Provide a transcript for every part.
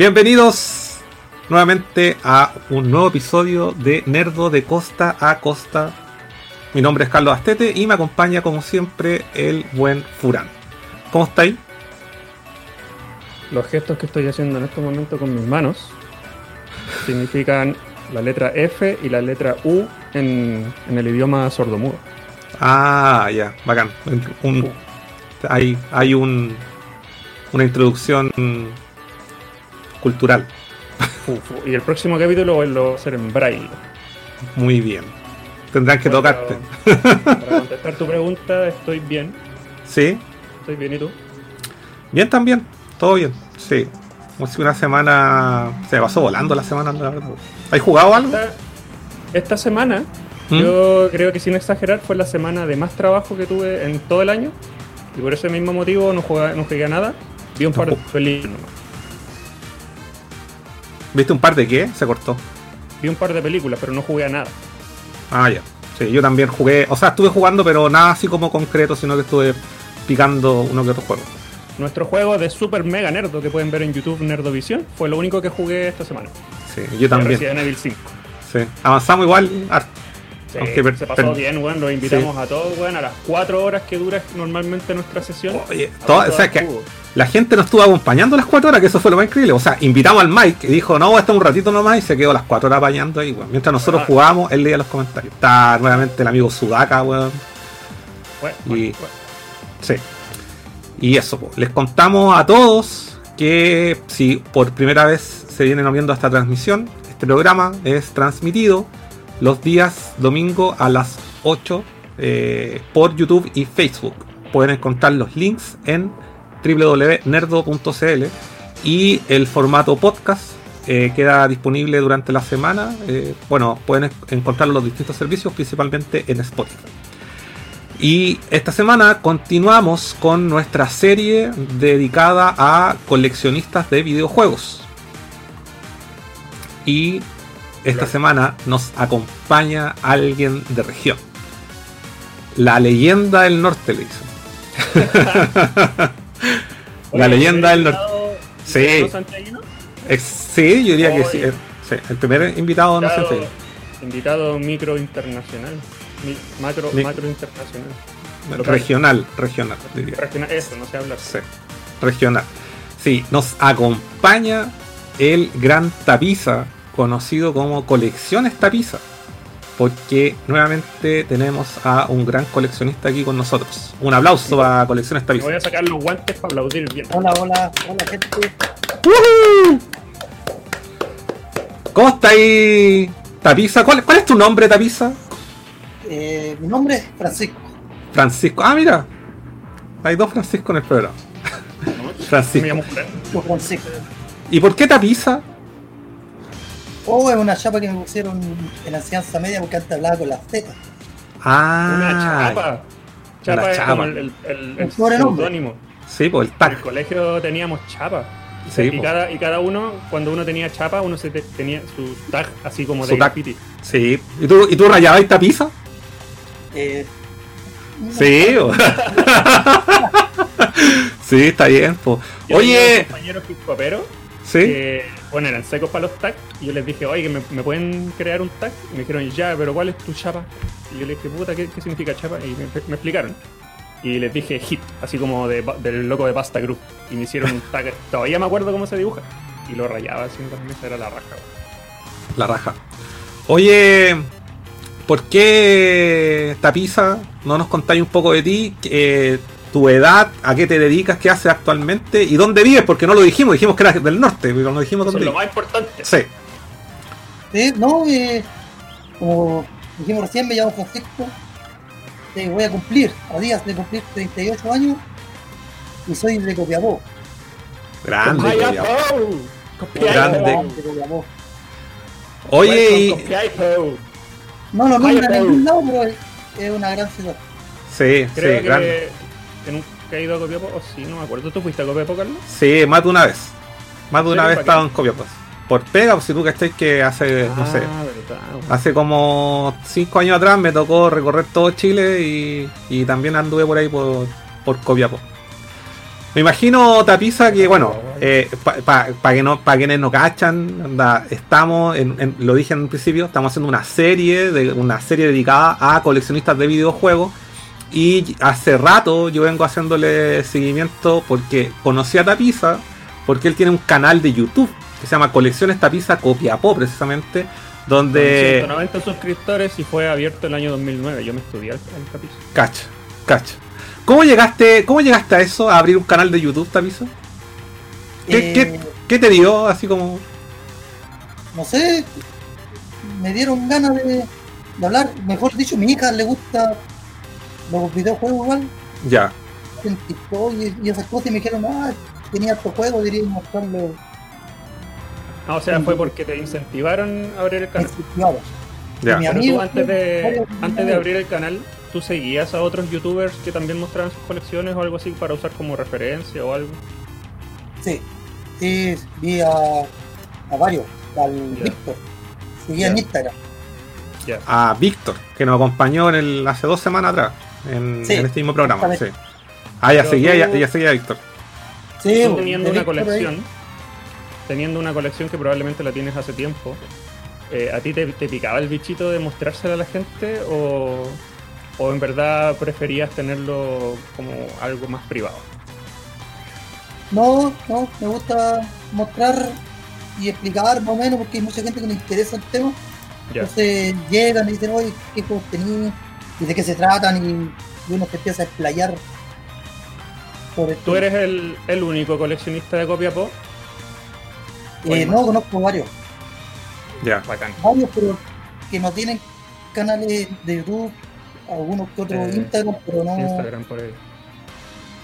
Bienvenidos nuevamente a un nuevo episodio de Nerdo de Costa a Costa. Mi nombre es Carlos Astete y me acompaña como siempre el buen Furán. ¿Cómo estáis? Los gestos que estoy haciendo en este momento con mis manos significan la letra F y la letra U en, en el idioma sordomudo. Ah, ya, bacán. Un- hay hay un, una introducción cultural. Y el próximo capítulo lo hacer en braille. Muy bien. Tendrán que Bueno, tocarte. Para contestar tu pregunta, estoy bien. ¿Sí? Estoy bien, ¿y tú? Bien también, todo bien, sí. Como si una semana. Se pasó volando la semana, la verdad. ¿Has jugado algo? Esta, esta semana, ¿Mm? yo creo que sin exagerar, fue la semana de más trabajo que tuve en todo el año. Y por ese mismo motivo no jugué, no jugué a nada. Vi un par de películas nomás. ¿Viste un par de qué? Se cortó. Vi un par de películas, pero no jugué a nada. Ah, ya. Sí, yo también jugué. O sea, estuve jugando, pero nada así como concreto, sino que estuve picando uno que otro juego. Nuestro juego de Super Mega Nerdo que pueden ver en YouTube Nerdovisión fue lo único que jugué esta semana. Sí, yo también. Resident Evil 5. Sí. Avanzamos igual. Sí, Aunque se pasó bien, weón. Los invitamos a todos, weón, a las 4 horas que dura normalmente nuestra sesión. Oye, toda- o sea, que la gente nos estuvo acompañando las cuatro horas, que eso fue lo más increíble. O sea, invitamos al Mike, que dijo, no, hasta un ratito nomás, y se quedó las cuatro horas apañando ahí, weón. Mientras nosotros Ah. jugábamos, él leía los comentarios. Está nuevamente el amigo Sudaka, weón. Bueno, y- bueno, bueno. Sí. Y eso, po. les contamos a todos que si por primera vez se vienen viendo esta transmisión, este programa es transmitido los días domingo a las 8 eh, por YouTube y Facebook. Pueden encontrar los links en www.nerdo.cl y el formato podcast eh, queda disponible durante la semana. Eh, bueno, pueden encontrarlo en los distintos servicios, principalmente en Spotify. Y esta semana continuamos con nuestra serie dedicada a coleccionistas de videojuegos. Y esta Claro. semana nos acompaña alguien de región. La leyenda del norte, le dicen. La leyenda del ¿el norte. Sí. santiaguino? Ex- Sí, yo diría que sí. Eh, El primer invitado no sé Invitado, micro internacional. Mi- macro, Mi- macro internacional. Local. Regional, regional, diría. Regional, Eso, no sé hablar. Sí, regional. Sí, nos acompaña el gran Tapiza, conocido como Colecciones Tapiza. Porque nuevamente tenemos a un gran coleccionista aquí con nosotros. Un aplauso para Colecciones Me Tapiza. voy a sacar los guantes para aplaudir bien. Hola, hola, hola gente. ¿Cómo está ahí, Tapiza? ¿Cuál, cuál es tu nombre, Tapiza? Eh, mi nombre es Francisco. Francisco. Ah, mira. Hay dos Francisco en el programa. Me Francisco. llamo Francisco. ¿Y por qué Tapiza? Oh, es una chapa que me pusieron en la enseñanza media porque antes hablaba con las tetas. Ah, Una chapa. Chapa Una es chapa. como el, el, seudónimo. Sí, pues el En tag. el colegio teníamos chapa. Sí, y, pues. cada, y cada uno, cuando uno tenía chapa, uno se te- tenía su tag así como Su de tag. graffiti. Sí. ¿Y tú, ¿y tú rayabas Tapiza? Eh, Sí. o- sí, está bien. po. Yo tenía Oye, compañeros hip-hoperos sí. que bueno, eran secos para los tags y yo les dije, oye, me, me pueden crear un tag. Y me dijeron, ya, pero ¿cuál es tu chapa? Y yo les dije, puta, ¿qué, qué significa chapa? Y me, me explicaron. Y les dije hit, así como de, del loco de Pasta Group. Y me hicieron un tag. Todavía me acuerdo cómo se dibuja. Y lo rayaba así en las mesas, era la raja. La raja. Oye, ¿por qué Tapiza? ¿No nos contáis un poco de ti? Eh, tu edad, a qué te dedicas, qué haces actualmente y dónde vives, porque no lo dijimos, dijimos que eras del norte, pero no dijimos Eso es dónde lo vives. más importante. Sí, eh, no, eh, como dijimos recién, me llamo Francisco. Eh, voy a cumplir, a días de cumplir 38 años. Y soy de Copiapó. grande. Copiapó. Copiapó. Copiapó. Grande. Copiapó. Oye, y- Copiapó. No lo nombran en ningún lado, pero es, es una gran ciudad. sí, Creo sí, que, grande. Que nunca he ido a Copiapó, o sí, no me acuerdo. ¿Tú fuiste a Copiapó, Carlos? Sí, más de una vez. Más de una vez he ¿Para estado en Copiapó. Por pega, pues si tú estáis que hace, no sé, Ah, verdad, hace como 5 años atrás me tocó recorrer todo Chile y, y también anduve por ahí por, por Copiapó. Me imagino, Tapiza, que bueno, para que no, para quienes no cachan, anda, estamos, en, en- lo dije en un principio, estamos haciendo una serie, de, una serie dedicada a coleccionistas de videojuegos. Y hace rato yo vengo haciéndole seguimiento porque conocí a Tapiza, porque él tiene un canal de YouTube que se llama Colecciones Tapiza Copiapó, precisamente, donde... 190 suscriptores y fue abierto el año 2009. Yo me estudié al, al tapiz. Cacha, cacha. ¿Cómo llegaste, ¿Cómo llegaste a eso, a abrir un canal de YouTube, Tapiza? ¿Qué, Eh, qué- qué te dio así como.? no sé, me dieron ganas de, de hablar. Mejor dicho, mi hija le gusta los videojuegos igual, Ya, en TikTok y, y esas cosas, y me dijeron, ah, tenía estos juegos, diría mostrarlo Ah, o sea, fue porque te incentivaron a abrir el canal. ya. Mi Pero amigo, tú antes de, antes de abrir el canal, ¿tú seguías a otros youtubers que también mostraban sus colecciones o algo así para usar como referencia o algo? Sí, sí, vi a, a varios, al. Víctor, seguía en. Instagram. Ya. A Víctor, que nos acompañó en el, hace dos semanas atrás, en, Sí, en este mismo programa. Sí. Ah, ya seguía, ya, ya seguía a Víctor. Sí, Tú teniendo una ahí. colección, teniendo una colección que probablemente la tienes hace tiempo, eh, ¿a ti te, te picaba el bichito de mostrársela a la gente o, o en verdad preferías tenerlo como algo más privado? No, no, me gusta mostrar y explicar más o menos porque hay mucha gente que le interesa el tema. Ya. Entonces llegan y dicen, oye, ¿qué juegos tenías? ¿Y de qué se tratan? Y, y uno se empieza a explayar sobre ¿Tú eres el, el único coleccionista de Copiapó? Eh, no, conozco varios. Ya. Bacán. Varios, pero que no tienen canales de YouTube, algunos que otros Eh, Instagram, pero no... Instagram por ahí.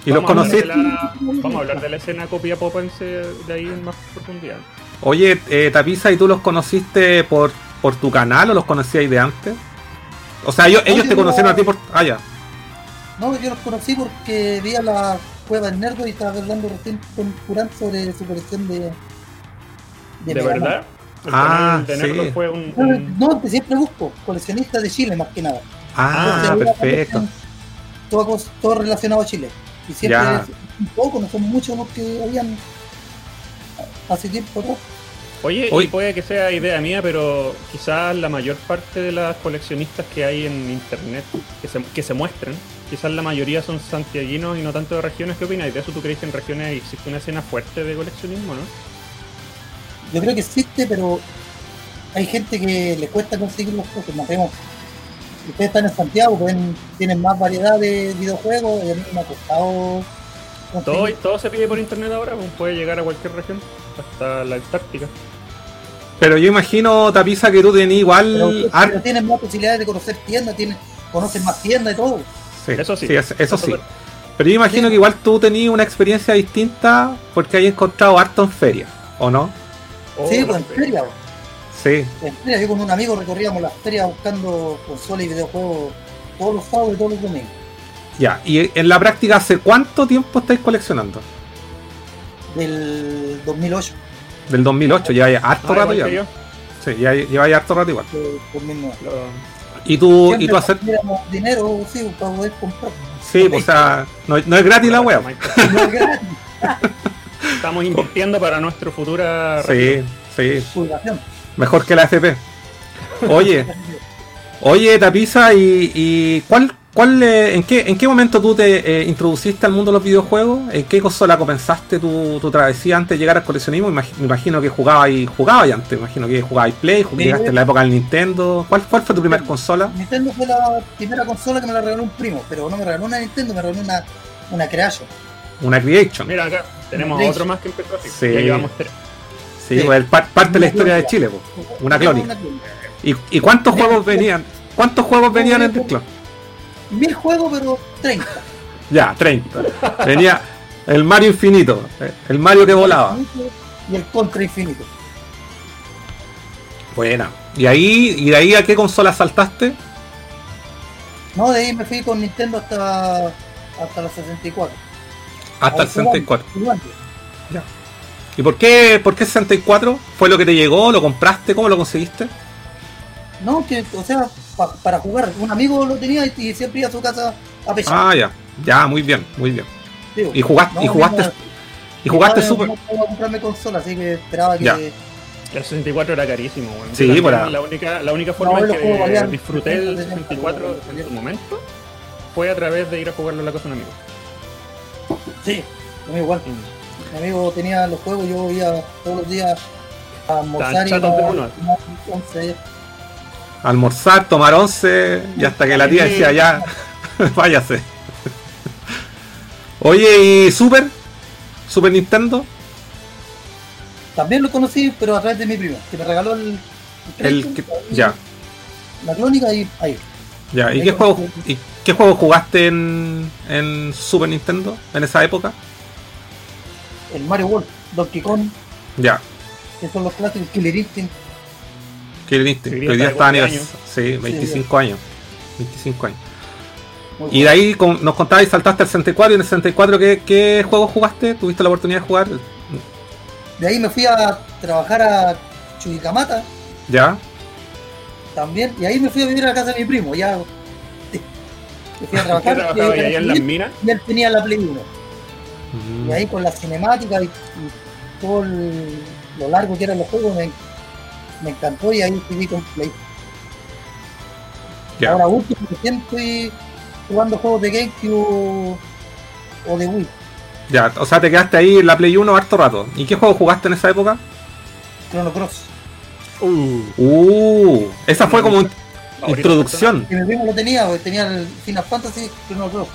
¿Y los Vamos a hablar conociste? de la- Vamos a hablar de la escena copiapopense de ahí en más profundidad. Oye, eh, Tapiza, ¿y tú los conociste por, por tu canal o los conocíais de antes? O sea, ellos, ellos yo te no- conocieron a ti por. Ah, ya. No, yo los conocí porque vi a la cueva del Nerdo y estaba hablando recién con Curán sobre su colección de... ¿De, Man. verdad? Ah, de Nerdo sí. fue un, No, un- No, que siempre busco, coleccionistas de Chile más que nada. Ah, Entonces, perfecto. Todo, todo relacionado a Chile. Y siempre Ya. un poco, no son muchos los que habían hace tiempo atrás. Oye, Oye. y puede que sea idea mía, pero quizás la mayor parte de las coleccionistas que hay en internet que se, que se muestran, quizás la mayoría son santiaguinos y no tanto de regiones. ¿Qué opinas? ¿De eso tú crees que en regiones existe una escena fuerte de coleccionismo, no? Yo creo que existe, pero hay gente que le cuesta conseguir las cosas. Nos vemos. Ustedes están en Santiago, pueden, tienen más variedad de videojuegos y a mí me ha costado Todo, todo se pide por internet ahora, pues, puede llegar a cualquier región, hasta la Antártica. Pero yo imagino, Tapiza, que tú tenías igual. Pero, pero tienen más posibilidades de conocer tiendas, tienen, conocen más tiendas y todo. Sí, Eso sí. es- eso sí. Pero yo imagino Sí. que igual tú tenías una experiencia distinta porque hay encontrado harto en feria, ¿o no? Oh, sí, pues en feria. Sí. En feria, yo con un amigo recorríamos las ferias buscando consolas y videojuegos todos los sábados y todos los domingos. Ya. Y en la práctica, ¿hace cuánto tiempo estáis coleccionando? Del 2008, Del 2008, lleváis harto Ah, rato ya. yo. Sí, ya lleváis harto rato igual. del 2009. Lo- Y tú, y Siempre tú hacer. dinero, sí, para poder comprar. Sí, pues, o sea, no, no es gratis la web. No es gratis, Estamos invirtiendo para nuestra futura Sí, sí. Mejor que la FP. Oye, oye, Tapiza, ¿y, y cuál, cuál, eh, en, qué, en qué momento tú te eh, introduciste al mundo de los videojuegos? ¿En qué consola comenzaste tu, tu travesía antes de llegar al coleccionismo? Imag- Me imagino que jugabas y jugabas antes, me imagino que jugabas Play, Sí. llegaste en la época del Nintendo. ¿Cuál, cuál fue tu primera consola? Nintendo fue la primera consola que me la regaló un primo, pero no me regaló una Nintendo, me regaló una, una Creation. Una Creation. Mira acá, tenemos otro más que empezó así. Sí. Ya llevamos tres. Sí, Sí. pues, el parte de la historia de Chile. pues. Una clónica. ¿Y, y cuántos juegos venían? ¿Cuántos juegos venían en el clon? Mil juegos, pero 30. Ya, 30. Venía el Mario Infinito, el Mario que volaba. Y el Contra Infinito. Buena. ¿Y ahí, y de ahí a qué consola saltaste? No, de ahí me fui con Nintendo hasta, hasta la 64. Hasta el Ahí 64. jugando. ¿Y por qué, por qué 64? ¿Fue lo que te llegó? ¿Lo compraste? ¿Cómo lo conseguiste? No, que, o sea, pa- para jugar. Un amigo lo tenía y, y siempre iba a su casa a pescar. Ah, ya. Ya, muy bien, muy bien. Digo, Y jugaste, no, y jugaste, no, y jugaste no, Super. No puedo comprarme consola, así que esperaba que. Ya. El 64 era carísimo, weón. Sí, para- La única, la única forma No, en que valían disfruté el 70, 64 en su momento fue a través de ir a jugarlo en la casa de un amigo. Sí, a mí igual. Mi amigo tenía los juegos, yo iba todos los días a almorzar y de a uno. once. Almorzar, tomar once y hasta que la tía decía ya, váyase. Oye, ¿y Super? ¿Super Nintendo? También lo conocí, pero a través de mi primo, que me regaló el. El que- ya, La crónica y ahí. ya. ¿Y Ahí qué juego, y qué juego jugaste en, en Super Nintendo en esa época? El Mario World, Donkey Kong, Ya, que son los clásicos, Killer Instinct. Que viniste, Sí, que hoy día está está de anivers- Sí, 25 años. 25 años. muy Y de ahí con- nos contabas y saltaste al 64 y en el 64 ¿qué, qué juegos jugaste? ¿Tuviste la oportunidad de jugar? De ahí me fui a trabajar a Chuquicamata ¿Ya? también, y ahí me fui a vivir a la casa de mi primo, ya. Me fui a ¿Qué trabajar trabajaba eh, ahí en las minas? y él tenía la Play 1. Mm, Y ahí con la cinemática y, y todo el- lo largo que eran los juegos me, me encantó y ahí decidí con Play. ya. Ahora último recién estoy jugando juegos de GameCube o de Wii. Ya, o sea, te quedaste ahí en la Play 1 harto rato. ¿Y qué juego jugaste en esa época? Chrono Cross. Uh, Uh, esa fue como introducción. Y mi primo lo tenía, porque tenía el Final Fantasy Chrono Cross.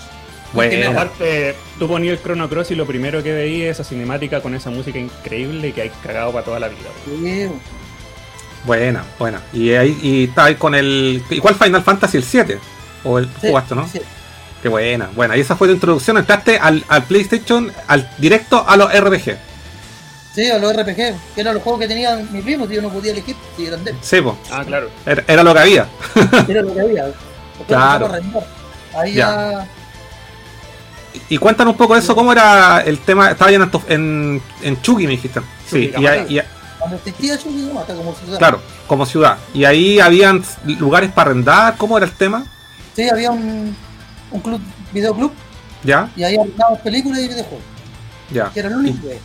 Bueno. Aparte, tú ponías el Chrono Cross y lo primero que veí es esa cinemática con esa música increíble que hay cagado para toda la vida. weón. Buena, buena. Y ahí y estaba ahí con el. ¿Y cuál Final Fantasy? El 7. O el sí, jugaste, ¿no? sí. Qué buena, buena. Y esa fue tu introducción. Entraste al, al PlayStation, al directo a los RPG. Sí, a los RPG, que eran los juegos que tenía mi primo, si yo no podía elegir, si eran de él. Sí, po. Ah, claro. Era, era lo que había. Era lo que había. Claro. Ahí Ya. ya. Y cuéntanos un poco de eso, cómo era el tema. Estaba ahí en, en, en Chucky, me dijiste. Sí, y, y- Cuando existía Chuquicamata como ciudad. claro, como ciudad. Y ahí habían lugares para arrendar. ¿Cómo era el tema? Sí, había un, un club, videoclub, ¿Ya? y ahí arrendábamos películas y videojuegos, Ya. que era el único. que-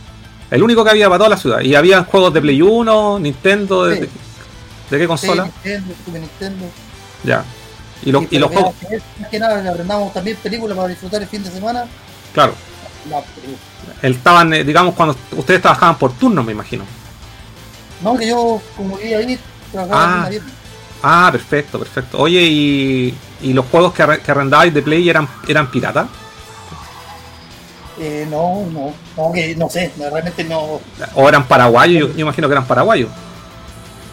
El único que había para toda la ciudad. Y había juegos de Play 1, Nintendo, de, Sí. de- ¿de qué consola? Sí, Nintendo, Super Nintendo. Ya. Y, lo- Sí, y los juegos, Más que nada, arrendábamos también películas para disfrutar el fin de semana. claro. Películas. Él estaban, eh, digamos, cuando ustedes trabajaban por turnos, me imagino. No, que yo, como vivía ahí, trabajaba Ah. en una. Ah, perfecto, perfecto. Oye, ¿y, y los juegos que, arre- que arrendabais de Play eran, eran piratas? Eh, no, no, no, que no sé, realmente no. ¿O eran paraguayos? Yo, yo imagino que eran paraguayos.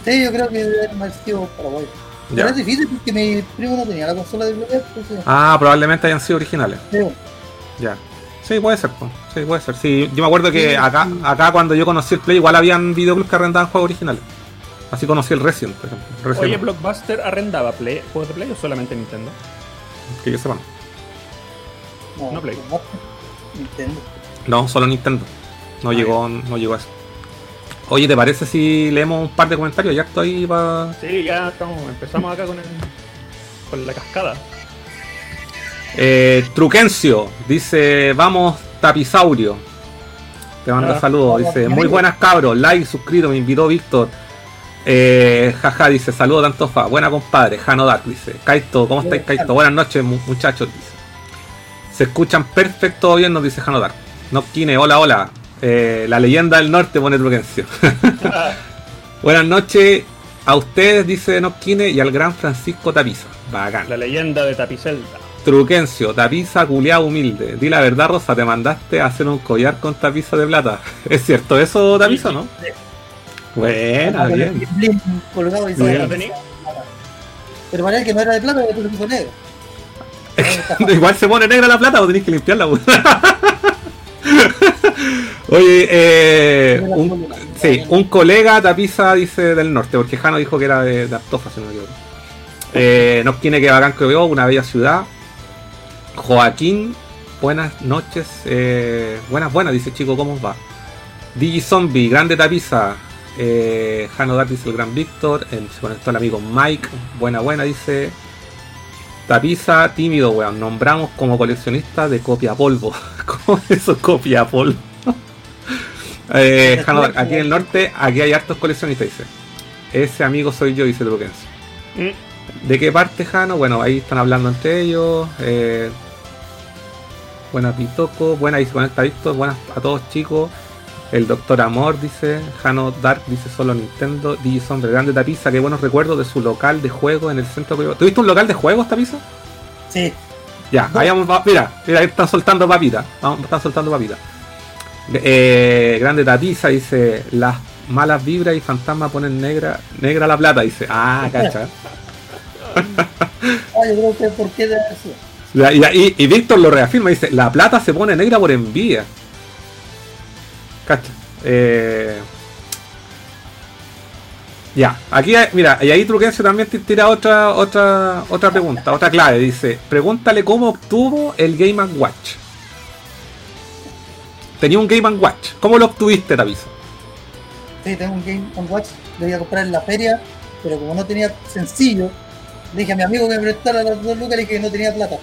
Sí, yo creo que haber sido Paraguay. Pero Ya. es difícil porque mi primo no tenía la consola de Blu-ray, entonces. Ah, probablemente hayan sido originales. sí, Ya. Sí, puede ser. Sí, puede ser. Sí, yo me acuerdo que Sí. acá, acá cuando yo conocí el Play, igual habían videoclubs que arrendaban juegos originales. Así conocí el Resident, por ejemplo. Resident, Oye, Blockbuster arrendaba play, juegos de Play o solamente Nintendo? que yo sepa. no, No Play. Nintendo. No, solo Nintendo. No Ah, llegó, no llegó a eso. Oye, ¿te parece si leemos un par de comentarios? Ya estoy para. Sí, ya estamos, empezamos acá con, el, con la cascada. Eh, Truquencio dice: Vamos, Tapisaurio. Te manda Ah, saludos. Dice: Muy amigo. buenas cabros. Like, suscrito. Me invitó Víctor. Eh, jaja, dice: Saludos, Tantofa. Buena compadre. Jano Dark dice: Kaito, ¿cómo estáis, Kaito? Buenas noches, mu- muchachos. Dice: Se escuchan perfecto bien, nos dice Jano Dark. Nopkine, hola, hola. Eh, la leyenda del norte pone Truquencio. Buenas noches a ustedes, dice Nopkine, y al gran Francisco Tapiza. Bacán. La leyenda de Tapicelda. Truquencio, tapiza culiao humilde. Di la verdad, Rosa, te mandaste a hacer un collar con tapiza de plata. ¿Es cierto eso, tapiza, no? Buena, bien. colgado y. Pero parece que no era de plata, pero lo puso negro. Igual se pone negra la plata o tenéis que limpiarla. Oye, eh, un, sí, un colega tapiza dice del norte, porque Jano dijo que era de, de Artofa, si no me equivoco. Eh, nos tiene que bacán que veo, una bella ciudad. Joaquín, buenas noches. eh, buenas, buenas, dice chico, ¿cómo va? Digi Zombie, grande tapiza. Eh, Jano dice el gran Víctor. El, se conectó el amigo Mike. Buena, buena, dice. Tapiza, tímido, weón. Nombramos como coleccionista de copia polvo. Eso copia, Paul. eh, Jano, aquí en el norte, aquí hay hartos coleccionistas, dice. Ese amigo soy yo, dice Truquense. Mm. ¿De qué parte, Jano? Bueno, ahí están hablando entre ellos. Eh, buenas Pitoco, buenas y conecta Víctor, buenas a todos chicos. El Doctor Amor dice, Jano Dark dice solo Nintendo, Digison grande tapiza, qué buenos recuerdos de su local de juegos en el centro privado. ¿Tuviste un local de juegos, tapiza? Sí, Ya, ahí vamos, va- mira, mira, ahí están soltando papita. Vamos, están soltando papita. Eh, grande tapiza dice, las malas vibras y fantasmas ponen negra, negra la plata, dice. Ah, cacha. ah, yo creo que por qué de eso. Y, Víctor lo reafirma, dice, la plata se pone negra por envidia. Cacha. Eh, ya, aquí mira, y ahí Truquense también tira otra, otra, otra pregunta, otra clave. Dice, pregúntale cómo obtuvo el Game Watch. Tenía un Game Watch. ¿Cómo lo obtuviste, Taviso? Sí, tengo un Game Watch, lo iba a comprar en la feria, pero como no tenía sencillo, dije a mi amigo que me prestara las dos lucas y que no tenía plata.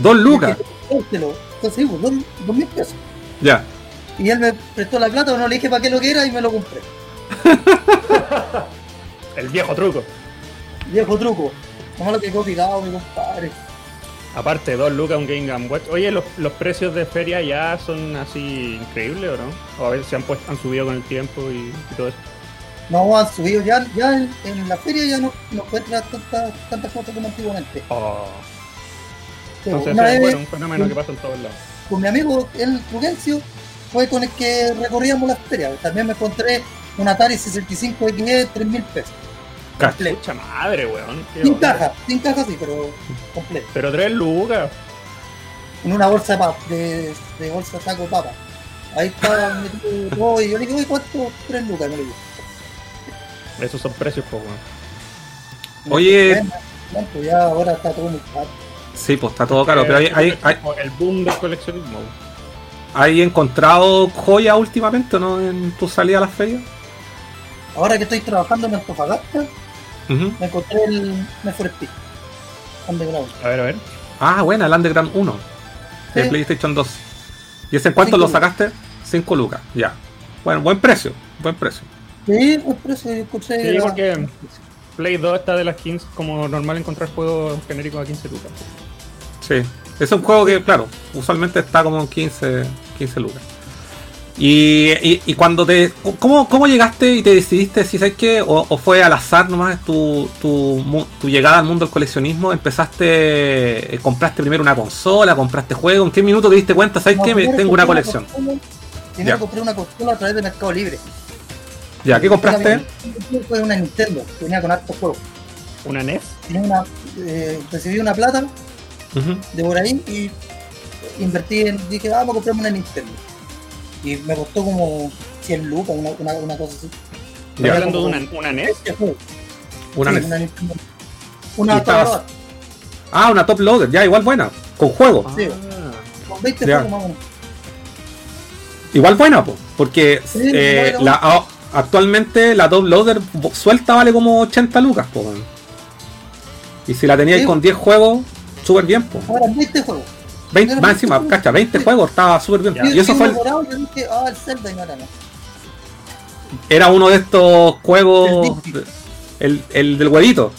Dos lucas. Entonces, pues, dos, dos mil pesos. Ya. Y él me prestó la plata, o no le dije para qué lo que era y me lo compré. El viejo truco. Viejo truco. Como lo que quedó picado, mi compadre. Aparte, dos lucas un Game Game Watch. Oye, los, los precios de feria ya son así increíbles, ¿o no? O a veces se han, puesto, han subido con el tiempo y, y todo eso. No han subido, ya, ya en, en la feria ya no, no encuentras tantas, tantas cosas como antiguamente. Oh. Entonces, eso vez, bueno, un fenómeno que pasa en todos lados. con mi amigo, el Trugencio, fue con el que recorríamos las ferias. También me encontré un Atari 65 XE, 3 mil pesos. Mucha madre, weón. Sin onda. caja, sin caja sí, pero completo. Pero tres lucas. En una bolsa de, pap, de, de bolsa de saco de papa. Ahí estaba metido todo y yo le dije, oye, ¿cuánto? Tres lucas, me lo dijo. Esos son precios, pues, weón. Oye. Bueno, pues ya ahora está todo muy caro. Sí, pues está todo caro. Pero hay, hay, hay, El boom del coleccionismo. ¿hay encontrado joya últimamente, no? En tu salida a las ferias. Ahora que estoy trabajando en Antofagasta, Ujú. me encontré el Speed. Underground. A ver, a ver. Ah, buena, el Underground 1 de Sí. PlayStation 2. ¿Y ese en cuánto Cinco lo sacaste? 5 lucas, ya. Bueno, buen precio, buen precio. Sí, pues eso yo encontré. Sí, porque- Play 2 está de las 15, como normal encontrar juegos genéricos a 15 lucas. Sí. Es un juego que, claro, usualmente está como en 15, 15 lucas. Y, y, y cuando te. ¿cómo, ¿Cómo llegaste y te decidiste si sabes qué? O, o fue al azar nomás tu, tu, llegada al mundo del coleccionismo? ¿Empezaste. eh, compraste primero una consola? ¿Compraste juego? ¿En qué minuto te diste cuenta? ¿Sabes qué? Tengo una colección. Primero compré una consola a través de Mercado Libre. ¿Ya? ¿Qué compraste? Fue una Nintendo, que venía con hartos juegos. ¿Una NES? Tenía una, eh, recibí una plata de por ahí y invertí en. Dije, ah, vamos a comprarme una Nintendo. Y me costó como 100 lucas, una, una, una cosa así. ¿Estás hablando de una, una NES? Este juego. Una Sí, NES. una Nintendo. Una estabas- Tower Ah, una top loader, ya, igual buena. Con juego. Sí. Ah. con 20 Ya. juegos más o menos. Igual buena, po, porque Sí, eh, la, actualmente la top loader suelta vale como 80 lucas, po. Y si la teníais Sí. con 10 juegos, súper bien, po. Ahora 20 juegos. 20, Pero más no- encima, cacha, 20 juegos, estaba súper bien. Ya. Y eso fue, morado, yo dije, ah, el Zelda y no era uno de estos juegos, El Dixie. el, el del huevito.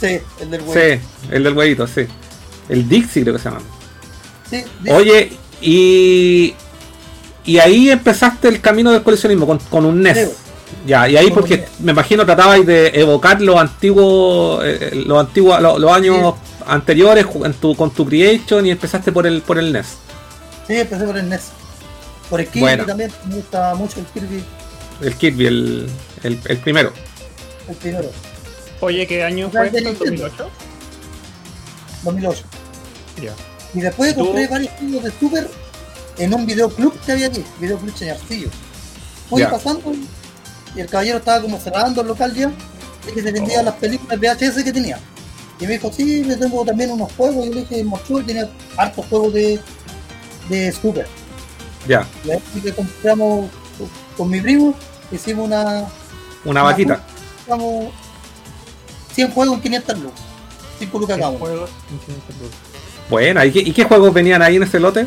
Sí, el del huevo. Sí, el del huevito, sí. El Dixie creo que se llama. Sí, dice- Oye, y, y ahí empezaste el camino del coleccionismo con, con un NES. Ya, y ahí porque NES. me imagino tratabais de evocar los antiguos, eh, los antiguos, los, los años anteriores en tu, con tu creation y empezaste por el por el NES. Sí, empecé por el NES. Por el Kirby Bueno. también, me gusta mucho el Kirby, El Kirby, el, el, el primero. el primero, Oye, ¿qué año fue de esto? Nintendo. ¿2008? 2008. Ya. Y después ¿Tú? compré varios juegos de Super en un videoclub que había aquí, videoclub Chañarcillo. Fui Ya. pasando y el caballero estaba como cerrando el local ya, y que se vendían Oh. las películas VHS que tenía. Y me dijo, sí, me tengo también unos juegos. Y yo le dije, mostró y tenía hartos juegos de, de Super. Ya, Y ahí fue que compramos con mi primo, hicimos una, una vaquita. compramos 100 juegos en 500 lucas. 5 lucas cada uno. Juegos en 500 lucas. Buena, ¿y qué, y qué juegos venían ahí en ese lote?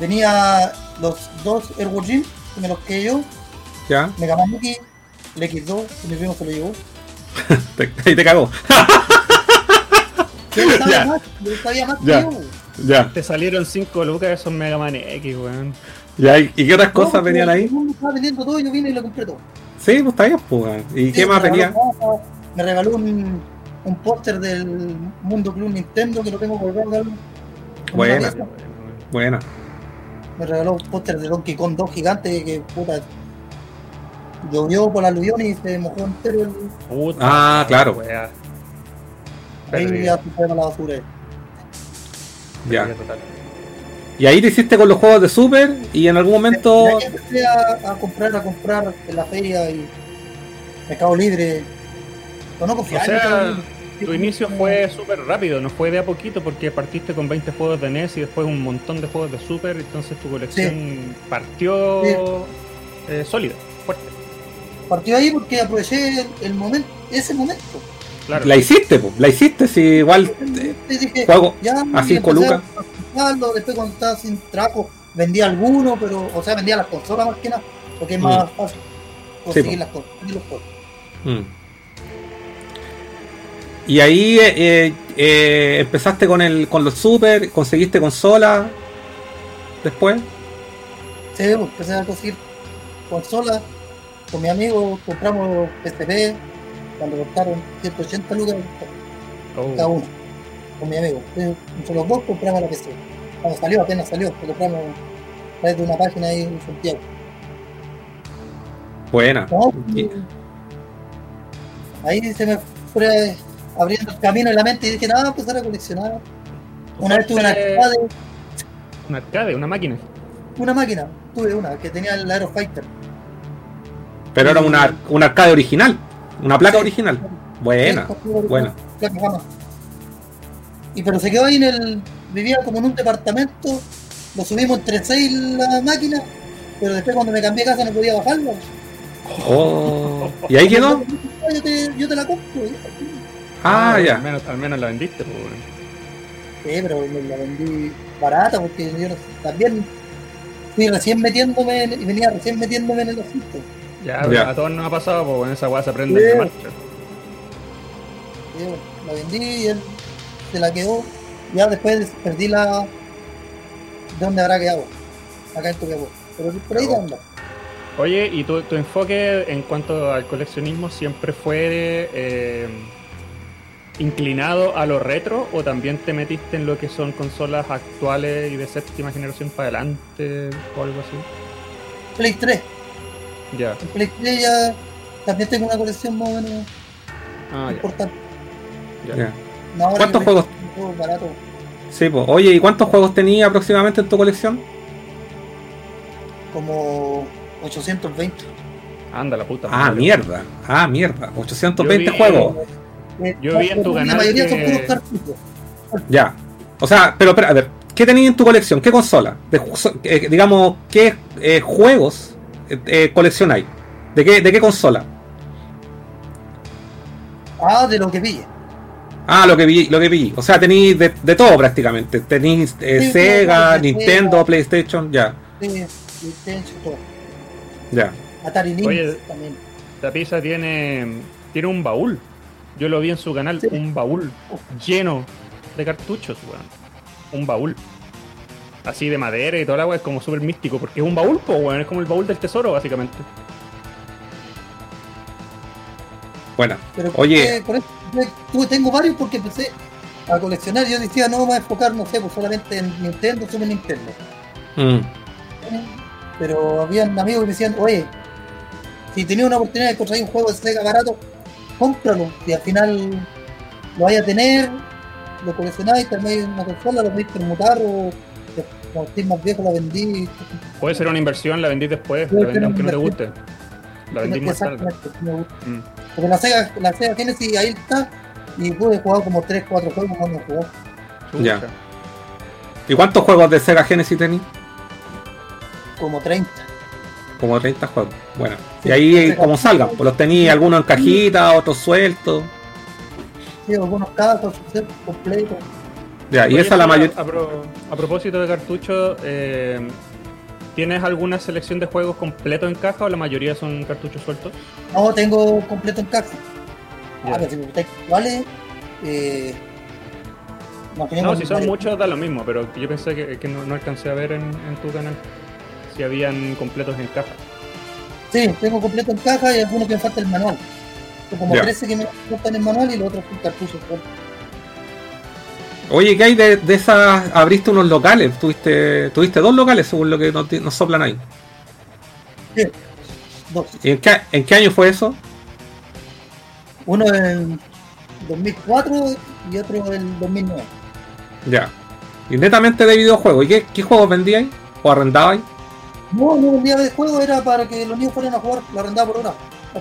Venía los dos Airward Gym, que me los quedé yo, Ya. Mega Man X, el X2, que mi primo se lo llevó. Ahí te cagó. Yo sabía Ya. más, yo sabía más Ya. que yo. ya. Te salieron 5 lucas esos Mega Man X, weón. Ya. ¿Y y qué otras cosas No, venían ahí? Estaba vendiendo todo y yo vine y lo compré todo. Sí, pues está bien, pues. weón. ¿Y Sí, qué más regaló venía? Me regaló un, un póster del Mundo Club Nintendo que lo tengo colgado. en una Buena. Buena. Me regaló un póster de Donkey Kong 2 gigante que puta. Llovió por la aluvión y se mojó entero el. Puta, Ah, claro. wea. Ahí ya se fue la basura. Ya. Y ahí te hiciste con los juegos de Super y en algún momento. Empecé a, a comprar, a comprar en la feria y Mercado Libre. Pero no O confiaba sea, Libre. Tu inicio fue súper rápido, no fue de a poquito porque partiste con 20 juegos de NES y después un montón de juegos de Super, entonces tu colección partió Sí. eh, sólida, fuerte. Partió ahí porque aproveché el, el momento, ese momento. Claro. La hiciste, pues. La hiciste, si igual. dije, Juego ya, a y cinco empecé lucas. a comprarlo, después cuando estaba sin trabajo vendía alguno, pero, o sea, vendía las consolas más que nada, porque es más fácil conseguir po. las cosas. y los juegos. Mm. Y ahí eh, eh, eh, empezaste con el con los Super, conseguiste consola. Después. Sí, pues, empecé a conseguir consolas con mi amigo, compramos PSP, cuando costaron 180 lucas Oh. cada uno, con mi amigo. Entonces, Entre los dos compramos la PC. Cuando salió, apenas salió, lo compramos a través de una página ahí en Santiago. Buena. No, Ahí se me fue abriendo el camino en la mente y dije, nada, empezar a coleccionar. Una vez tuve una arcade, Un arcade, una máquina. una máquina, tuve una que tenía el Aerofighter. Pero era una, una arcade original. Una placa Sí. original. Buena. Sí, buena. placa gama. Y pero se quedó ahí en el. Vivía como en un departamento, lo subimos entre seis la máquina, pero después cuando me cambié de casa no podía bajarlo. Oh. ¿Y ahí quedó? Yo te, yo te la compro. Ah, Al ya. menos, al menos la vendiste, pues. Sí, pero me la vendí barata porque yo no- también fui recién metiéndome en- y venía recién metiéndome en el asunto. Ya, Ya. a todos nos ha pasado, pues en esa weá se aprende de marcha. La vendí y él se la quedó. Ya después perdí la. ¿De dónde habrá quedado? Acá en Copiapó. Pero por ahí Cagó. anda. Oye, ¿y tu, tu enfoque en cuanto al coleccionismo siempre fue eh, inclinado a lo retro o también te metiste en lo que son consolas actuales y de séptima generación para adelante o algo así? Play 3. Ya. En Play 3 ya también tengo una colección más o menos Ah, ya. importante. ya. Ya. No, ¿Cuántos juegos? un juego barato. Sí, pues. Oye, ¿y cuántos juegos tenía aproximadamente en tu colección? Como 820. Anda la puta. Ah, madre. mierda. Ah, mierda. 820 Yo vi- juegos. Eh, Yo vi en tu La canal mayoría son que- puros cartuchos. Ya. O sea, pero espera, a ver, ¿qué tenías en tu colección? ¿Qué consola? De eh, digamos, ¿qué eh, juegos eh, eh, coleccionáis? ¿De qué, ¿De qué consola? Ah, de lo que pille. Ah, lo que vi, lo que vi. O sea, tenéis de, de todo prácticamente. Tenéis eh, Sí, Sega, sí, Nintendo, Sega. PlayStation, ya, Sí, Nintendo, todo. ya. Atari Oye. también. La pizza tiene, tiene un baúl. Yo lo vi en su canal, Sí. un baúl lleno de cartuchos, weón. Un baúl. Así de madera y toda la weá, es como súper místico, porque es un baúl, po, weón. Es como el baúl del tesoro, básicamente. Buena. Pero Oye. eh, por eso, yo tengo varios porque empecé a coleccionar. Yo decía, no voy a enfocar, no sé, pues solamente en Nintendo, Super Nintendo. Mm, Pero habían amigos que me decían, oye, si tenías una oportunidad de conseguir un juego de Sega barato, cómpralo. Si al final lo vaya a tener, lo coleccionáis, también una consola, lo podéis permutar o como estoy más viejo la vendí. Puede ser una inversión, la vendís después, Puede la vendí aunque no te guste. La vendís más tarde. Exactamente, me gusta. Mm. Porque la Sega, la Sega Genesis ahí está y pude jugar como 3, 4 juegos cuando. Chucha. Ya. ¿Y cuántos juegos de Sega Genesis tenéis? Como 30. Como 30 juegos. Bueno. Y ahí Sega. como salgan, pues los tenéis algunos en cajita, otros sueltos. Sí, algunos casos, completos. Ya, y Oye, esa es la mayoría. A, pro- a propósito de cartuchos, eh, ¿tienes alguna selección de juegos completo en caja o la mayoría son cartuchos sueltos? No, tengo completo en caja. Ya. Ah, pero si me cuáles, eh, No, si son varios. muchos da lo mismo, pero yo pensé que, que no, no alcancé a ver en, en tu canal si habían completos en caja. Sí, tengo completo en caja y algunos que me falta el manual. Como Ya. 13 que me faltan el manual y los otros son cartuchos. Oye, ¿qué hay de, de esas? Abriste unos locales, tuviste, tuviste dos locales según lo que nos, nos soplan ahí. Sí, dos. ¿Y en qué, en qué año fue eso? Uno en 2004 y otro en 2009. Ya. Y netamente de videojuegos. ¿Y qué, qué juegos vendíais? ¿O arrendabais? No, no, el día de juego era para que los niños fueran a jugar, la arrendaba por hora.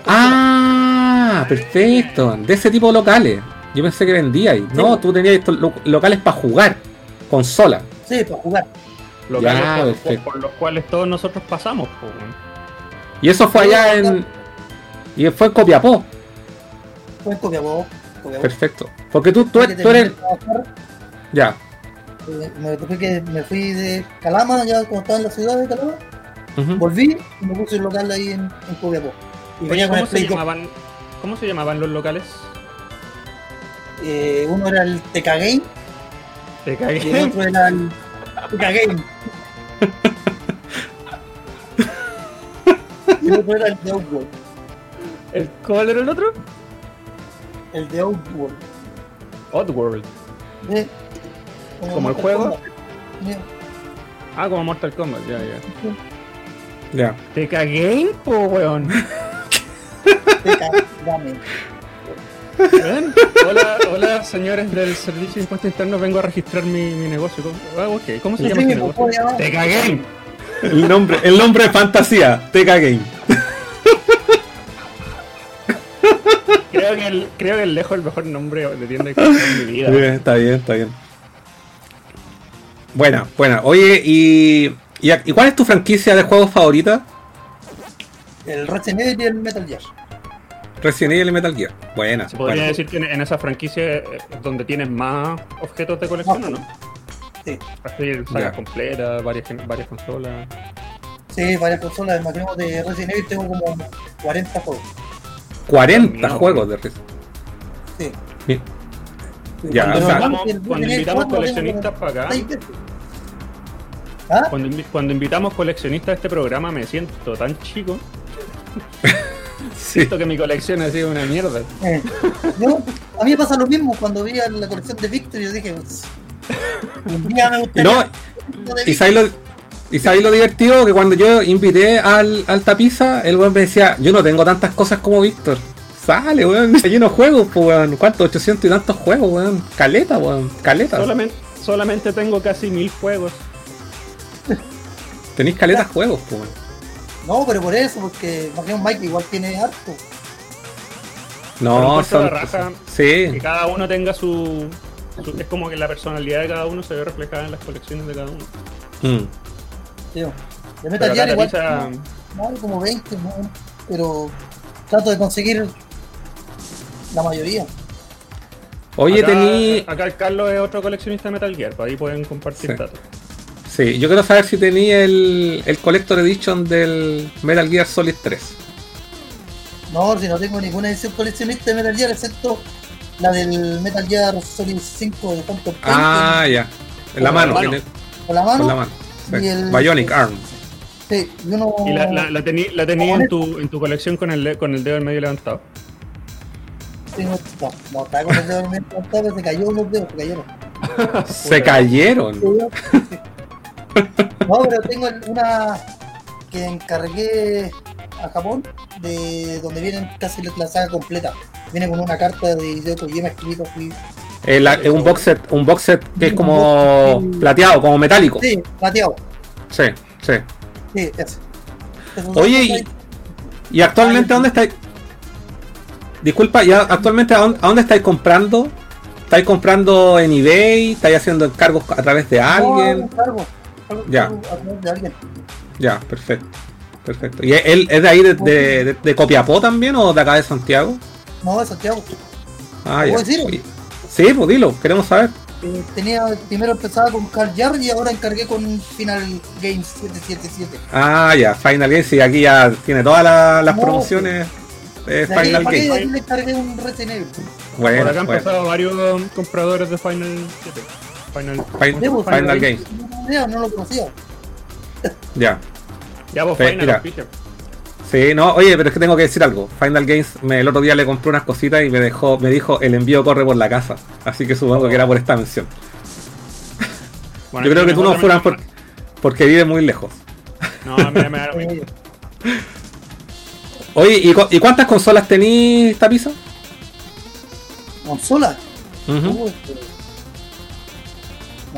Ah, perfecto. De ese tipo de locales. Yo pensé que vendíais. No, tú tenías estos lo- locales para jugar. Consola. Sí, para jugar. Locales Ya, por, perfecto. por- por los cuales todos nosotros pasamos. Y eso fue allá en. Y fue en Copiapó. Fue en Copiapó. Copiapó. Perfecto. Porque tú, tú, tú eres. Ya. eh, me, fui que me fui de Calama, ya cuando estaba en la ciudad de Calama, Volví y me puse el local ahí en, en Copiapó. Y Oye, venía con ¿cómo el se Play 2. llamaban? ¿Cómo se llamaban los locales? Eh, uno era el TK Game y el otro era el TK Game. y el otro era el de Outworld. ¿El, ¿Cuál era el otro? El de Outworld. Oddworld. ¿eh? ¿Como el juego? Sí, Ah, como Mortal Kombat, ya, ya. Ya. Te cagué, po, weón. Game. Ven. Hola, hola, señores del Servicio de Impuestos Internos. Vengo a registrar mi, mi negocio. ¿Cómo, ah, ok. ¿Cómo se llama sí, este ¿cómo negocio? llama? Te cagué. El nombre, el nombre de fantasía. TK Game. Creo que, el, creo que el lejos el mejor nombre de tienda que he en mi vida. Bien, está bien, está bien. Buena, buena. Oye, ¿y, y, a- y cuál es tu franquicia de juegos favorita? El Resident Evil y el Metal Gear. Resident Evil y Metal Gear. Buena. Se podría buena. decir que en, esa franquicia es donde tienes más objetos de colección, ¿o no? Sí, Así, sagas completas, varias, varias consolas. sí, varias consolas. Imaginemos de Resident Evil tengo como 40 juegos. 40 Mira, juegos de Resident Sí. Bien. Ya, Cuando o sea- invitamos- Cuando, el cuando Resident Evil invitamos 4 tengo coleccionistas para acá. ¿Ah? cuando, invi- cuando invitamos coleccionistas a este programa, me siento tan chico. Sí. Siento que mi colección ha sido una mierda. Eh, yo- a mí me pasa lo mismo cuando vi la colección de Victor yo dije, "Ups, un día me Y gustaría no, y Victor". sabéis lo, y sabéis lo divertido que cuando yo invité al, al tapiza, el weón me decía, yo no tengo tantas cosas como Víctor. Sale, weón, lleno juegos, pues weón. ¿Cuántos? 800 y tantos juegos, weón. Caleta, weón. Caleta. Solamente, solamente tengo casi mil juegos. Tenéis caletas juegos, pues. No, pero por eso, porque Pokémon Mike igual tiene harto. No, son. la raja Sí, Que cada uno tenga su, su- Es como que la personalidad de cada uno se ve reflejada en las colecciones de cada uno. Mm. Tío. De Metal Gear igual no, no, como 20, ¿no? pero trato de conseguir la mayoría. Oye, tení. acá el Carlos es otro coleccionista de Metal Gear, pues ahí pueden compartir Sí. datos. Sí, yo quiero saber si tenía el, el Collector Edition del Metal Gear Solid 3. No, si no tengo ninguna edición coleccionista de Metal Gear, excepto la del Metal Gear Solid 5 de Phantom Pain, Ah, ya. En la mano. con la mano. Con la mano. Sí. y el- Bionic Arm. Sí, y uno... Y la, la, la tení, la tení en, tu, en tu colección con el, con el dedo en medio levantado. tengo- no, no, estaba con el dedo en medio, se cayó unos dedos, se cayeron. Se cayeron. No, pero tengo una que encargué a Japón, de donde vienen casi la saga completa. Viene con una carta de Hideo Kojima escrito así. Eh, la- es un box set, un box set que es como plateado, como metálico. Sí, plateado. Sí, sí. Sí, Oye, y, y actualmente dónde estáis? Disculpa, ya actualmente a dónde, a dónde estáis comprando? ¿Estáis comprando en eBay? ¿Estáis haciendo encargos a través de alguien? Ya. a través de alguien. Ya, perfecto. Perfecto. ¿Y él es de ahí de, de, de- de Copiapó también o de acá de Santiago? No, de Santiago. Ah, ¿Puedo ya. decir? Sí, pues dilo, queremos saber. eh, tenía, primero empezaba con Car Yard y ahora encargué con Final Games 777. Ah, ya, Final Games, y aquí ya tiene todas la- las No, promociones ahí, Final Games. ahí le un Resident Evil. Bueno, Por acá han bueno. pasado varios compradores de Final 7. Final. Debo, Final Final Games, No, lo conocía. ya. Ya vos, Final mira. Sí, no, oye, pero es que tengo que decir algo. Final Games, me, el otro día le compré unas cositas y me dejó, me dijo, el envío corre por la casa. Así que supongo que era por esta mención. Bueno, Yo creo que tú no fueras por- porque vives muy lejos. No, mira, mira, mira. Eh, Oye, ¿y, cu- y cuántas consolas tenís, Tapiza? consola. Ujú. Uh, este,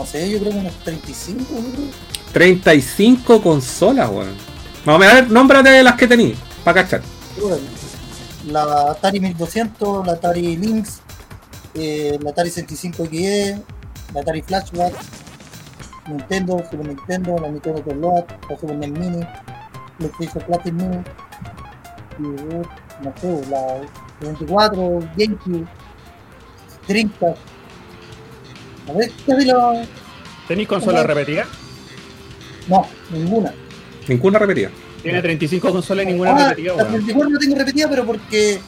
no sé, yo creo que unos 35. yo creo. 35 consolas, weón. Vamos a ver, nómbrate las que tení, para cachar. La Atari 1200, la Atari Lynx, eh, la Atari 65XE, la Atari Flashback, Nintendo, Super Nintendo, la Nintendo Load, la Super NES Mini, PlayStation Classic Mini, y, uh, no sé, la 24, GameCube, 30. A ver, casi lo... ¿Tenéis consolas repetidas? No, ninguna. Ninguna repetida. Tiene 35 consolas y ninguna Ah, repetida, la weón. 34 no tengo repetida, pero porque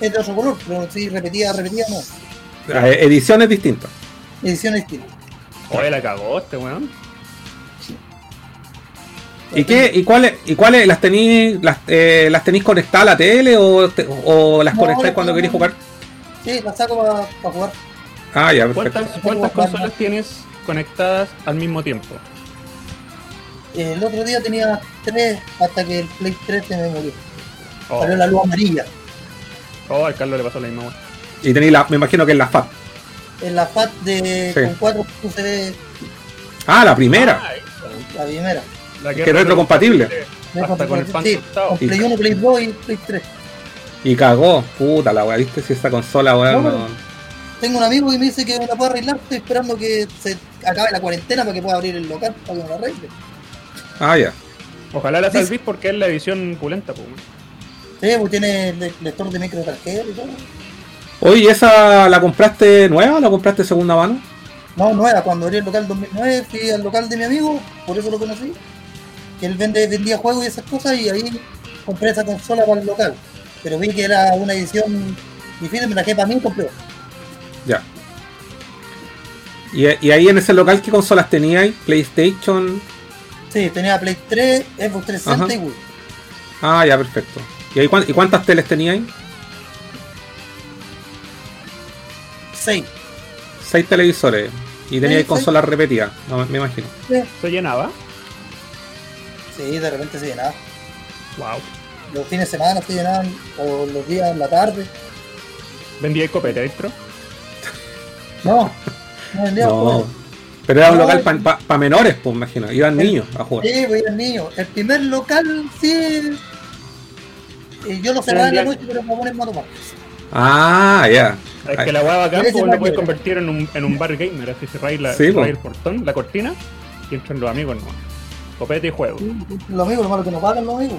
es de otro color, pero sí, repetida, repetida no. Eh, ediciones distintas. Edición distinta. Oye, la cagó este weón. ¿Y qué? ¿Y cuáles? ¿Y cuáles las tenéis las, eh, las tenéis conectadas a la tele o, te- o las No, conectáis cuando no, queréis jugar? Sí, la saco para jugar. Ah, ya, perfecto. ¿Cuántas, cuántas consolas tienes conectadas al mismo tiempo? El otro día tenía tres hasta que el Play 3 se me murió. Oh, Salió la luz amarilla. oh, al Carlos le pasó la misma weón. Y tenéis la, me imagino que es la FAT. En la FAT de Sí. con 4 USB, Ah, la primera. Ah, la primera. La Que retrocompatible. Hasta con el sí, con Play 1, Play 2 y Play 3. Y cagó. Puta la weá, ¿viste? Si esa consola, weón. No, no- Tengo un amigo que me dice que me la puedo arreglar, estoy esperando que se acabe la cuarentena para que pueda abrir el local para que me la arregle. Ah, ya. Ojalá la Sí. salvís porque es la edición pulenta, pues. Sí, pues tiene le- lector de micro tarjeta y todo. Oye, ¿y ¿esa la compraste nueva o la compraste segunda mano? No, nueva, cuando abrí el local 2009 fui al local de mi amigo, por eso lo conocí. Que él vende, vendía juegos y esas cosas y ahí compré esa consola para el local. Pero vi que era una edición difícil, me la dejé para mí y compré. Ya. ¿Y, y ahí en ese local qué consolas teníais? PlayStation. Sí, tenía Play 3, Xbox 360 Ajá. y Wii. Ah, ya, perfecto. ¿Y, ahí, cuán- y cuántas teles teníais? 6. Seis televisores. Y teníais consolas repetidas, no, me imagino. Se llenaba. Sí, de repente se llenaba. Wow. Los fines de semana se llenaban, o los días en la tarde. Vendía el copete dentro. No, no vendía No. juegos. Pero era un No, local para menores, pues imagino. Iban El- niños a jugar. Sí, voy al niño. El primer local, sí. Y yo lo cerraba en la noche, pero me ponen tomar. Ah, ya. Es que la Ese pues es lo puedes convertir en un, en un bar gamer, así cerráis, la, Sí, cerráis po. el portón, la cortina, y entran los amigos no. Copete y juego. Los amigos, lo malo que no pagan los amigos.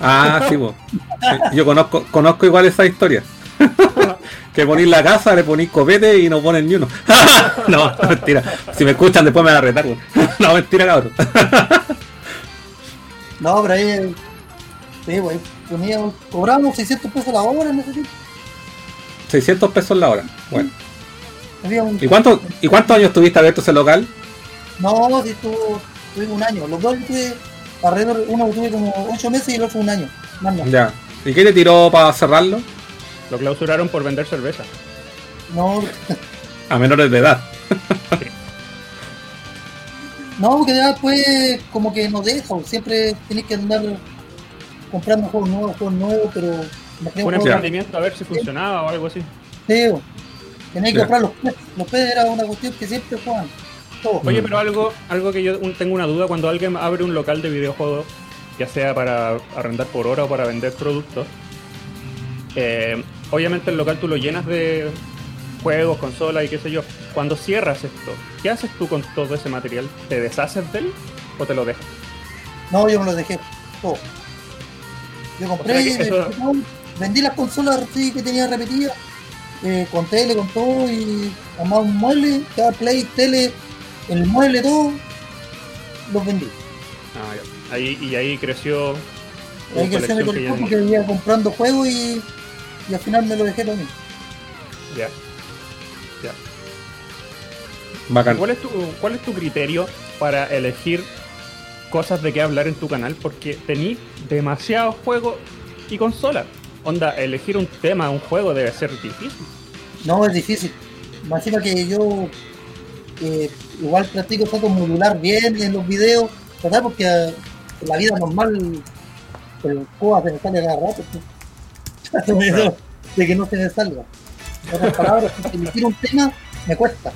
Ah, sí, pues. Sí, Yo conozco, conozco igual esa historia. que ponéis la casa, le ponéis copete y no ponen ni uno. no, mentira. Si me escuchan después me van a retar. No, mentira, cabrón. No, pero ahí. Sí, güey. Poníamos, cobrábamos 600 pesos la hora en ese tiempo. 600 pesos la hora. Bueno. ¿Y, cuánto, ¿Y cuántos años tuviste abierto ese local? No, sí, estuvo, tuvimos un año. Los dos tuve alrededor, uno tuve como 8 meses y el otro un año. Más no. Ya. ¿Y qué te tiró para cerrarlo? Lo clausuraron por vender cerveza. No, A menores de edad. no, porque ya después como que no deja, siempre tenés que andar comprando juegos nuevos, juegos nuevos, pero Un emprendimiento a ver si funcionaba o algo así. Sí, tenés que comprar los PES. Los PES era una cuestión que siempre juegan. Todos. Oye, Mm. pero algo, algo que yo tengo una duda, cuando alguien abre un local de videojuegos, ya sea para arrendar por hora o para vender productos, eh, obviamente el local tú lo llenas de juegos, consolas y qué sé yo. Cuando cierras esto, ¿qué haces tú con todo ese material? ¿Te deshaces de él o te lo dejas? No, yo me los dejé. Todo. Yo compré, O sea que eso- vendí las consolas que tenía repetidas eh, con tele, con todo, y armaba un mueble, cada play, tele, el mueble, todo, los vendí. Ah, ya. Ahí, y ahí creció. Ahí se me colección porque iba comprando juegos y, y al final me lo dejé también. Ya. Ya. Bacán. ¿Cuál es, tu, ¿Cuál es tu criterio para elegir cosas de qué hablar en tu canal? Porque tenís demasiados juegos y consolas. Onda, elegir un tema un juego debe ser difícil. No, es difícil. Más encima que yo eh, igual practico foto modular bien en los videos, ¿verdad? Porque eh, en la vida normal el juego se me sale cada rato. pues. De, Claro. de que no se me salga. En otras palabras, si elegir un tema me cuesta.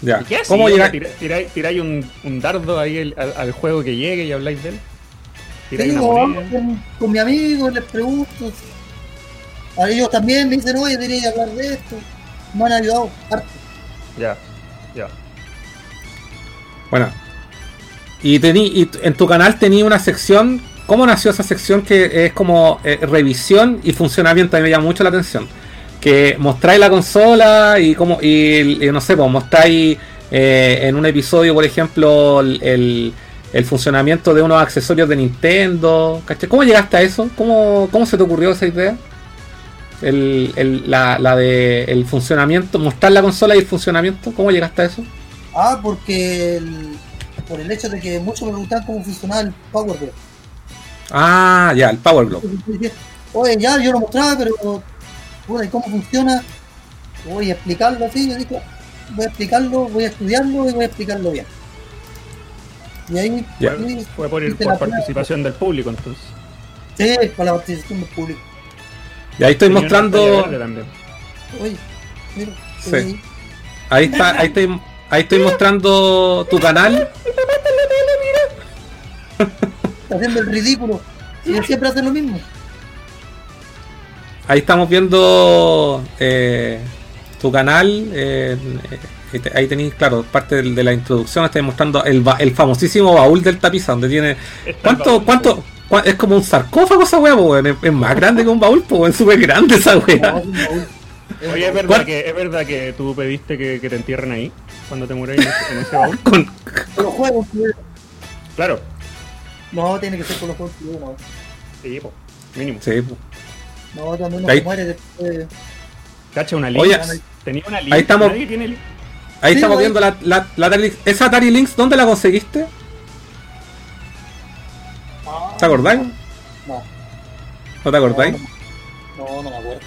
Ya. ¿Y qué haces? ¿Cómo llegar? Tira- tiráis, tiráis un, un dardo ahí el- al, al juego que llegue y habláis de él? Sí, ¿Tiráis una moneda? hablo con, con mi amigo, les pregunto. A ellos también me dicen, oye, debería hablar de esto. Me han ayudado harto. Ya, ya. Bueno. Y, tení, y en tu canal tenía una sección. ¿Cómo nació esa sección que es como eh, revisión y funcionamiento? A mí me llama mucho la atención. Que mostráis la consola y como y, y no sé, pues mostráis eh, en un episodio, por ejemplo, el, funcionamiento de unos accesorios de Nintendo. ¿cachai? ¿Cómo llegaste a eso? ¿Cómo, cómo se te ocurrió esa idea? El, el- la, la de el funcionamiento, mostrar la consola y el funcionamiento. ¿Cómo llegaste a eso? Ah, porque por el hecho de que muchos me preguntaban cómo funcionaba el Power. Ah, ya, el Power Glove. Oye, ya, yo lo mostraba, pero bueno, ¿y cómo funciona? Voy a explicarlo así, yo dije, voy a explicarlo, voy a estudiarlo y voy a explicarlo bien. Y ahí, Ya. ahí Fue por, ir- por participación del público entonces. Sí, para la participación del público. Y ahí estoy Tenía mostrando. Oye, mira, Sí. ahí. Ahí está, ahí estoy, ahí estoy mostrando tu canal. está haciendo el ridículo. Y él siempre hace lo mismo. Ahí estamos viendo eh, tu canal. eh, eh, ahí tenéis, claro, parte del- de, la introducción. Estáis mostrando el, ba- el famosísimo baúl del tapiza, donde tiene. ¿Cuánto, cuánto? Es como un sarcófago esa wea, po, weón. es, es más grande que un baúl, pues es súper grande esa wea. Oye, ¿es verdad, que, ¿es verdad que tú pediste que, que te entierren ahí? Cuando te mueres en ese, en ese baúl. Con-. Claro. No, tiene que ser con los juegos. No, Sí, po, mínimo. sí, po. no también uno Ahí- se muere después. Cacha una Oye, link. Tenía una link. ahí estamos- Nadie tiene. Ahí Sí, estamos viendo la, la, la Atari Lynx. ¿Esa Atari Lynx dónde la conseguiste? ¿Te acordáis? No, ¿No te acordáis? no, no, no me acuerdo.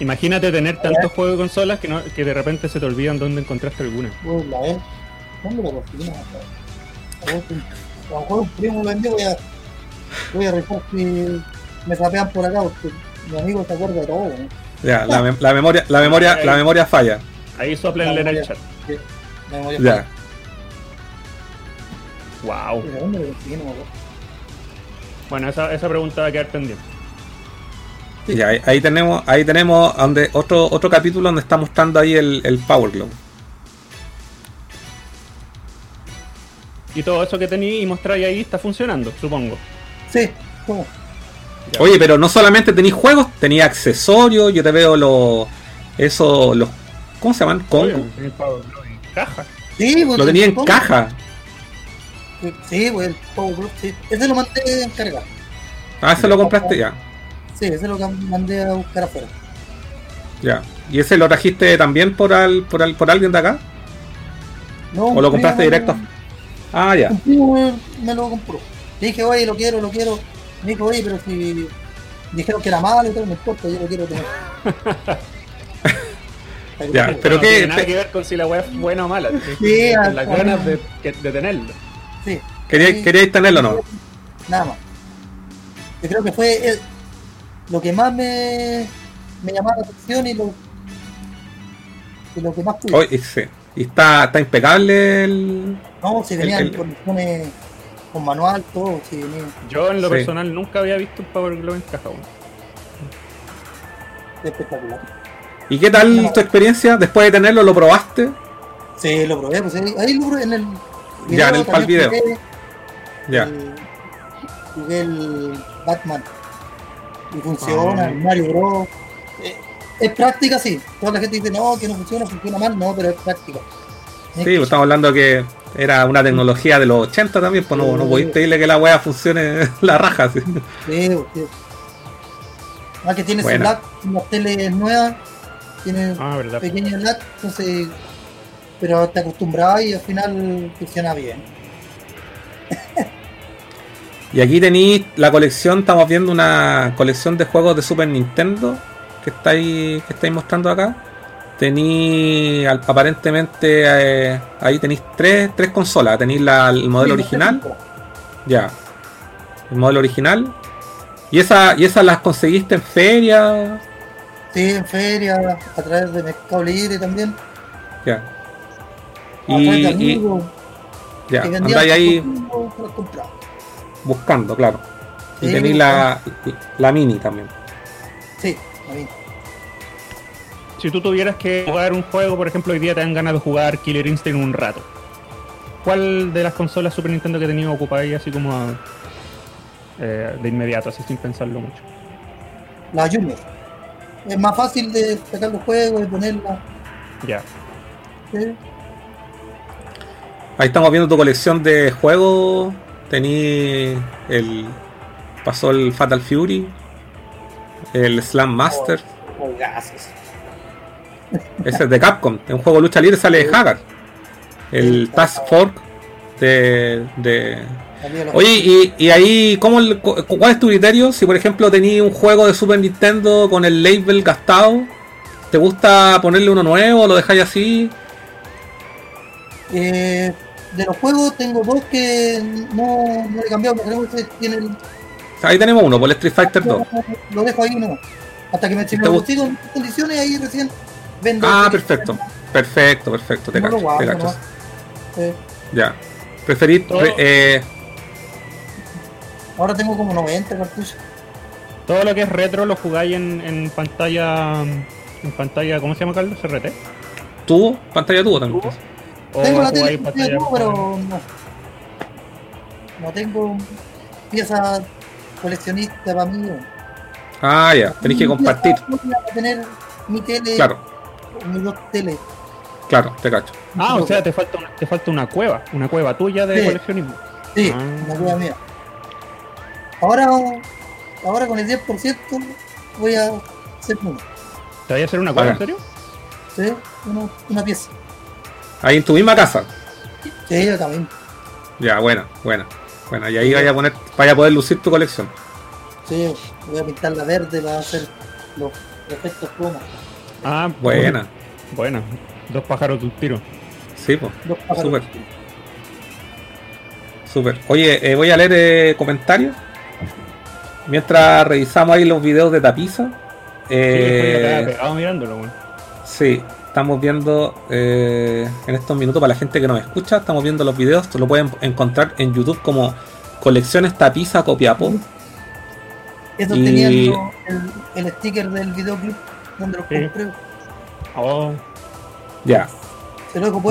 Imagínate tener tantos juegos de consolas que, no, que de repente se te olvidan dónde encontraste alguna. Uy, la vez. ¿Dónde lo mejor- a lo mejor un primo lo vendió, voy a, voy a revisar si me sapean por acá, porque mi amigo se acuerda de todo. ¿no? Ya, la, mem- la memoria, la memoria, la memoria falla. Ahí soplenle en el chat. Sí, la memoria Ya. Wow. Me acuerdo. Bueno, esa, esa pregunta va a quedar pendiente. Ya, ahí, ahí tenemos, ahí tenemos donde otro, otro capítulo donde está mostrando ahí el, el Power Glove. Y todo eso que tenéis y mostráis ahí está funcionando, supongo. Sí, ¿cómo? Oye, pero no solamente tenéis juegos, tenéis accesorios, yo te veo los. Eso, los. ¿Cómo se llaman? Con, caja. Sí, pues, lo tenía en ¿cómo? caja. Sí, pues el Power Glove, sí. Ese lo mandé a encargar. Ah, ese lo compraste ya. Sí, ese lo que mandé a buscar afuera. Ya. ¿Y ese lo trajiste también por al, por, al- por alguien de acá? No, ¿O lo compraste directo? Ah, ya. Un primo me, me lo compró. Le dije, oye, lo quiero, lo quiero. Me dijo, oye, pero si dijeron que era malo y todo, no importa, yo lo quiero tener. Ya, Pero no qué- tiene nada que ver con si la web es buena o mala. Sí, con las ganas de, tenerlo. Sí, ¿Queríais, tenerlo o no? nada más. Yo creo que fue el- lo que más me, me llamaba la atención y lo, y lo que más pude. Oye, sí. Y está, está impecable el. no, si venía el- condiciones con manual, todo, si venía Yo en lo Sí. personal nunca había visto un Power Glove en caja. weón. espectacular. ¿Y qué tal tu experiencia? Después de tenerlo, ¿lo probaste? Sí, lo probé, pues ahí, ahí lo probé en el Ya, en el pal video. jugué Ya. el- jugué el Batman y funciona, Ah. el Mario Bros. Eh, Es práctica, sí. Toda la gente dice, no, que no funciona, funciona mal. No, pero es práctica. Es Sí, pues estamos hablando que era una tecnología de los 80 también, pues no, no podéis pedirle que la wea funcione la raja. sí. Sí, sí. Ah, que tiene su Buena. lag, las teles nuevas, tiene Ah, pequeño lag, entonces, pero te acostumbras y al final funciona bien. Y aquí tenéis la colección, estamos viendo una colección de juegos de Super Nintendo que estáis, que estáis mostrando acá. Tenéis aparentemente eh, ahí tenéis tres, tres consolas. Tenéis la- el modelo Sí, original, ya. El modelo original. Y esa, y esas las conseguiste en feria. Sí, en feria, a través de Mercado Libre también. Ya. a través de Y, ya, andáis ahí buscando, claro. Y tenéis la, la mini también. Sí, Si tú tuvieras que jugar un juego, por ejemplo, hoy día te dan ganas de jugar Killer Instinct un rato. ¿Cuál de las consolas Super Nintendo que tenías ocupadas así como eh, de inmediato, así sin pensarlo mucho? La Junior. Es más fácil de sacar los juegos y ponerla. Ya. ¿sí? Ahí estamos viendo tu colección de juegos. Tení el. Pasó el Fatal Fury. El Slam Master. Juegazos. Ese es de Capcom. Es un juego de lucha libre, sale de Hagar. El Task Force de. de- Oye, y, y ahí, ¿cómo, ¿cuál es tu criterio? Si por ejemplo tenías un juego de Super Nintendo con el label gastado, ¿te gusta ponerle uno nuevo lo dejáis así? Eh, de los juegos tengo dos que no, no he cambiado, creo que tienen Ahí tenemos uno, por el Street Fighter 2. Lo dejo ahí no. Hasta que me si me ¿Te lo consigo en condiciones ahí recién vendo. Ah, perfecto. Perfecto, perfecto. Te No cacho, guardo, te cacho. nomás. Eh, Ya. Preferir. Pre- eh, ahora tengo como 90 cartuchos. Todo lo que es retro lo jugáis en, en pantalla. En pantalla, ¿cómo se llama Carlos? ¿CRT? tubo, pantalla tubo también. ¿Tubo? ¿O tengo la tele en pantalla pantalla- tubo, pero no. No tengo piezas coleccionistas para mí. Ah, ya. Tenéis que compartir. Voy a tener mi tele, Claro, mis dos teles. claro, te cacho. Ah, o sea, te falta una, te falta una cueva, una cueva tuya de Sí. coleccionismo. Sí, Ah. una cueva mía. Ahora, ahora con el 10% voy a hacer uno. ¿Te voy a hacer una cueva, en Bacán. serio? ¿sí? Una, una pieza. Ahí en tu misma casa. Sí, yo también. Ya, buena, buena. Buena, y ahí vaya a poner, vaya a poder lucir tu colección. Sí, voy a pintarla verde para hacer los efectos croma. Ah, Buena. Buena. Dos pájaros de un tiro. Sí, pues. Los pájaros. Súper. Súper. Oye, eh, voy a leer eh, comentarios. Mientras revisamos ahí los videos de tapiza. Eh, mirándolo. Sí, estamos viendo eh, en estos minutos para la gente que nos escucha, estamos viendo los videos, lo pueden encontrar en YouTube como Colecciones Tapiza Copiapó. Estos Y- tenían el, el sticker del videoclip donde los Sí. compré. Oh, Ya,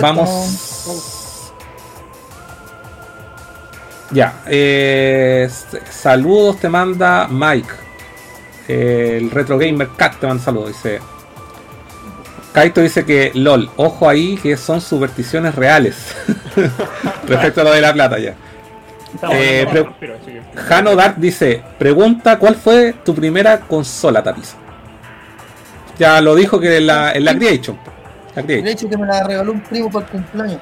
vamos. Ya, eh, saludos te manda Mike. Eh, el Retro Gamer Cat te manda saludos, dice. Kaito dice que LOL, ojo ahí que son supersticiones reales. Respecto a lo de la plata ya. Eh, Jano Dark dice, pregunta cuál fue tu primera consola tapiza. Ya lo dijo que en la, en la Creation. La De Creation. hecho que me la regaló un primo el cumpleaños.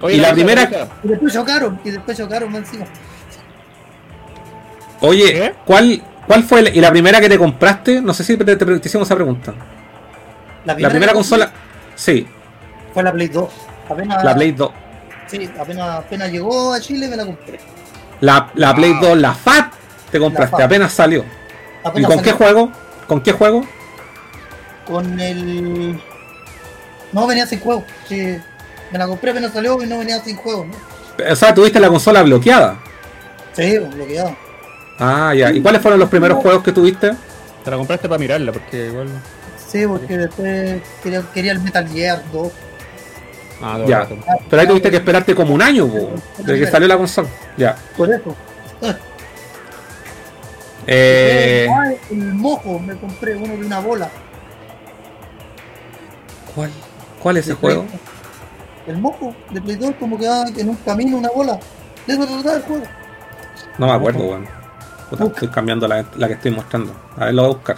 Oye, Y la primera- Y después chocaron, y después chocaron más encima. Oye, ¿Qué? ¿cuál, ¿cuál fue la, y la primera que te compraste? No sé si te, te- te hicimos esa pregunta. La primera que consola, sí, Fue la Play 2. Apenas, la Play 2. Sí, apenas, apenas llegó a Chile me la compré. La, la Play 2, la FAT, te compraste, FAT. apenas salió. ¿Y con qué juego? ¿Con qué juego? Con el. No venía sin juego. Sí, me la compré apenas salió y no venía sin juego, ¿no? O sea, tuviste la consola bloqueada. Sí, bloqueado. Ah, ya. ¿Y cuáles fueron los primeros juegos que tuviste? Te la compraste para mirarla, porque igual. Sí, porque después quería, quería el Metal Gear 2. Ah, Ya. rato. Pero ahí tuviste que esperarte como un año, po, desde que salió la consola. Ya. Por eso. Eh, Ah, el mojo, me compré uno de una bola. ¿Cuál? ¿Cuál es ese de juego? El mojo de Play 2 como que va en un camino, una bola. De eso trataba el juego. No me acuerdo, weón. Puta, estoy cambiando la, la que estoy mostrando. A ver, lo voy a buscar.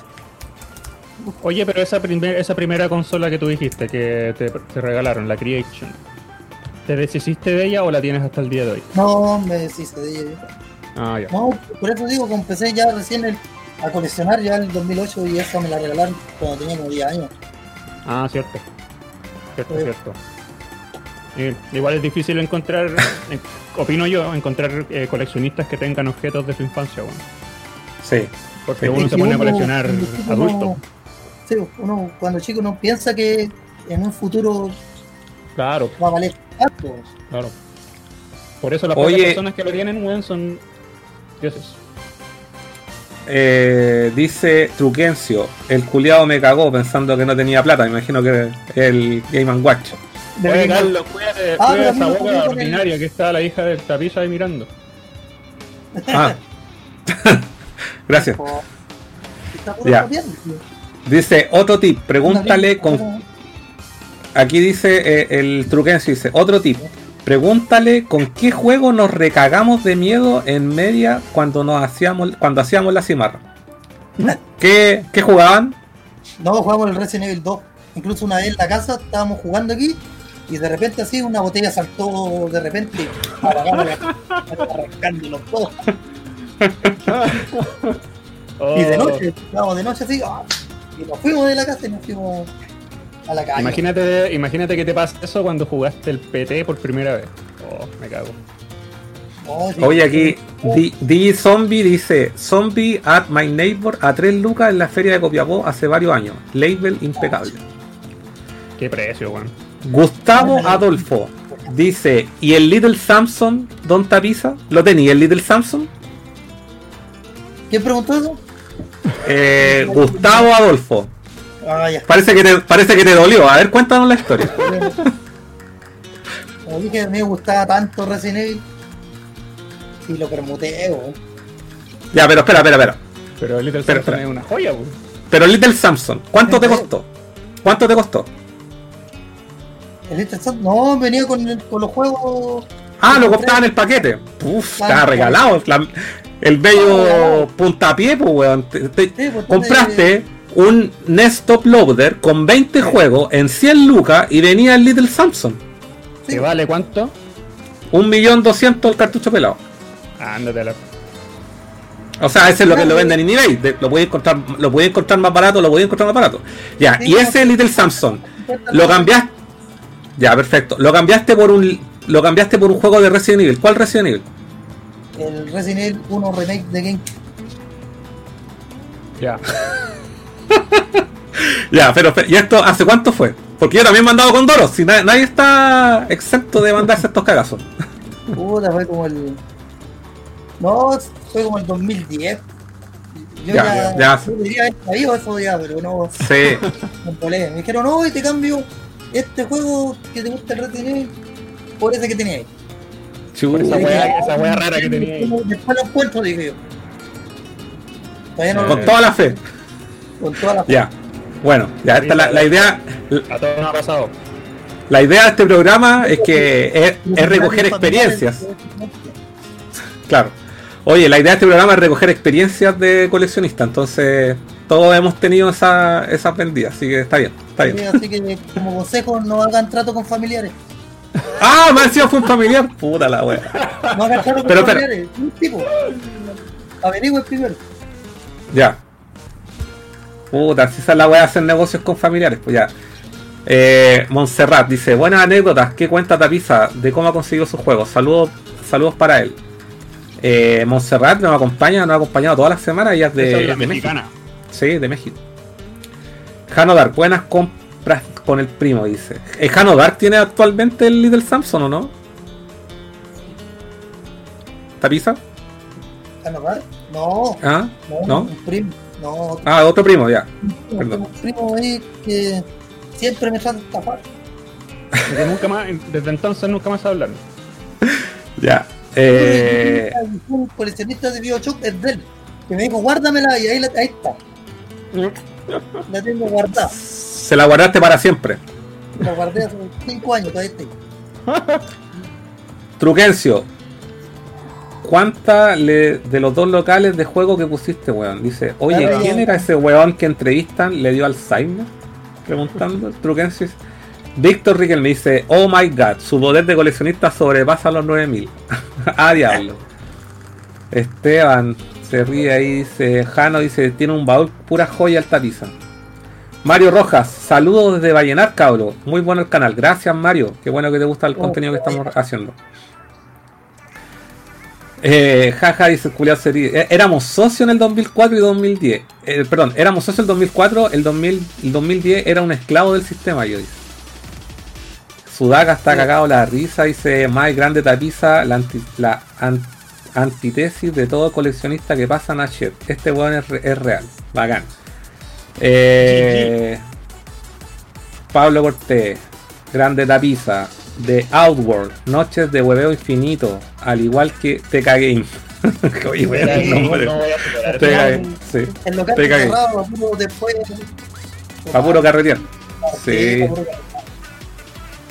Oye, pero esa, primer- esa primera consola que tú dijiste que te, te regalaron, la Creation, ¿te deshiciste de ella o la tienes hasta el día de hoy? No, me deshice de ella. Ah, ya. No, por eso digo que empecé ya recién el- a coleccionar ya en el 2008 y esa me la regalaron cuando tenía como 10 años. Ah, cierto. Cierto, Sí. cierto. Eh, igual es difícil encontrar, en- opino yo, encontrar eh, coleccionistas que tengan objetos de su infancia, bueno, Sí. porque Sí. uno se pone a coleccionar adulto. Sí, uno cuando chico no piensa que en un futuro Claro, va a valer tanto. claro. Por eso las Oye. pocas personas que lo tienen, weón, son dioses. Eh, dice Truquencio, el culiado me cagó pensando que no tenía plata. Me imagino que el Game ¡Watch! De Oye, verdad. Carlos, cuídate, Ah, esa boca el- ordinaria que está la hija del tapiza ahí mirando. Ah. Gracias. Está puro Ya. copiando. Dice, otro tip, pregúntale con... Aquí dice eh, el Truquencio, dice, otro tip. Pregúntale con qué juego nos recagamos de miedo en media cuando nos hacíamos cuando hacíamos la cimarra. ¿Qué, qué jugaban? No, jugamos el Resident Evil 2. Incluso una vez en la casa estábamos jugando aquí y de repente así una botella saltó de repente y apagamos la- arrancándonos todos. Y de Oh, noche, estábamos de noche así ¡ah! Y nos fuimos de la casa y nos fuimos a la calle. Imagínate, imagínate que te pasa eso cuando jugaste el PT por primera vez. Oh, me cago. Oh, sí. Oye, aquí DJ Zombie dice, Zombie at my neighbor a 3 lucas en la feria de Copiapó hace varios años. Label impecable. Qué precio, weón. Gustavo Adolfo dice, ¿y el Little Samson, Don Tapiza? ¿Lo tenía el Little Samson? ¿Quién preguntó eso? Eh, Gustavo Adolfo. Ah, ya. Parece que, te, parece que te dolió. A ver, cuéntanos la historia. Como dije, a mí me gustaba tanto Resident Evil. Y lo permuté, weón. Ya, pero espera, espera, espera. Pero el Little Espera, Samson espera. es una joya, weón. Pero el Little Samson, ¿cuánto te costó? ¿Cuánto te costó? El Little Sun- no, venía con, el- con los juegos. Ah, lo compraba en el paquete. Uf, estaba regalado. La- el bello puntapié, pues, weón. Te- te- Sí, pues, compraste un NES Top Loader con 20 juegos en 100 lucas y venía el Little Samson. Sí. ¿Que vale cuánto? 1.200.000 el cartucho pelado. Ándate a la. O sea, ese es lo que lo venden en eBay. De- lo puedes encontrar, lo puedes encontrar más barato, lo puedes encontrar más barato. Ya, Sí, y ese sí. Little Samson, lo cambiaste. Ya, perfecto. Lo cambiaste por un. Lo cambiaste por un juego de Resident Evil. ¿Cuál Resident Evil? El Resident Evil 1 Remake de Game. Ya. Ya, pero, pero- ¿y esto hace cuánto fue? Porque yo también he mandado con Doros, si na- nadie está exento de mandarse estos cagazos. Puta, fue como el. No, fue como el 2010. Yo Ya, ya, ya. yo diría haber eso ya, pero no Sí. me. Me dijeron, no, y te cambio este juego que te gusta el Resident Evil por ese que tenía ahí. Por esa wea- "Ah, esa wea rara que tenía ahí". Después lo encuentro, dije yo. Con toda la fe. con toda la Ya. Bueno, ya esta la, la idea. A todos nos ha pasado. La idea de este programa es que es, es recoger experiencias. Claro. Oye, la idea de este programa es recoger experiencias de coleccionistas. Entonces, todos hemos tenido esa, esas vendidas. Así que está bien, está bien. Sí, Así que como consejo no hagan trato con familiares. Ah, me encima fue un familiar. Puta la wea. No con Pero, pero- familiares. Un tipo. Averigüen primero. Ya. Puta, si esa es la wea de hacer negocios con familiares, pues ya. Eh, Montserrat dice, buenas anécdotas, ¿qué cuenta Tapiza de cómo ha conseguido sus juegos? Saludos, saludos para él. Eh, Montserrat nos acompaña, nos ha acompañado todas las semanas, ella es de, es México. mexicana. Sí, de México. Jano Dark, buenas compras con el primo, dice. ¿El Jano Dark tiene actualmente el Little Samson o no? ¿Tapiza? ¿Canovar? No, ¿Ah? no, ¿No? un primo. No, Ah, otro primo, ya. un perdón. primo ahí que siempre me trata de estafar. Desde, nunca más, desde entonces nunca más hablaron. Ya. Eh, Un coleccionista de Bioshock es de él. Que me dijo, guárdamela y ahí, la- ahí está. La tengo guardada. se la guardaste para siempre. Lo guardé hace 5 años, todavía estoy. Truquencio. ¿Cuánta le- de los dos locales de juego que pusiste, weón? Dice, oye, Claro, ¿quién ya. era ese weón que entrevistan? ¿Le dio Alzheimer? Preguntando Truquencio. dice, Víctor Riquel me dice, oh my god, su poder de coleccionista sobrepasa los 9000. ah, diablo. Esteban se ríe ahí, dice, Jano dice, tiene un baúl pura joya al tapiza. Mario Rojas, saludos desde Vallenar, cabro. Muy bueno el canal. Gracias, Mario. Qué bueno que te gusta el Oh, contenido que estamos haciendo. Eh, jaja, dice Julián sería. Éramos socios en el 2004 y 2010. Eh, perdón, éramos socios en el 2004. El, 2000, el 2010 era un esclavo del sistema, yo dice. Sudaka está cagado la risa. Dice más grande tapiza. La, anti- la an- antítesis de todo coleccionista que pasa a. Este weón es, re- es real. Bacán. Eh, Pablo Cortés, Grande Tapiza, de Outworld, Noches de Hueveo Infinito, al igual que TK Game. Oye, weón, no voy a. Game, sí. Te puro después. Puro carretear. Sí, Sí.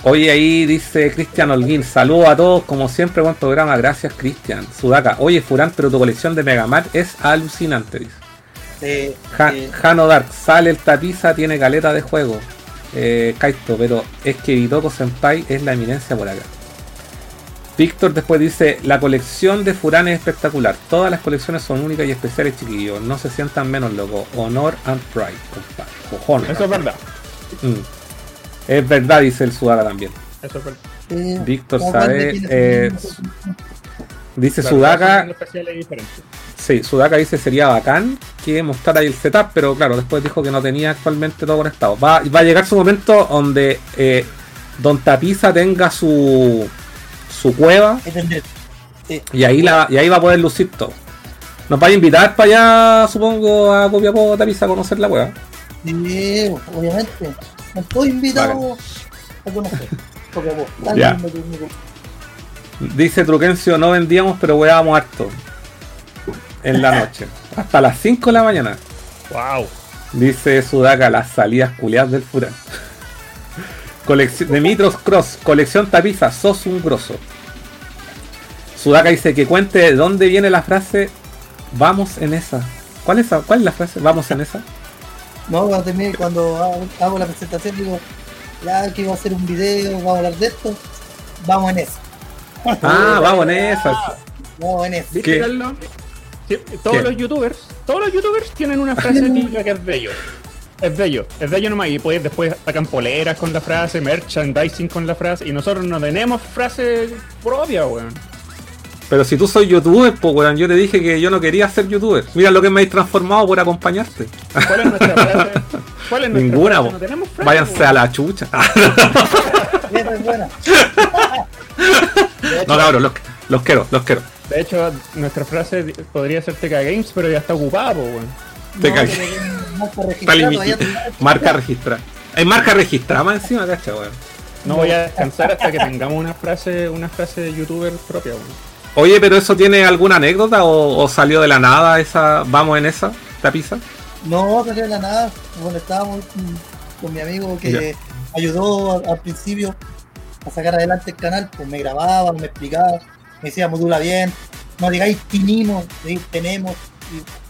Oye, ahí dice Cristian Holguín, saludos a todos, como siempre, buen programa, gracias Cristian. Sudaka, oye Furán, pero tu colección de Mega Man es alucinante, dice. Ja-. Jano Dark, sale el tapiza, tiene caleta de juego. Eh, Kaito, pero es que Bitoko Senpai es la eminencia por acá. Víctor después dice, la colección de Furán es espectacular. Todas las colecciones son únicas y especiales, chiquillos. No se sientan menos locos. Honor and pride, compadre. Cojones. Eso es verdad. Mm. Es verdad, dice el Sudaka también. Eso es verdad. Sí. Víctor sabe, eh, Dice Claro, Sudaka. Sí, Sudaka dice sería bacán que mostrara ahí el setup, pero claro, después dijo que no tenía actualmente todo conectado. Va, va a llegar su momento donde eh, Don Tapiza tenga su su cueva y ahí la y ahí va a poder lucir todo. Nos va a invitar para allá, supongo, a Copiapó Tapiza a conocer la cueva. Sí, obviamente. Estoy invitado a conocer. Porque vos, tan. Dice Truquencio, no vendíamos, pero weábamos harto. En la noche. Hasta las 5 de la mañana. Wow. Dice Sudaka, las salidas culiadas del Furán. Colección de Mitros Cross, colección tapiza, sos un grosso. Sudaka dice que cuente de dónde viene la frase vamos en esa. ¿Cuál es, esa- cuál es la frase? Vamos en esa. No, cuando, termine- cuando hago, hago la presentación digo, ya que iba a hacer un video, vamos a hablar de esto, vamos en eso. Ah, vamos en esa. Vamos en eso. ¿Viste, ¿Qué? Carlos? Sí, todos ¿Qué? los youtubers, todos los youtubers tienen una frase típica que es bello. Es bello, es bello nomás. Y pues después sacan poleras con la frase, merchandising con la frase. Y nosotros no tenemos frase propia, weón. Pero si tú soy youtuber, pues weón, yo te dije que yo no quería ser youtuber. Mira lo que me habéis transformado por acompañarte. ¿Cuál es nuestra frase? ¿Cuál es nuestra Ninguna, frase? No tenemos frase. Váyanse a la chucha. Esa es buena. De hecho, No, cabrón, los, los quiero, los quiero. de hecho, nuestra frase podría ser TK Games, pero ya está ocupada, po, weón. Limitado. todavía- Marca registrada. Hay marca registrada más encima, cacha, weón. No voy a descansar hasta que tengamos una frase, una frase de youtuber propia, weón. Oye, pero eso tiene alguna anécdota o, o salió de la nada esa, vamos en esa, tapiza? No, salió de la nada. Bueno, estábamos con, mi amigo que ayudó al, principio a sacar adelante el canal, pues me grababa, me explicaba, me decía modula bien, no digáis tinimos, tenemos,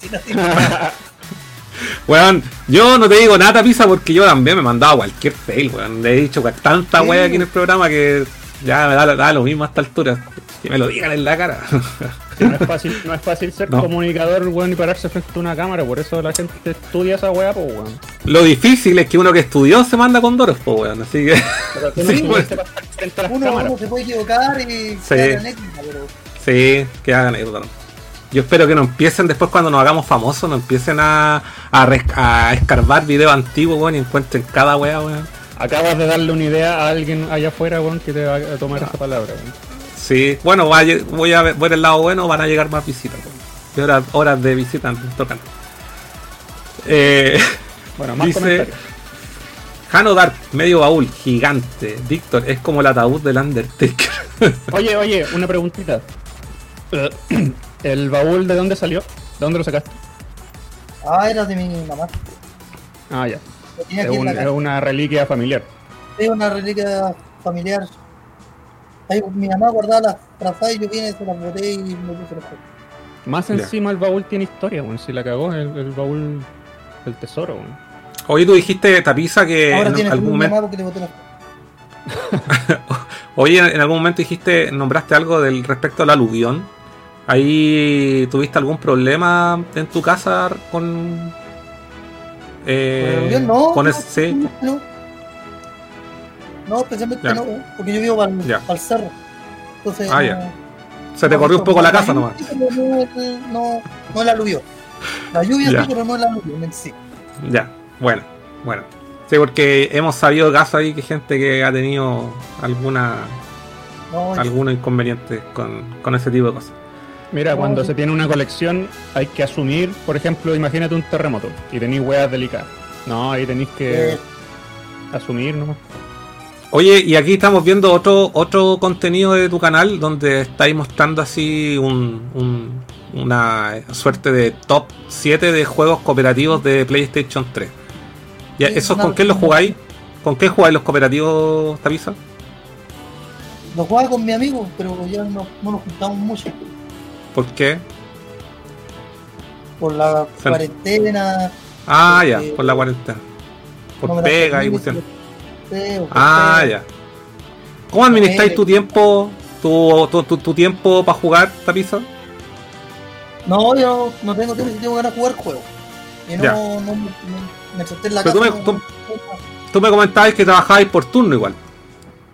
y, así. Weón, yo no te digo nada, tapiza, porque yo también me mandaba cualquier fail, weón. Le he dicho que tanta Sí. wea aquí en el programa que ya me da, da lo mismo a esta altura. Que me lo digan en la cara. Sí, no es fácil, no es fácil ser No. comunicador, weón, y pararse frente a una cámara, por eso la gente estudia esa weá, po, weón. lo difícil es que uno que estudió se manda con doros, pues, weón. Así que, Pero no Sí, frente a las Uno, cámaras. uno se puede equivocar y quedar anécdota, pero sí, que hagan anécdota. ¿no? Yo espero que no empiecen después cuando nos hagamos famosos, no empiecen a, a, a escarbar videos antiguos, weón, y encuentren cada wea, weón. Acabas de darle una idea a alguien allá afuera, weón, que te va a tomar esa palabra, weón. Sí, bueno, voy a ver, el lado bueno, van a llegar más visitas. weón. Y horas, horas de visita en nuestro canal. Eh, Bueno, más Dice- comentarios. Hano Dark, medio baúl, gigante. Víctor, es como el ataúd del Undertaker. Oye, oye, una preguntita. ¿El baúl de dónde salió? ¿De dónde lo sacaste? ah, era de mi mamá. Ah, ya. Es, un- una reliquia familiar. Es una reliquia familiar. Ahí mi mamá guardaba las trazadas y yo vine, se las boté y me puse las cosas. Más encima el baúl tiene historia, weón. Si la cagó, el, el baúl del tesoro, weón. Hoy tú dijiste, Tapiza, que Ahora en algún momento. Oye, en en algún momento dijiste, nombraste algo del respecto al aluvión. Ahí tuviste algún problema en tu casa con. Eh, no. no, sí. No, no especialmente Ya. no, porque yo vivo para el, cerro. Entonces, Ah, ya. Se te corrió un poco la casa nomás. no, no la aluvió. La lluvia Ya. sí, pero no la aluvió en sí. Ya, bueno, bueno. Sí, porque hemos sabido casos ahí que gente que ha tenido alguna No, algunos inconvenientes con, con ese tipo de cosas. Mira, cuando se tiene una colección, hay que asumir, por ejemplo, imagínate un terremoto y tenéis hueas delicadas. No, ahí tenéis que eh, asumir nomás. Oye, y aquí estamos viendo otro otro contenido de tu canal donde estáis mostrando así un, un- una suerte de top 7 de juegos cooperativos de PlayStation 3. Ya, Sí, ¿Esos con qué los jugáis? ¿Con qué jugáis los cooperativos, Tapiza? lo jugaba con mi amigo, pero ya no, no nos juntamos mucho. ¿Por qué? Por la cuarentena. Ah, ya, por la cuarentena. Por no me pega y por Ah, pega. ya. ¿Cómo administráis tu tiempo, tu, tu, tu- tu tiempo para jugar, Tapiza? No, yo no tengo tiempo, tengo ganas de jugar juego. Y no, Ya. no, no- me senté en la Pero tú casa. me- tú- no- Tú me comentabas que trabajabais por turno igual.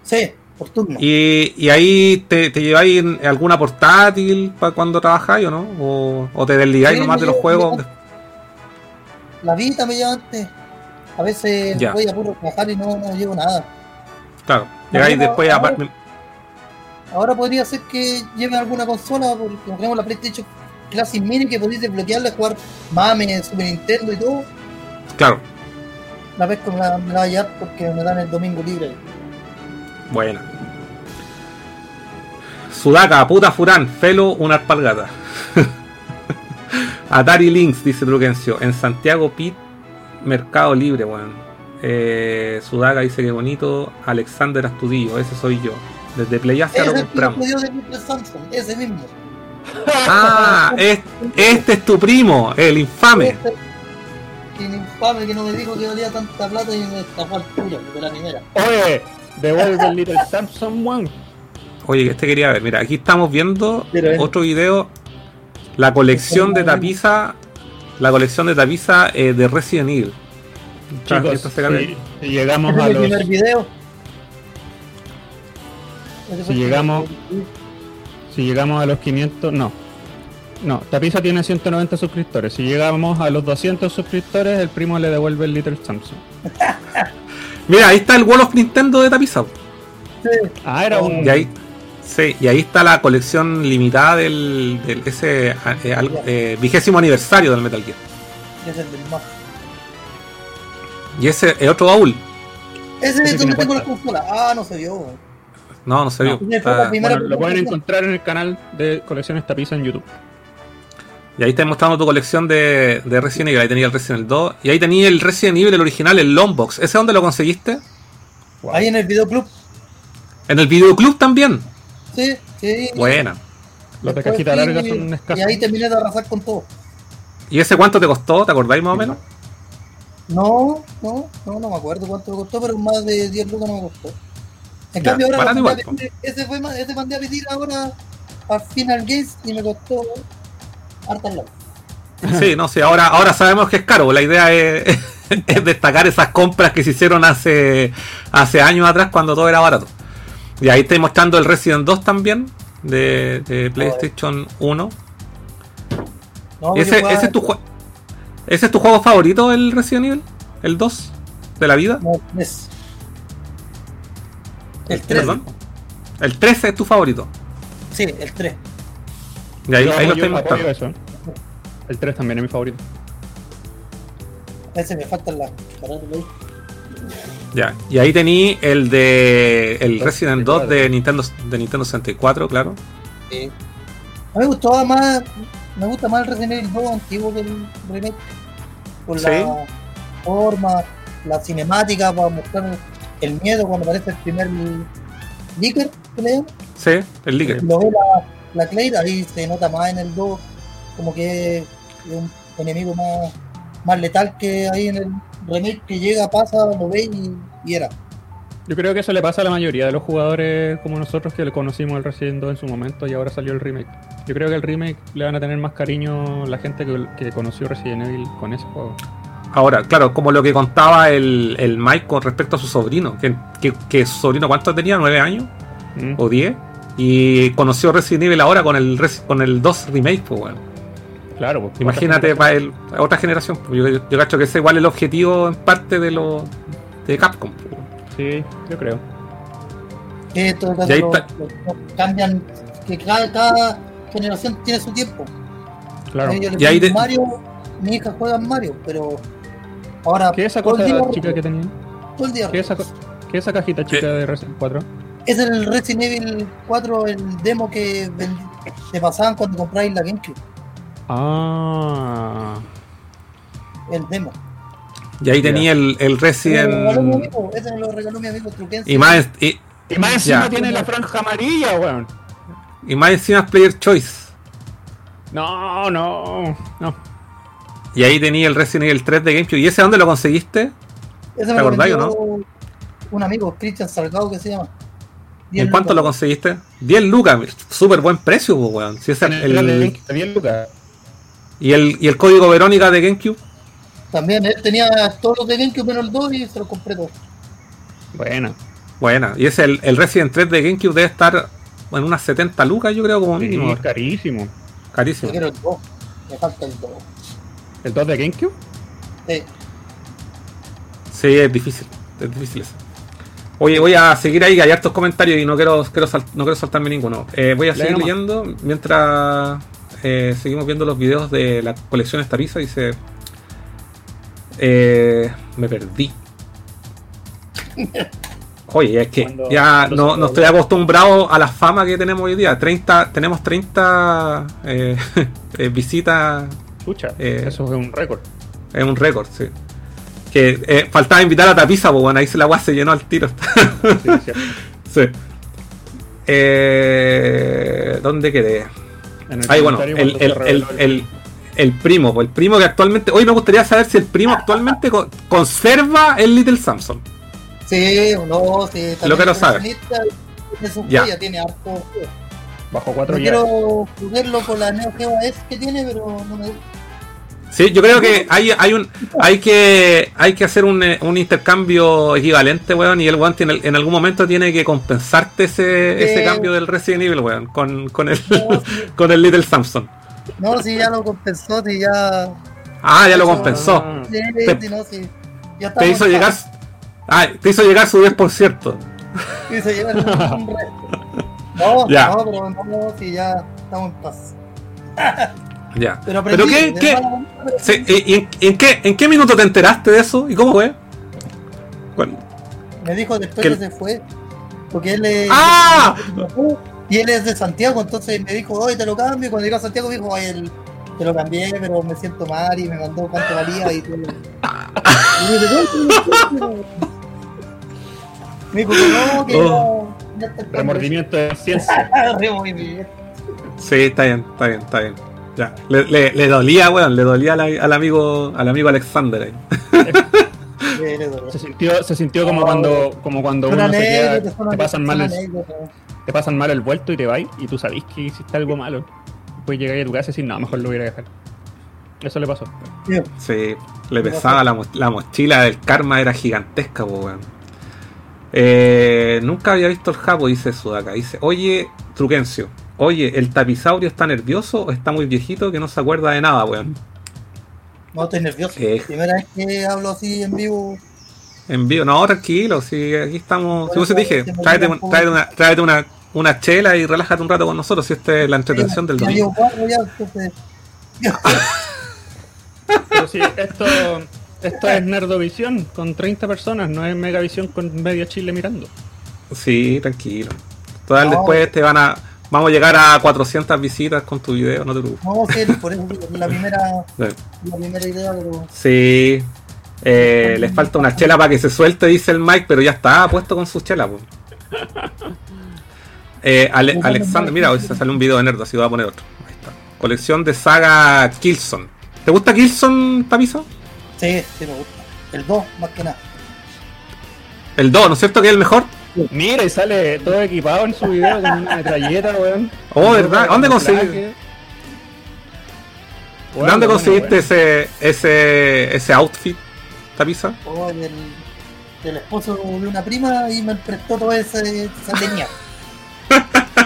Sí, por turno. Y, y ahí te, te lleváis alguna portátil para cuando trabajáis o no? ¿O, o te desligáis Sí, nomás de los juegos? La vida me lleva antes. A veces Ya. voy a puro trabajar y no, no llevo nada. Claro, llegáis después a... ahora- Ahora podría ser que lleve alguna consola, porque como tenemos la PlayStation Classic Mini que podéis desbloquearla, jugar Mame, Super Nintendo y todo. Claro, La vez que me la, me la voy a llevar porque me dan el domingo libre. Buena. Sudaka, puta Furán, Felo, una alpargata. Atari Links, dice Truquencio. En Santiago Pit, Mercado Libre, weón. Eh, Sudaka dice que bonito. Alexander Astudillo, ese soy yo. Desde PlayAsia lo compramos. Samsung, ese mismo. Ah, es- este es tu primo, el infame. Este, el infame que no me dijo que valía tanta plata y me estafó al tuyo, de la primera. Oye, devuelve el Little Samson, weón. Oye, este quería ver. Mira, aquí estamos viendo Mira, ven. otro video. La colección de tapiza. La colección de tapiza eh, de Resident Evil. Chicos, si, si llegamos Ese a el los primer video. Ese Si llegamos- si llegamos a los 500, no. No, Tapiza tiene 190 suscriptores. Si llegamos a los 200 suscriptores, el primo le devuelve el Little Samsung. Mira, ahí está el Wall of Nintendo de tapiza. Sí, Ah, era un Y ahí, sí, y ahí está la colección limitada del, del ese eh, al- eh, vigésimo aniversario del Metal Gear. ese es el del más. Y ese es otro baúl. Ese es donde tengo la consola. Ah, no se vio. No, no se vio. Está- Bueno, lo pueden encontrar en el canal de colecciones Tapiza en YouTube. Y ahí está mostrando tu colección de, de Resident Evil. Ahí tenía el Resident Evil 2. Y ahí tenía el Resident Evil, el original, el Longbox. ¿Ese dónde lo conseguiste? Ahí en el videoclub. En el videoclub también. Sí, sí. Buena. Los de cajita larga y- son Y escasos. ahí terminé de arrasar con todo. ¿Y ese cuánto te costó? ¿Te acordáis más o menos? No, no, no, no me acuerdo cuánto me costó, pero más de 10 lucas no me costó. En Ya, cambio ahora igual, a pedir- ese fue más- ese mandé a pedir ahora a Final Games y me costó lucas. Sí, no sé. Ahora, ahora sabemos que es caro. La idea es, es destacar esas compras que se hicieron hace, hace años atrás cuando todo era barato. Y ahí estoy mostrando el Resident 2 también. De, de PlayStation 1. No, ¿Y yo ese, ese es tu jue- ¿Ese es tu juego favorito, el Resident Evil? ¿El 2? ¿De la vida? No, el 3. El 3. Perdón. El 13 es tu favorito. Sí, el 3. Y ahí, Yo ahí lo mostrando. apoyo eso. El 3 también es mi favorito. Ese me faltan las carátulas. Ya. Y ahí tení el de el Resident 2 de Nintendo de Nintendo 64, claro. Sí. A mí me gustaba más, me gusta más el Resident Evil 2 antiguo que el remake. Por Sí. la forma, la cinemática para mostrar el miedo cuando aparece el primer Licker, llaman, Sí, el Licker. lo ve la, la Claire, ahí se nota más en el 2, como que es un enemigo más, más letal que ahí en el remake que llega, pasa, lo ve y, y era. Yo creo que eso le pasa a la mayoría de los jugadores como nosotros que le conocimos el Resident 2 en su momento y ahora salió el remake. Yo creo que el remake le van a tener más cariño la gente que, que conoció Resident Evil con ese juego. Ahora, claro, como lo que contaba el, el Mike con respecto a su sobrino, que, que, que su sobrino, ¿cuánto tenía? ¿9 años? Mm. ¿O 10? Y conoció Resident Evil ahora con el, con el 2 Remake, pues bueno. Claro, pues, Imagínate para el, otra generación. pues, Yo, yo cacho que ese igual el objetivo en parte de lo de Capcom. pues. Sí, yo creo. Que todo caso lo- lo- cambian, que cada, cada generación tiene su tiempo. Claro. Yo le Y ahí de- Mario, mi hija juega en Mario, pero ahora ¿Qué es esa cosa chica que tenía? todo el día ¿Qué es esa, co- qué es esa cajita chica de Resident 4? Es el Resident Evil 4, el demo que te pasaban cuando compráis la GameCube. Ah. El demo. Y ahí tenía el, el Resident. ese me lo regaló mi amigo Truquense. Y más, y, Y más encima Ya. tiene la franja amarilla, weón. y más encima es Player Choice. No, no, no. Y ahí tenía el Resident Evil 3 de GameCube. ¿Y ese dónde lo conseguiste? Ese ¿te me o vendió Un amigo, Christian Salgado, que se llama. ¿Y en cuánto lo conseguiste? 10 lucas, súper buen precio, pues, weón. Si es Era el, de 10 lucas. y, el, y el código Verónica de GameCube. También él tenía todos los de GameCube menos el 2 y se los compré todos. Buena. Buena. Y ese el, el Resident 3 de GameCube debe estar en unas 70 lucas, yo creo, como Sí, mínimo. carísimo. Yo Carísimo. quiero el 2. Me falta el 2. ¿El 2 de GameCube? Sí. Sí, es difícil. Es difícil eso. Oye, voy a seguir ahí, que hay hartos comentarios y no quiero, quiero sal- no quiero saltarme ninguno. Eh, voy a seguir leyendo mientras eh, seguimos viendo los videos de la colección Estariza. Dice. Eh, me perdí. Oye, es que Cuando- ya no, no estoy acostumbrado a la fama que tenemos hoy día. 30, tenemos 30 eh, visitas Escucha, eso es un récord. es un récord, sí. Que eh, faltaba invitar a Tapiza, pues bueno, ahí se la agua se llenó al tiro. Sí, sí. Eh, ¿Dónde quedé? En el Ahí bueno, el, el, el, el- primo, pues el primo que actualmente. Hoy me gustaría saber si el primo actualmente co- conserva el Little Samson. Sí, no, sí. Lo quiero saber. Ya. joya, tiene harto. Bajo 4 No ya. quiero jugarlo con la Neo Geo S que tiene, pero no me Sí, yo creo que hay, hay un hay que hay que hacer un, eh, un intercambio equivalente, weón, y el weón tiene, en algún momento tiene que compensarte ese, ese cambio del Resident Evil, weón, con, con el No, sí. con el Little Samson. No, si ya lo compensó, si ya. Ah, ya lo compensó. Sí, Te- no, sí. Ya Te hizo llegar. Ah, te hizo llegar su 10%. Te hizo llegar un, resto. No, Ya. no, pero no, si ya estamos en paz. Ya. Pero, Pero aprendí, qué, de qué, pero se- aprendí. y- y en, en qué, ¿En qué minuto te enteraste de eso? ¿Y cómo fue? Cuando- Me dijo después que- que se fue. Porque él es. ¡Ah! Y él es de Santiago, entonces me dijo, oye, te lo cambio. Y cuando llegó a Santiago me dijo, oye, el- te lo cambié, pero me siento mal y me mandó cuánto valía y todo. "No, no, no". Me dijo que no, que Oh. está el Remordimiento de ciencia. Sí, está bien, está bien, está bien. Ya. Le, le- le dolía, weón, le dolía al, al amigo al amigo Alexander ahí. Se sintió, se sintió como cuando, como cuando uno se queda, te pasan mal el, te pasan mal el vuelto y te vas y tú sabes que hiciste algo malo. Después llegáis a tu casa y decís, no, mejor lo hubiera dejado. Eso le pasó. Sí. Le pesaba la, mo- la mochila del karma, era gigantesca, weón. Eh, nunca había visto el Japo, dice Sudaka. Dice, oye, Truquencio, oye, ¿el tapizaurio está nervioso o está muy viejito que no se acuerda de nada, weón? No, estoy nervioso. Eh. Primera vez que hablo así en vivo. En vivo, no, tranquilo, si aquí estamos. Si vos te dije, tráete, un- una, tráete una, una chela y relájate un rato con nosotros, si esta es la entretención del Ya domingo. ya, entonces. Pero sí, esto, esto es Nerdovisión con 30 personas, no es Megavisión con media Chile mirando. Sí, tranquilo. Total, No. después te van a. Vamos a llegar a 400 visitas con tu video, no te preocupes. No, sí, por eso la primera, la primera idea, pero Sí. Eh, les falta una chela para que se suelte, dice el Mike, pero ya está puesto con su chela. po. Eh, Ale- Alexander, mira, hoy se sale un video de Nerd, así voy a poner otro. Ahí está. Colección de saga Kilson. ¿Te gusta Kilson, Tapizo? Sí, sí me gusta. El 2, más que nada. El 2, ¿no es cierto que es el mejor? Mira, y sale todo equipado en su video con una metralleta, weón. Oh, ¿verdad? ¿Dónde Con conseguí- traje. Weón, ¿Dónde bueno, conseguiste ese, ese, ese outfit, Tapiza? O del, del esposo de una prima y me prestó toda esa, esa leña.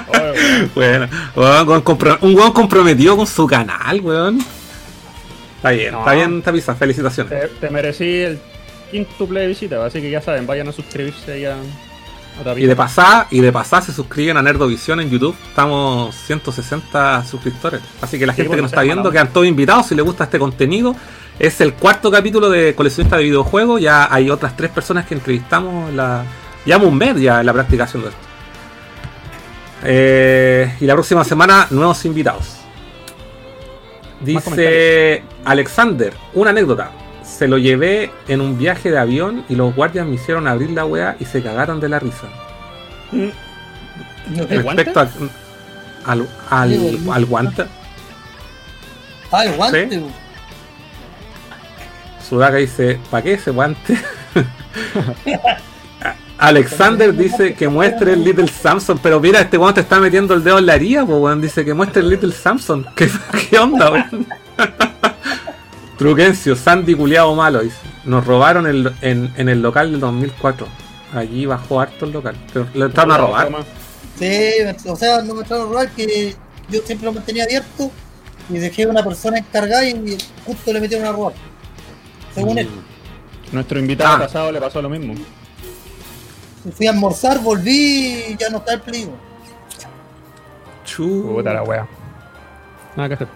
Oh. Bueno, weón, un weón comprometido con su canal, weón. Está bien, No. está bien, Tapiza, felicitaciones. Te, te merecí el quíntuple de visita, así que ya saben, vayan a suscribirse a, Y de pasada, y de pasada se suscriben a Nerdovisión en YouTube. Estamos 160 suscriptores. Así que la Sí, gente que nos está viendo, quedan todos invitados. Si les gusta este contenido, es el cuarto capítulo de coleccionista de videojuegos. Ya hay otras tres personas que entrevistamos. en La, llevamos un mes ya en la práctica haciendo esto. Eh, y la próxima semana, nuevos invitados. Dice. Alexander, una anécdota. Se lo llevé en un viaje de avión y los guardias me hicieron abrir la weá y se cagaron de la risa. Mm, ¿El Respecto al, al, al, al guante, Ah, el guante. Sí. Sudaka dice, ¿para qué ese guante? Alexander dice que muestre el Little Samson, pero mira, este weón te está metiendo el dedo en la herida, pues weón, dice que muestre el Little Samson. ¿Qué, qué onda, weón? Truquencio, Sandy culiado malo, dice. Nos robaron el- en, en el local del 2004. Allí bajó harto el local. Pero lo entraron a robar. Sí, o sea, no me entraron a robar que yo siempre lo mantenía abierto y dejé a una persona encargada y justo le metieron a robar. Según él. Mm. Nuestro invitado Ah. pasado le pasó lo mismo. Fui a almorzar, volví y ya no está el peligro. Chu. Puta la wea. Nada que hacer.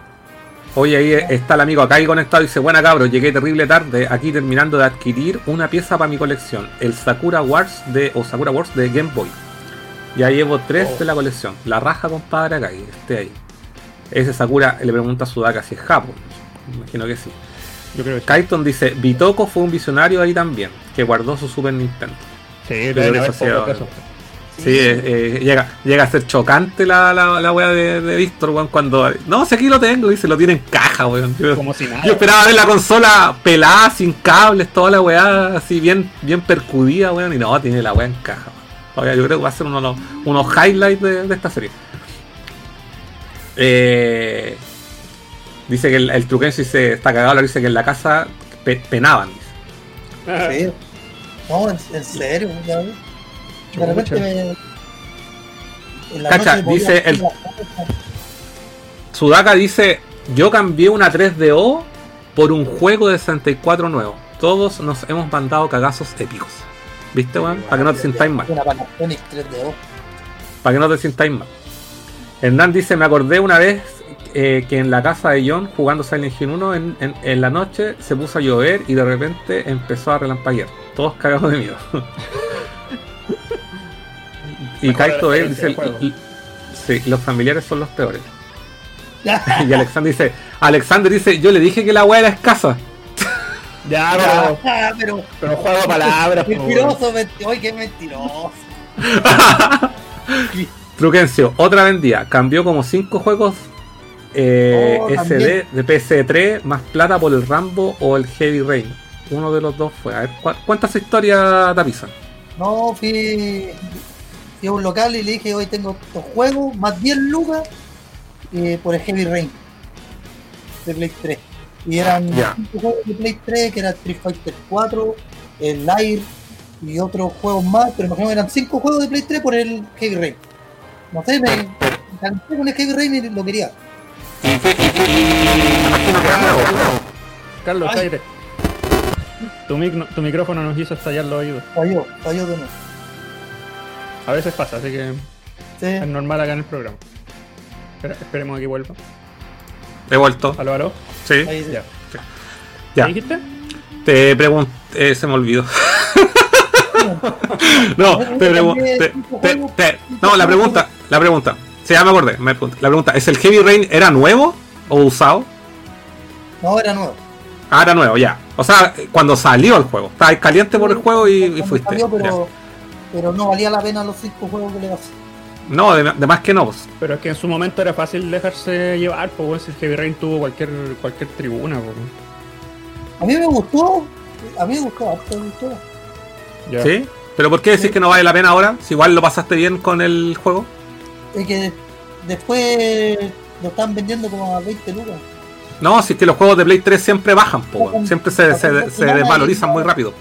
Oye, ahí está el amigo acá y conectado. Dice: Buena cabros, llegué terrible tarde. Aquí terminando de adquirir una pieza para mi colección: el Sakura Wars de, o Sakura Wars de Game Boy. Ya llevo tres Oh. de la colección. La raja, compadre, acá. y Esté ahí. Ese Sakura le pregunta a Sudaka si es Japo. Imagino que sí. Yo creo que Kaiton dice: Bitoko fue un visionario ahí también, que guardó su Super Nintendo. sí, haber eso Sí, eh, eh, llega, llega a ser chocante la, la, la wea de, de Víctor, weón, cuando. No, si aquí lo tengo, dice, lo tiene en caja, weón. Yo- Como si nada. Yo esperaba ver la consola pelada, sin cables, toda la weá así bien, bien percudida, weón. Y no, tiene la weá en caja. weón. Todavía yo creo que va a ser uno de los, unos highlights de, de esta serie. Eh, dice que el, el truquense dice, está cagado, dice que en la casa pe- penaban. dice. Sí. No, en, en serio, ya ves. De repente me. en la Cacha, noche dice el-. Sudaka dice, yo cambié una 3DO por un juego de 64 nuevo. Todos nos hemos mandado cagazos épicos. ¿Viste, weón? Para que no te sintáis mal. Una Panasonic 3DO. Para que no te sintáis mal. Hernán dice, me acordé una vez eh, que en la casa de John, jugando Silent Hill 1, en, en- en la noche se puso a llover y de repente empezó a relampaguear. Todos cagados de miedo. y Kaito él dice, sí, los familiares son los peores. Ya, y Alexander dice, Alexander dice, yo le dije que la weá era escasa. Ya, ya, pero, pero. pero juego palabras. Mentiroso, menti- Oye, qué mentiroso. Truquencio, otra vendía. Cambió como 5 juegos eh, Oh, SD también. de PS3 más plata por el Rambo o el Heavy Rain. Uno de los dos fue. A ver, ¿cu- ¿cuántas historias Tapisa? No, fui, fui a un local y le dije, hoy tengo estos juegos, más 10 lucas eh, por el Heavy Rain de Play 3. Y eran Ya. 5 juegos de Play 3, que era Street Fighter 4, el Air y otros juegos más, pero imagino que eran 5 juegos de Play 3 por el Heavy Rain. No sé, me me encanté con el Heavy Rain y lo quería. Carlos, Ay. cállate. Tu, mic- tu micrófono nos hizo estallar los oídos. Falló, falló de nuevo. A veces pasa, así que Sí. es normal acá en el programa. Espera- esperemos a que vuelva. He vuelto. Aló, aló. Sí. Ahí sí. Ya. Ya. ¿Qué dijiste? Te pregunté. se me olvidó. no, te pregunté. No, la pregunta. La pregunta. Sí, ya me acordé. me pregunté. La pregunta: ¿es el Heavy Rain era nuevo o usado? No, era nuevo. Ah, era nuevo, ya. O sea, cuando salió el juego. Estabas caliente por el juego y, fuiste. salió, ya. Pero, no valía la pena los cinco juegos que le pasé. No, de, de más que no. pues. Pero es que en su momento era fácil dejarse llevar, pues si el Heavy Rain tuvo cualquier, cualquier tribuna, pues. A mí me gustó, a mí me gustó, harto me gustó. Ya. ¿Sí? ¿Pero por qué decís que no vale la pena ahora? Si igual lo pasaste bien con el juego. Es que después lo están vendiendo como a 20 lucas. No, si es que los juegos de Play 3 siempre bajan, po, siempre se, se- se desvalorizan muy rápido.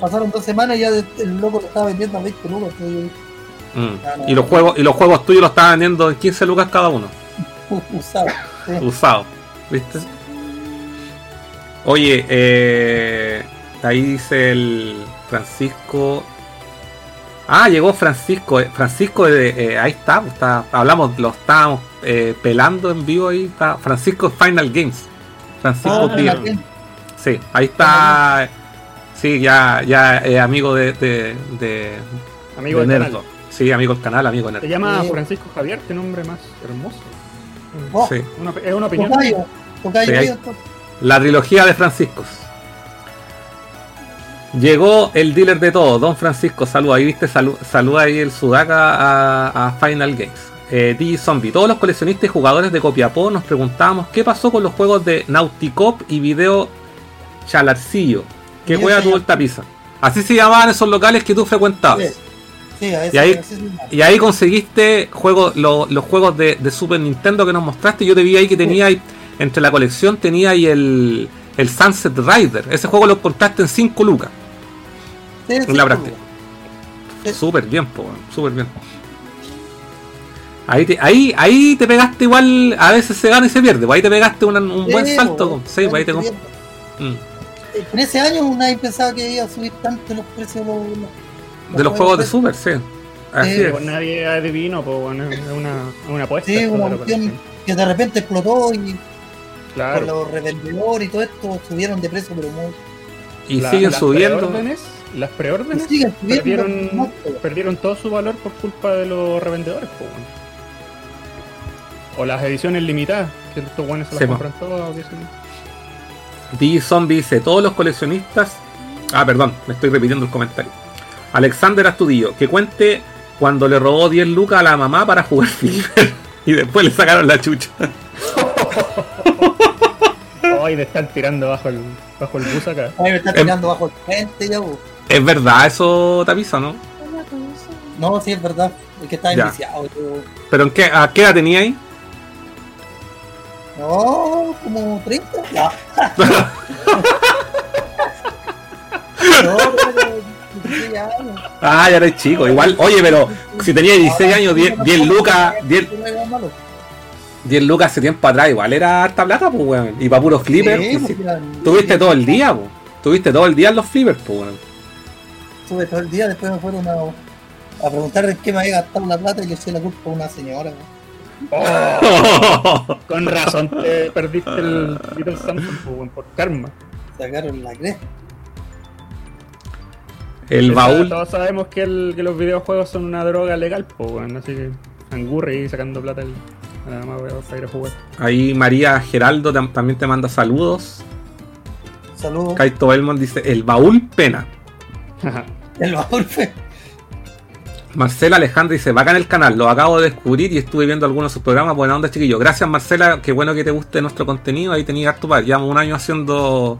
Pasaron dos semanas y ya el loco lo estaba vendiendo a 20 lucas. entonces Mm. Y los juegos y los juegos tuyos los estaban vendiendo en 15 lucas cada uno, usado. sí. usados, ¿viste? Oye, eh, ahí dice el Francisco. Ah, llegó Francisco. eh, Francisco, eh, eh, ahí está, pues, está, hablamos, lo estábamos eh, pelando en vivo ahí. Está Francisco Final Games. Francisco Ah. Sí, ahí está. Sí, ya, ya es amigo de, de, de, Amigo de del Nerdo. canal. Sí, amigo del canal, amigo de Se Nerdo. llama Sí. Francisco Javier, qué nombre más hermoso. Oh, Sí. Una- es una opinión. Tocayo, tocayo, Sí, ahí- mío, to- La trilogía de Franciscos. Llegó el dealer de todo, Don Francisco, saluda. Ahí viste, salu- saluda ahí el Sudaca a, a Final Games. Eh, DJ Zombie, todos los coleccionistas y jugadores de Copiapó nos preguntábamos qué pasó con los juegos de Nauticop y Video Chalarcillo. ¿Qué señor. tuvo el tapiza? Así se llamaban esos locales que tú frecuentabas. Sí, sí, a veces Y ahí- Y ahí conseguiste juegos, lo- los juegos de, de Super Nintendo que nos mostraste. Yo te vi ahí que tenía ahí, entre la colección tenía ahí el, el Sunset Rider. Ese juego lo encontraste en 5 lucas. sí, en la práctica. Sí. Súper bien, po, súper bien. Ahí te, ahí, ahí te pegaste igual, a veces se gana y se pierde. pues ahí te pegaste una- un buen salto. con- sí, ahí te. En ese año nadie pensaba que iba a subir tanto los precios de los, los- De los juegos de Super, sí. Así Sí, es. Pues nadie adivino, pues bueno, es una, una apuesta. Sí, una cuestión que de repente explotó y por los revendedores y todo esto subieron de precio, pero muy. Y La- siguen las subiendo. preórdenes- Las preórdenes siguen subiendo. perdieron, pero- perdieron todo su valor por culpa de los revendedores, pues bueno. O las ediciones limitadas, que estos buenos se las Sí, compran todas, o qué sé yo. Zombie dice, todos los coleccionistas... Ah, perdón, me estoy repitiendo el comentario. Alexander Astudillo, que cuente cuando le robó 10 lucas a la mamá para jugar Flipper y después le sacaron la chucha. Hoy te están tirando bajo el, bajo el bus acá. Ay, me está Em- tirando bajo el frente ya, bo. Es verdad eso, Tapiza, ¿no? No, sí, es verdad. Es que está enviciado. yo- ¿Pero en qué, a qué edad tenía ahí? No, como 30. Ya. no, pero 16 años. Ah, ya eres chico. Igual, oye, pero si tenía 16 años, 10, 10 lucas, 10, No era malo. 10 lucas hace tiempo atrás, igual era harta plata, pues, weón. Y para puros flippers, Sí, pues, si- tuviste todo el día, pues. Tuviste todo el día en los flippers, pues, weón. Estuve todo el día, después me fueron a, a preguntar en qué me había gastado la plata y le eché la culpa a una señora. ¿no? Oh, con razón te perdiste el Little Samson pues, por karma. Sacaron la cresta. El Esa- baúl. Todos sabemos que, el- que los videojuegos son una droga legal, pues bueno, así que angurre y sacando plata el, nada más voy a- para ir a jugar. Ahí María Geraldo tam- también te manda saludos. Saludos. Kaito Belmont dice, el baúl pena. El baúl fue. Marcela Alejandra dice, bacán el canal, lo acabo de descubrir y estuve viendo algunos de sus programas, buena onda chiquillo. Gracias Marcela, qué bueno que te guste nuestro contenido, ahí tenía harto par. Llevamos un año haciendo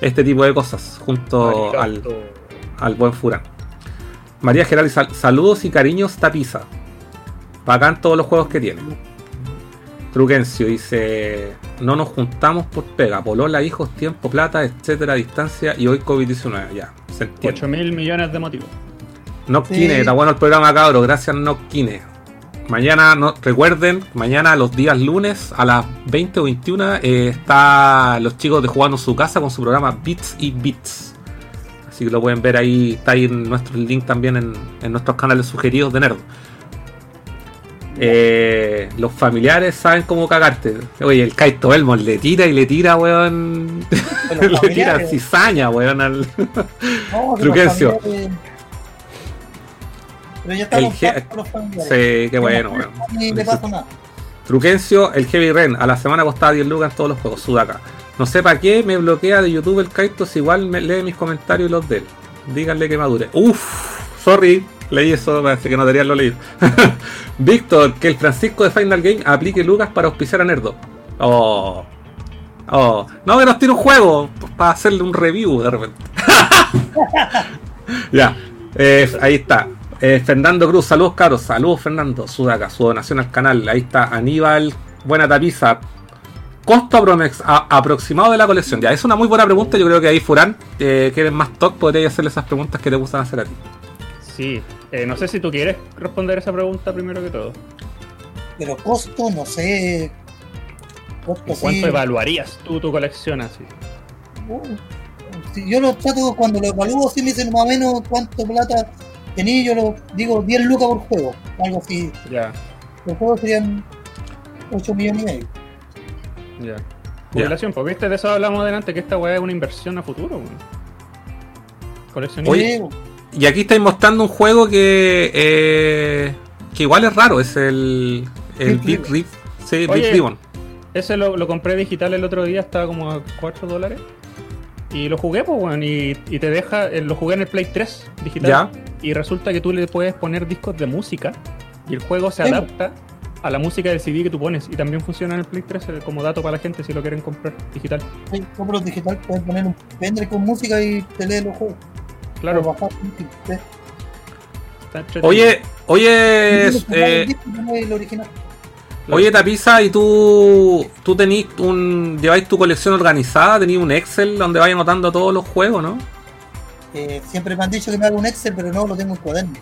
este tipo de cosas junto al, al buen Furán. María Geraldo, sal- saludos y cariños Tapiza. Bacán todos los juegos que tiene. Truquencio dice, no nos juntamos por pega, polola, hijos, tiempo, plata, etcétera, distancia y hoy COVID-19. Ya, se entiende. 8 mil millones de motivos. Noctine, Sí. está bueno el programa, cabros. Gracias, Noctine. Mañana, no, recuerden, mañana los días lunes a las 20 o 21 eh, está los chicos de Jugando su casa con su programa Bits y Bits. Así que lo pueden ver ahí, está ahí en nuestro link también en, en nuestros canales sugeridos de Nerd. Eh, los familiares saben cómo cagarte. Oye, el Kaito Belmont le tira y le tira, weón. Le tira cizaña, weón. al- No, Truquencio. familiares- Pero ya estamos los. Sí, qué bueno, weón. Ni le pasa nada. Truquencio, el Heavy Ren, a la semana costaba 10 lucas en todos los juegos, Sudaka. No sé para qué me bloquea de YouTube el Kaito si igual me lee mis comentarios y los de él. Díganle que madure. Uff, sorry, leí eso, parece que no debería lo leído. Víctor, que el Francisco de Final Game aplique lucas para auspiciar a Nerdo. Oh. Oh. No, que nos tiene un juego para hacerle un review de repente. ya, eh, ahí está. Eh, Fernando Cruz, saludos caros, saludos Fernando, Sudaca, su donación al canal. Ahí está Aníbal, buena tapiza. Costo a- aproximado de la colección. Ya, es una muy buena pregunta. Yo creo que ahí Furán, eh, que eres más top, podría hacerle esas preguntas que te gustan hacer a ti. Sí, eh, no sé si tú quieres responder esa pregunta primero que todo. Pero costo, no sé. Costo ¿En sí. ¿Cuánto evaluarías tú tu colección así? Uh, si yo lo trato cuando lo evalúo, si me dicen más o menos cuánto plata tenía, yo lo digo 10 lucas por juego, algo así. Ya, Los juegos serían 8 millones y medio. ya. Jubilación, pues viste, de eso hablamos adelante, que esta weá es una inversión a futuro. weón. Oye, Y aquí estáis mostrando un juego que eh, que igual es raro, es el, el Big Big Rip. Sí, Oye, Big Ribbon. Ese lo, lo compré digital el otro día, estaba como a 4 dólares. Y lo jugué, pues, weón, y, y te deja, eh, lo jugué en el Play 3 digital. Ya. Y resulta que tú le puedes poner discos de música y el juego se Sí. adapta a la música del CD que tú pones. Y también funciona en el Play 3 eh, como dato para la gente si lo quieren comprar digital. Sí, compras digital, puedes poner un pendrive con música y te lee los juegos. Claro, bajar, sí. Oye, oye, eh, el original. Oye Tapiza, ¿y tú, tú tenís un, lleváis tu colección organizada? ¿Tenéis un Excel donde vais anotando todos los juegos, no? Eh, siempre me han dicho que me haga un Excel, pero no lo tengo en cuaderno.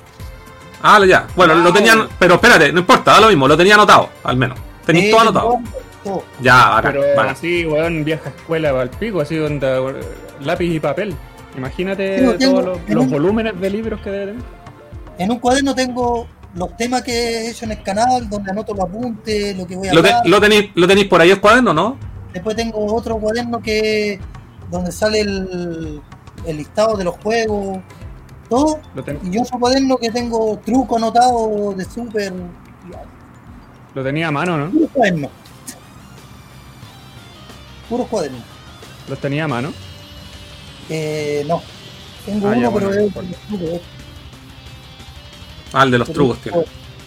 Ah, ya. Bueno, lo Wow. tenían, pero espérate, no importa, da lo mismo, lo tenía anotado, al menos. Tenéis Sí, todo anotado. todo. Ya, bacán, Pero bacán. así, weón, vieja escuela al pico, así donde lápiz y papel. Imagínate Sí, lo tengo todos los, en los un- volúmenes de libros que debe tener. En un cuaderno tengo los temas que he hecho en el canal, donde anoto los apuntes, lo que voy a Lo, te- hablar. lo tenéis, lo tenéis por ahí el cuaderno, ¿no? Después tengo otro cuaderno que donde sale el, el listado de los juegos, todo. Lo, Y otro cuaderno que tengo truco anotado de super. lo tenía a mano, ¿no? Puros cuadernos. Puros cuadernos. Los tenía a mano. Eh, no. Tengo Ah, ya, uno, bueno, pero es Ah, el de los trucos, tío.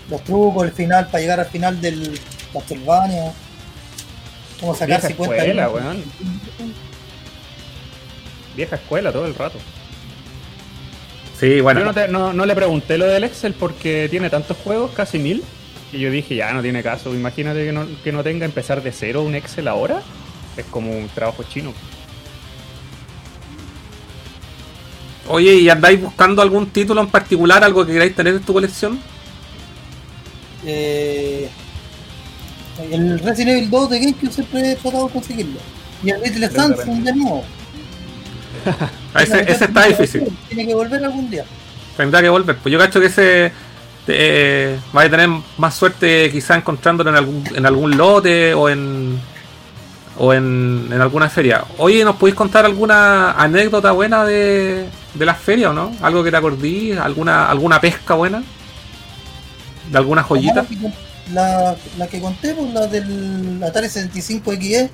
Los trucos, el final, para llegar al final del Castlevania. Cómo sacar Vieja 50 escuela, weón. Vieja escuela todo el rato. Sí, bueno. Yo no, te- no- no le pregunté lo del Excel porque tiene tantos juegos, casi mil. Y yo dije, ya no tiene caso. Imagínate que no, que no tenga empezar de cero un Excel ahora. Es como un trabajo chino. Oye, ¿y andáis buscando algún título en particular, algo que queráis tener en tu colección? Eh, el Resident Evil 2 de GameCube siempre he tratado de conseguirlo. Y el Little Samsung de nuevo. Ese, ese está difícil. Tiene que volver algún día. Tendrá que volver. Pues yo cacho que ese eh, va a tener más suerte quizá encontrándolo en algún, en algún lote o en o en, en alguna feria. Oye, ¿nos podéis contar alguna anécdota buena de, de las ferias o no? ¿Algo que te acordís? ¿Alguna, alguna pesca buena? ¿De alguna joyita? La, la que conté, pues, la del Atari 75XE,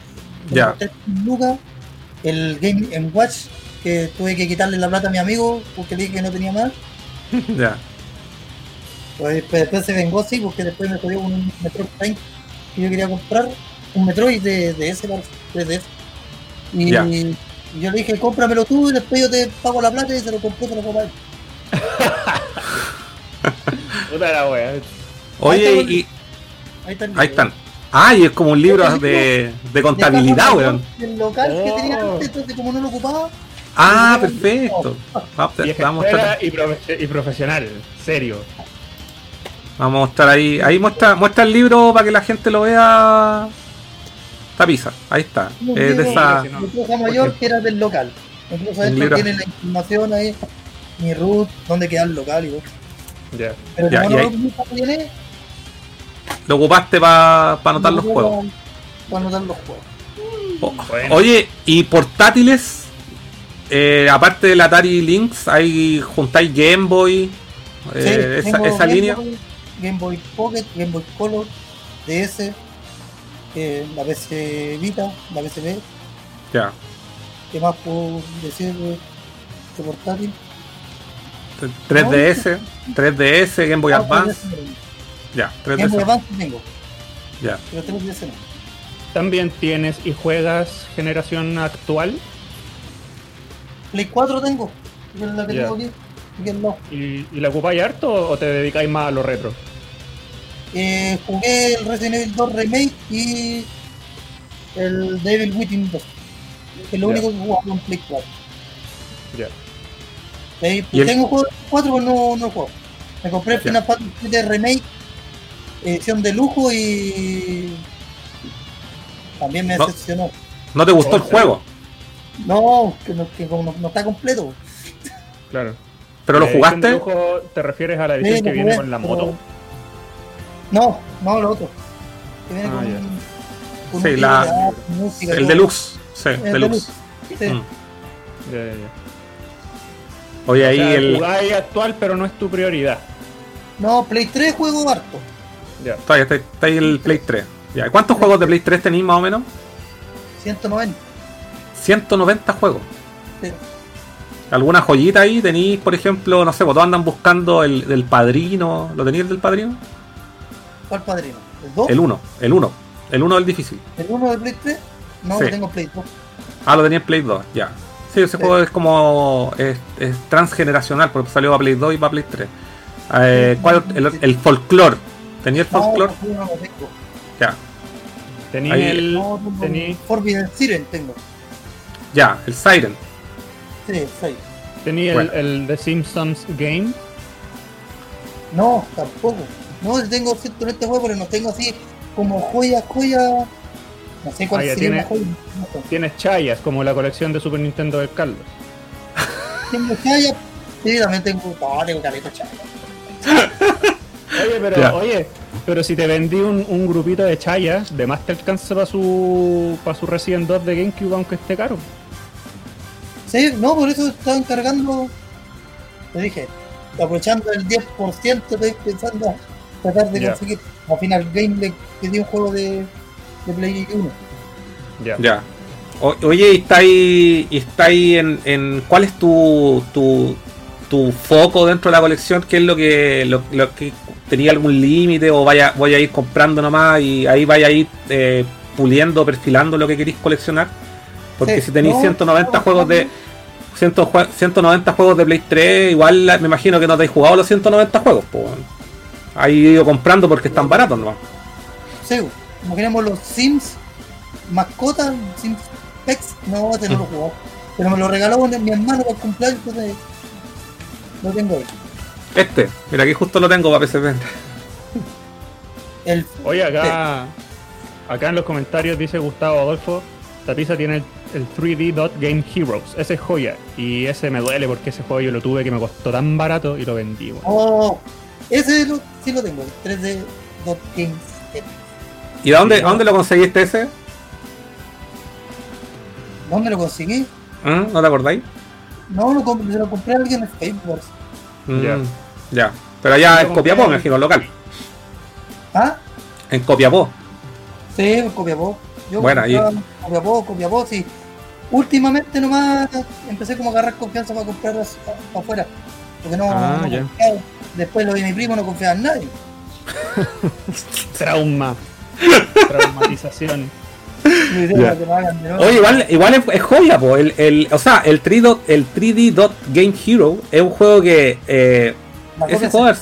que Ya. me costé lucas, el Game Watch, que tuve que quitarle la plata a mi amigo porque le dije que no tenía más. Ya. Pues después, después se vengó así, porque después me jodió con un Metroid Prime que yo quería comprar, un Metroid de, de ese, parece, de ese. Y, yo le dije, cómpramelo tú y después yo te pago la plata y se lo compré, se lo compré. Puta la wea. Oye, y Ahí están. ahí están. Ah, y es como un libro de, de contabilidad, weón. El local que tenía Oh. antes, entonces como no lo ocupaba, Ah, perfecto. Vamos a- Vieja vamos a escuela mostrar, y, profe- y profesional. Serio. vamos a mostrar ahí. Ahí muestra, muestra el libro para que la gente lo vea. Tapiza, ahí está. Es de esa. mi profe mayor que era del local. Incluso libro. tiene la información ahí, mi root, dónde queda el local y todo. Ya. Pero Ya, como y no lo nunca lo ocupaste para anotar los no juegos. Para anotar los juegos. Bueno. Oye, y portátiles, eh, aparte del Atari Lynx, hay juntáis Game Boy, eh, Sí, esa, esa Game línea. Boy, Game Boy Pocket, Game Boy Color, DS, eh, la PC Vita, la PSP. Ya. ¿Qué más puedo decir de portátil? 3DS, 3DS, Game Boy Ah, Advance. 3DS no. Ya, Game Boy 3DS. Advance tengo, Ya. pero 3DS no. También tienes y juegas generación actual Play 4 tengo, la que Ya. tengo aquí. lado. y, y la ocupáis harto o te dedicáis más a lo retro. Eh, jugué el Resident Evil 2 Remake y el Devil Within 2. Que es lo único que jugaba con Play 4. Ya. Eh, ¿Y el- Tengo juegos de 4, pero no, no juego. Me compré el. Final Fantasy VII Remake, edición de lujo y. También me No. decepcionó. ¿No te gustó el juego? No, que, no, que como no, no está completo. Claro. ¿Pero lo jugaste? lujo, ¿Te refieres a la edición Sí, que viene con la pero- moto? No, no, lo otro. Que viene Ah, con, ya. con Sí, la- música, El deluxe. Sí, El deluxe. Sí. Mm. Ya, ya, ya. Oye, O ahí sea, el. jugáis actual, pero no es tu prioridad. No, Play 3 juego harto. Ya. Todavía está, está ahí el Play 3. Ya. ¿Cuántos juegos de Play 3 tenéis más o menos? 190. 190 juegos. Sí. ¿Alguna joyita ahí? ¿Tenéis, por ejemplo, no sé, vos todos andan buscando el del padrino? ¿Lo tenéis el del padrino? ¿Cuál padrino? ¿El 2? El 1, el 1. El 1 del difícil. ¿El 1 de Play 3? No, Sí. lo tengo Play 2. Ah, lo tenía en Play 2, ya. Sí, ese Sí. juego es como. Es, es transgeneracional porque salió para Play 2 y para Play 3. Eh, ¿Cuál? El, el folclore. ¿Tenía el folclore? No, no, no lo tengo. Ya, Ahí- el. No, tengo Tení, Forbidden Siren tengo. ya, el Siren. Sí, sí. tení el, Bueno. el The Simpsons Game. No, tampoco. No, tengo cierto en este juego, pero no tengo así como joya, joya. No sé cuál Ah, sería tiene- la joya. No sé. Tienes Chayas, como la colección de Super Nintendo del Caldo. Tengo chaya. Sí, también tengo. No, tengo caleta chaya. Oye, pero, Ya. oye, pero si te vendí un, un grupito de Chayas, de más te alcanza para su, para su Resident 2 de GameCube, aunque esté caro. Sí, no, por eso estaba encargando. Te dije, aprovechando el 10%, estoy pensando tratar de conseguir. Al final, Game le pedí un juego de, de Play 1. Ya. Ya. O- oye, y está ahí, y está ahí en, en- ¿Cuál es tu, tu, tu foco dentro de la colección? ¿Qué es lo que, lo, lo que tenía algún límite o vaya, voy a ir comprando nomás y ahí vaya a ir eh, puliendo, perfilando lo que queréis coleccionar? Porque Sí, si tenéis no, 190 no, juegos de 100 jue- 190 juegos de Play 3, igual la- me imagino que no te habéis jugado los 190 juegos. Pues. Ahí he ido comprando porque están baratos, ¿no? Sí, imaginemos los Sims, mascotas, Sims Pex, no, este no lo jugado. Pero me lo regaló mi hermano para el cumpleaños, entonces lo tengo ahí. Este, mira aquí justo lo tengo para PSP. El, Oye, acá, acá en los comentarios dice Gustavo Adolfo, Tapiza tiene el, el 3D Dot Game Heroes, ese es joya, y ese me duele porque ese juego yo lo tuve que me costó tan barato y lo vendí. oh, ese lo, sí lo tengo, el 3D Dot Games. ¿Y de dónde, dónde lo conseguiste ese? ¿Dónde lo conseguí? ¿Mm? ¿No te acordáis? No, lo, comp- se lo compré a alguien en Facebook. Mm, Ya. Ya. Pero allá en Copiapó, me imagino, local. ¿Ah? En Copiapó. Sí, en Copiapó. Yo Bueno, en Copiapó, Copiapó, sí. Últimamente nomás empecé como a agarrar confianza para comprar para afuera. Porque no, Ah, no ya. Después lo de mi primo no confiaba en nadie. Trauma. Traumatización. De. Oye, igual, igual es, es joya, po. El, el, o sea, el 3D, Dot- el 3D Dot Game Hero es un juego que. eh, ese juego es,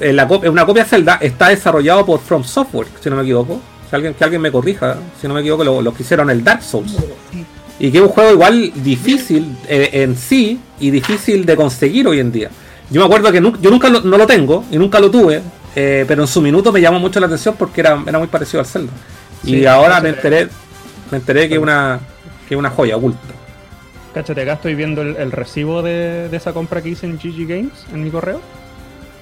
eh, la es una copia Zelda, está desarrollado por From Software, si no me equivoco. Si alguien, que alguien me corrija, si no me equivoco, lo, lo que hicieron el Dark Souls. Y que es un juego igual difícil eh, en sí y difícil de conseguir hoy en día. Yo me acuerdo que nu- yo nunca lo, no lo tengo y nunca lo tuve, eh, pero en su minuto me llamó mucho la atención porque era, era muy parecido al Zelda. y ahora me enteré, me enteré que es una, que una joya oculta. Cáchate, acá estoy viendo el, el recibo de, de esa compra que hice en GG Games en mi correo.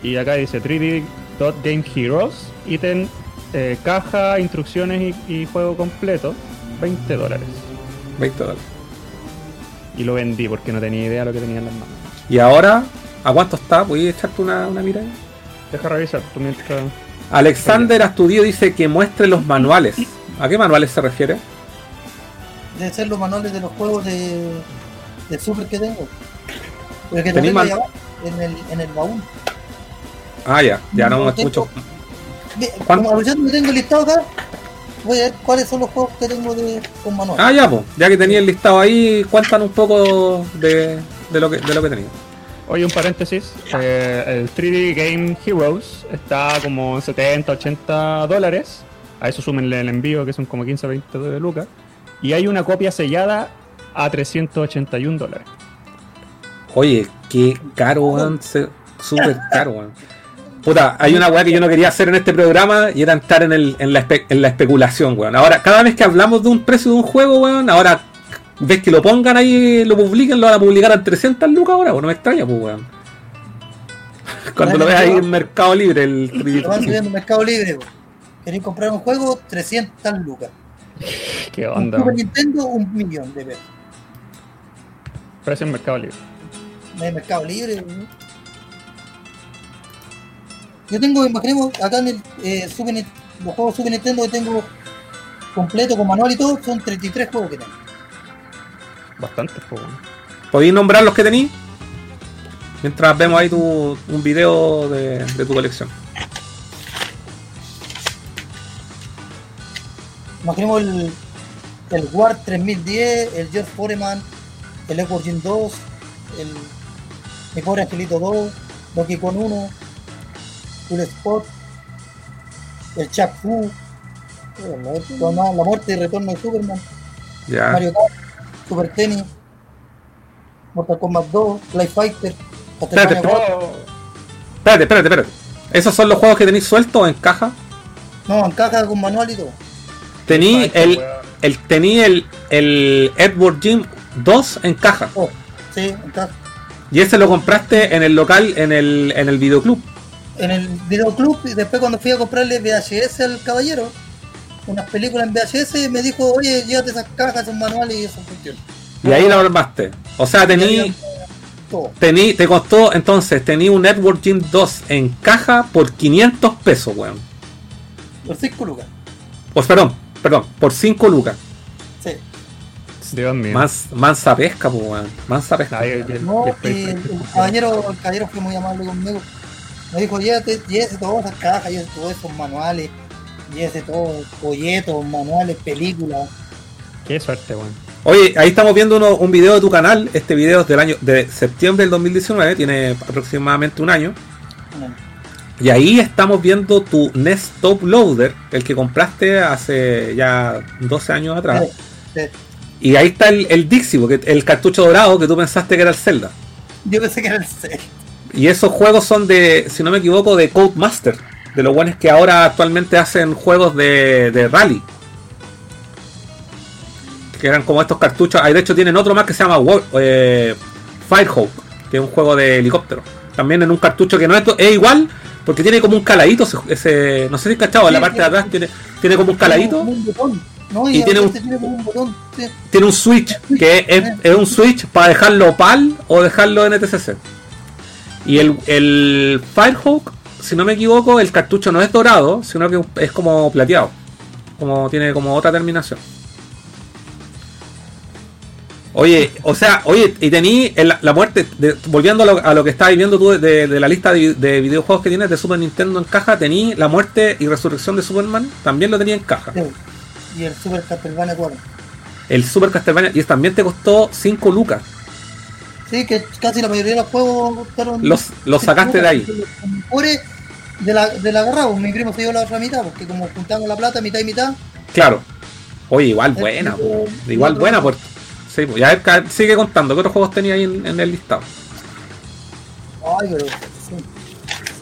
Y acá dice 3D Dot Game Heroes, ítem, eh, caja, instrucciones y, y juego completo, 20 dólares. 20 dólares. Y lo vendí porque no tenía idea de lo que tenía en las manos. Y ahora, ¿a cuánto está? ¿Puedes echarte una, una mirada? Deja revisar, tú mientras... Alexander Astudio dice que muestre los manuales ¿A qué manuales se refiere? Debe ser los manuales de los juegos de, de Super que tengo. Pero que ¿Tenís también man- allá abajo, en el, en el baúl. Ah, ya, ya no, No es mucho. Como aprovechando que tengo el listado acá, voy a ver cuáles son los juegos que tengo de, con manual. Ah, ya, pues, ya que tenía el listado ahí, cuéntanos un poco de, de lo que de lo que tenía. Oye, un paréntesis. eh, el 3D Game Heroes está como en 70, 80 dólares. A eso súmenle el envío, que son como 15, 20 de lucas. Y hay una copia sellada a 381 dólares. Oye, qué caro, weón. Súper caro, weón. Puta, hay una weá que yo no quería hacer en este programa y era entrar en, el, en, la, espe- en la especulación, weón. Ahora, cada vez que hablamos de un precio de un juego, weón, ahora ves que lo pongan ahí, lo publiquen, lo van a publicar a 300 lucas ahora, weón. No me extraña, pues, weón. Cuando lo ves ahí en Mercado Libre, el Lo van subiendo en Mercado Libre. po. ¿Queréis comprar un juego? 300 lucas. ¿Qué Un onda? Super weón? Nintendo, un millón de pesos. Precio en Mercado Libre. No hay Mercado Libre. ¿no? Yo tengo, imaginemos, acá en el eh, Super los juegos Super Nintendo que tengo completo con manual y todo, son 33 juegos que tengo. Bastante, pues. ¿Podéis nombrar los que tenéis? Mientras vemos ahí tu, un video de, de tu colección. Imaginemos el, el War 3010, el George Foreman, el Echo Gym 2, el Mi Pobre Angelito 2, Donkey Kong 1, Full Spot, el Chuck Fu, eh, la, muerte y retorno de Superman, Ya. Mario Kart, Super Tennis, Mortal Kombat 2, Life Fighter, Espérate, 4. Espérate, espérate, espérate. ¿Esos son los juegos que tenéis sueltos en caja? No, en caja con manual y todo. Tení el, weón. el, tení el, el Edward Jim 2 en caja. Oh, sí, en caja. Y ese lo compraste en el local, en el, en el videoclub. en el videoclub y después cuando fui a comprarle VHS al caballero, unas películas en VHS, me dijo, oye, llévate esas cajas, esos manuales y eso funciona. Y ahí lo armaste. O sea, tení, tení, te costó entonces, tení un Edward Jim 2 en caja por 500 pesos, weón. Por 5 lucas. Pues perdón, perdón, por 5 lucas. Sí. Dios mío. Mans- mansa pesca, pues, weón. Mansa pesca. Ay, el- No, el- y el, el caballero, el caballero fue muy amable conmigo. Me dijo, llévate, llévese todas esas cajas, llévese todos esos manuales, llévese todos folletos, manuales, películas. Qué suerte, weón. Oye, ahí estamos viendo uno- un video de tu canal. Este video es del año de septiembre del 2019, tiene aproximadamente un año. Y ahí estamos viendo tu NES Top Loader, el que compraste hace ya 12 años atrás. sí, sí. Y ahí está el, el Dixie, porque el cartucho dorado que tú pensaste que era el Zelda. Yo pensé que era el 6. Y esos juegos son de, si no me equivoco, de Codemaster. De los buenos que ahora actualmente hacen juegos de, de rally. Que eran como estos cartuchos. Ahí de hecho tienen otro más que se llama eh, Firehawk, que es un juego de helicóptero. También en un cartucho que no es, es igual, porque tiene como un caladito. ese- Ese, no sé si cachado, en la parte de atrás tiene, tiene como un caladito. Como un botón, ¿no? Y Y, tiene un- tiene, tiene como un botón. sí. Tiene un switch, que es, es un switch para dejarlo PAL o dejarlo NTCC. Y el, el Firehawk, si no me equivoco, el cartucho no es dorado, sino que es como plateado. Como tiene como otra terminación. Oye, o sea, oye, y tení la muerte, de- volviendo a lo, a lo que estabas viendo tú de, de la lista de, de videojuegos que tienes de Super Nintendo en caja, tení la muerte y resurrección de Superman, también lo tenía en caja. Sí. Y el Super Castlevania 4. El Super Castlevania, y también te costó 5 lucas. Sí, que casi la mayoría de los juegos costaron. Los, los sacaste de ahí. Los de la, de la agarrado, mi primo se dio la otra mitad, porque como juntamos la plata, mitad y mitad. Claro. Oye, igual buena, po. igual buena, pues. Sí, pues. Ya sigue contando. ¿Qué otros juegos tenía ahí en, en el listado? Ay, pero. sí.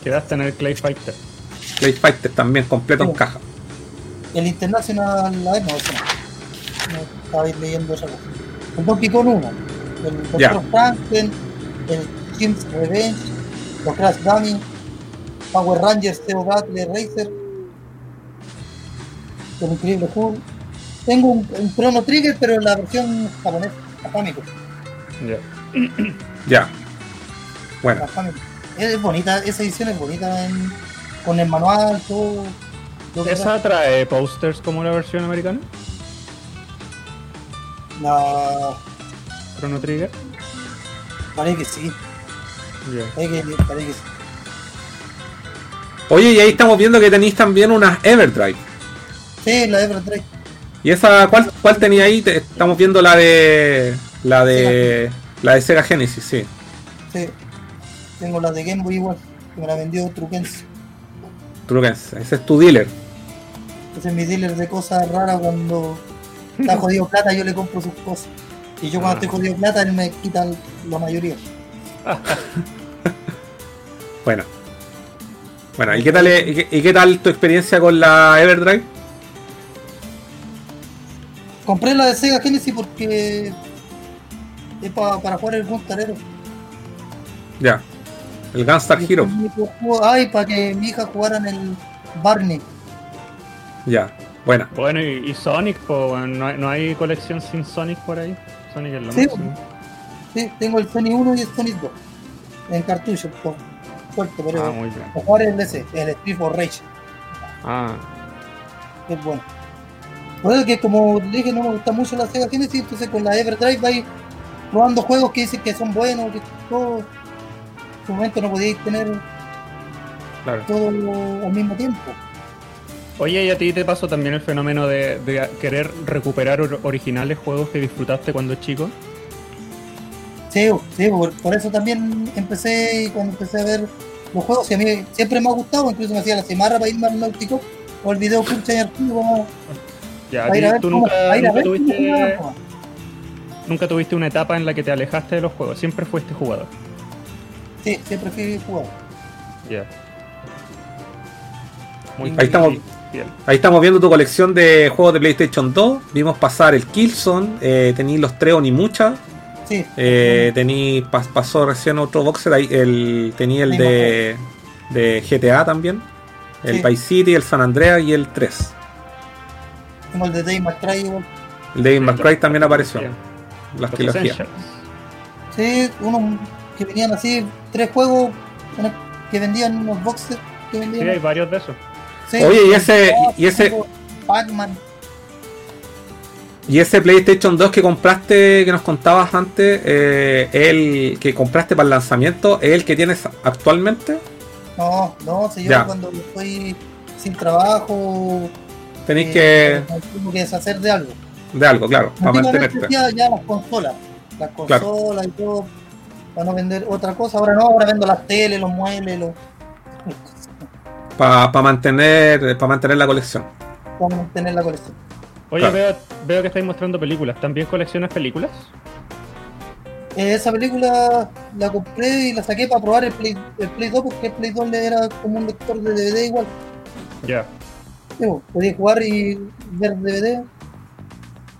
Quedaste en el Clay Fighter. Play Fighter también completo en caja. El International, a ver, no, eso no. No estaba leyendo esa cosa. El Donkey Kong 1, el Ya. Dr. Franklin, el Kim's Revenge, los Crash Dummy, Power Rangers, Zero Battle Racer, el Increíble Hulk. Tengo un, un Chrono Trigger, pero en la versión japonesa, Famicom. Ya. Ya. Bueno. Es, es bonita, esa edición es bonita en- con el manual, todo. ¿Esa trae posters como la versión americana? No, Chrono Trigger. parece que sí. Ya. Parece que, parece que sí. Oye, y ahí estamos viendo que tenéis también unas Everdrive. Sí, la Ever 3. ¿Y esa cuál, cuál tenía ahí? Estamos viendo la de. La de. La de Sega Genesis, sí. Sí. Tengo la de Game Boy igual, que me la vendió Truquense. Truquense. Ese es tu dealer. Ese es mi dealer de cosas raras cuando está jodido plata, yo le compro sus cosas. Y yo cuando Ah. estoy jodido plata, él me quita la mayoría. Bueno. Bueno, ¿y qué tal, y qué, y qué tal tu experiencia con la Everdrive? Compré la de Sega Genesis porque es pa- para jugar el Guntarero. Ya. El Gunstar Hero. Ay, para que mi hija jugara en el Barney. Ya. Buena. Bueno, y, y Sonic, po, weón, ¿no, hay, no hay colección sin Sonic por ahí? Sonic es lo Sí, máximo. Sí, tengo el Sony 1 y el Sony 2. En cartucho, pero Ah, muy bien. para jugar el DC, el Street for Rage. Ah, es bueno. Por eso que como dije no me gusta mucho la Sega Genesis, entonces con la Everdrive vais probando juegos que dicen que son buenos, que todo. En su momento no podíais tener Claro. todo al mismo tiempo. Oye, ¿y a ti te pasó también el fenómeno de, de querer recuperar or- originales juegos que disfrutaste cuando chico? Sí, sí, por, por eso también empecé, cuando empecé a ver los juegos, que a mí siempre me ha gustado, incluso me hacía la semana para irme al náutico o el video Archivo como Ya, a ir a ver tú cómo- nunca, ir a nunca ver tuviste, nunca tuviste una etapa en la que te alejaste de los juegos, siempre fuiste jugador. Sí, siempre fui jugador. Ya. Muy Ahí estamos. fiel. Ahí estamos viendo tu colección de juegos de PlayStation 2. Vimos pasar el Killzone. Eh, tenéis los tres Onimucha. Sí, Eh, tení, pas- pasó recién otro boxer. Ahí, el, tenía el de, de GTA también. El Sí. Vice City, el San Andreas y el 3. como el de Dave McCray igual. El de McCray también apareció. Las trilogías. Sí, unos que venían así, tres juegos que vendían unos boxes que Sí, vendían. hay varios de esos. Sí, Oye, y ese- y ese- Pac-Man. Y ese PlayStation 2 que compraste, que nos contabas antes, eh, el que compraste para el lanzamiento, ¿es el que tienes actualmente? No, no, si yo Ya. cuando estoy sin trabajo. Tenéis eh, que. Tengo que deshacer de algo. de algo, claro, para mantenerte. hacía ya las consolas. Las Claro. consolas y todo. Para no vender otra cosa. Ahora no, ahora vendo las teles, los muebles, los. Para mantener, para mantener la colección. Para mantener la colección. Oye, Claro. veo, veo que estáis mostrando películas. ¿También coleccionas películas? Eh, esa película la compré y la saqué para probar el Play, el Play 2 porque el Play 2 le era como un lector de DVD igual. Ya. Sí, pues, podía jugar y ver DVD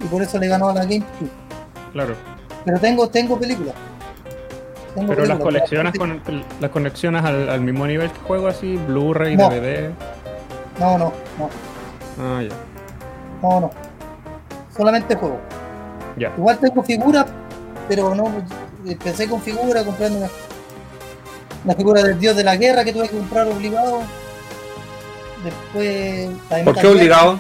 y por eso le ganó a la GameCube. Claro. Pero tengo, tengo películas. Tengo Pero las coleccionas con, las conexionas al, al mismo nivel que juego así, Blu-ray, No. DVD. No, no, no, Ah, ya. no, no. Solamente juego. Ya. Igual tengo figuras, pero no. Empecé con figuras, comprando una, una figura del dios de la guerra que tuve que comprar obligado. Después. ¿Por qué obligado?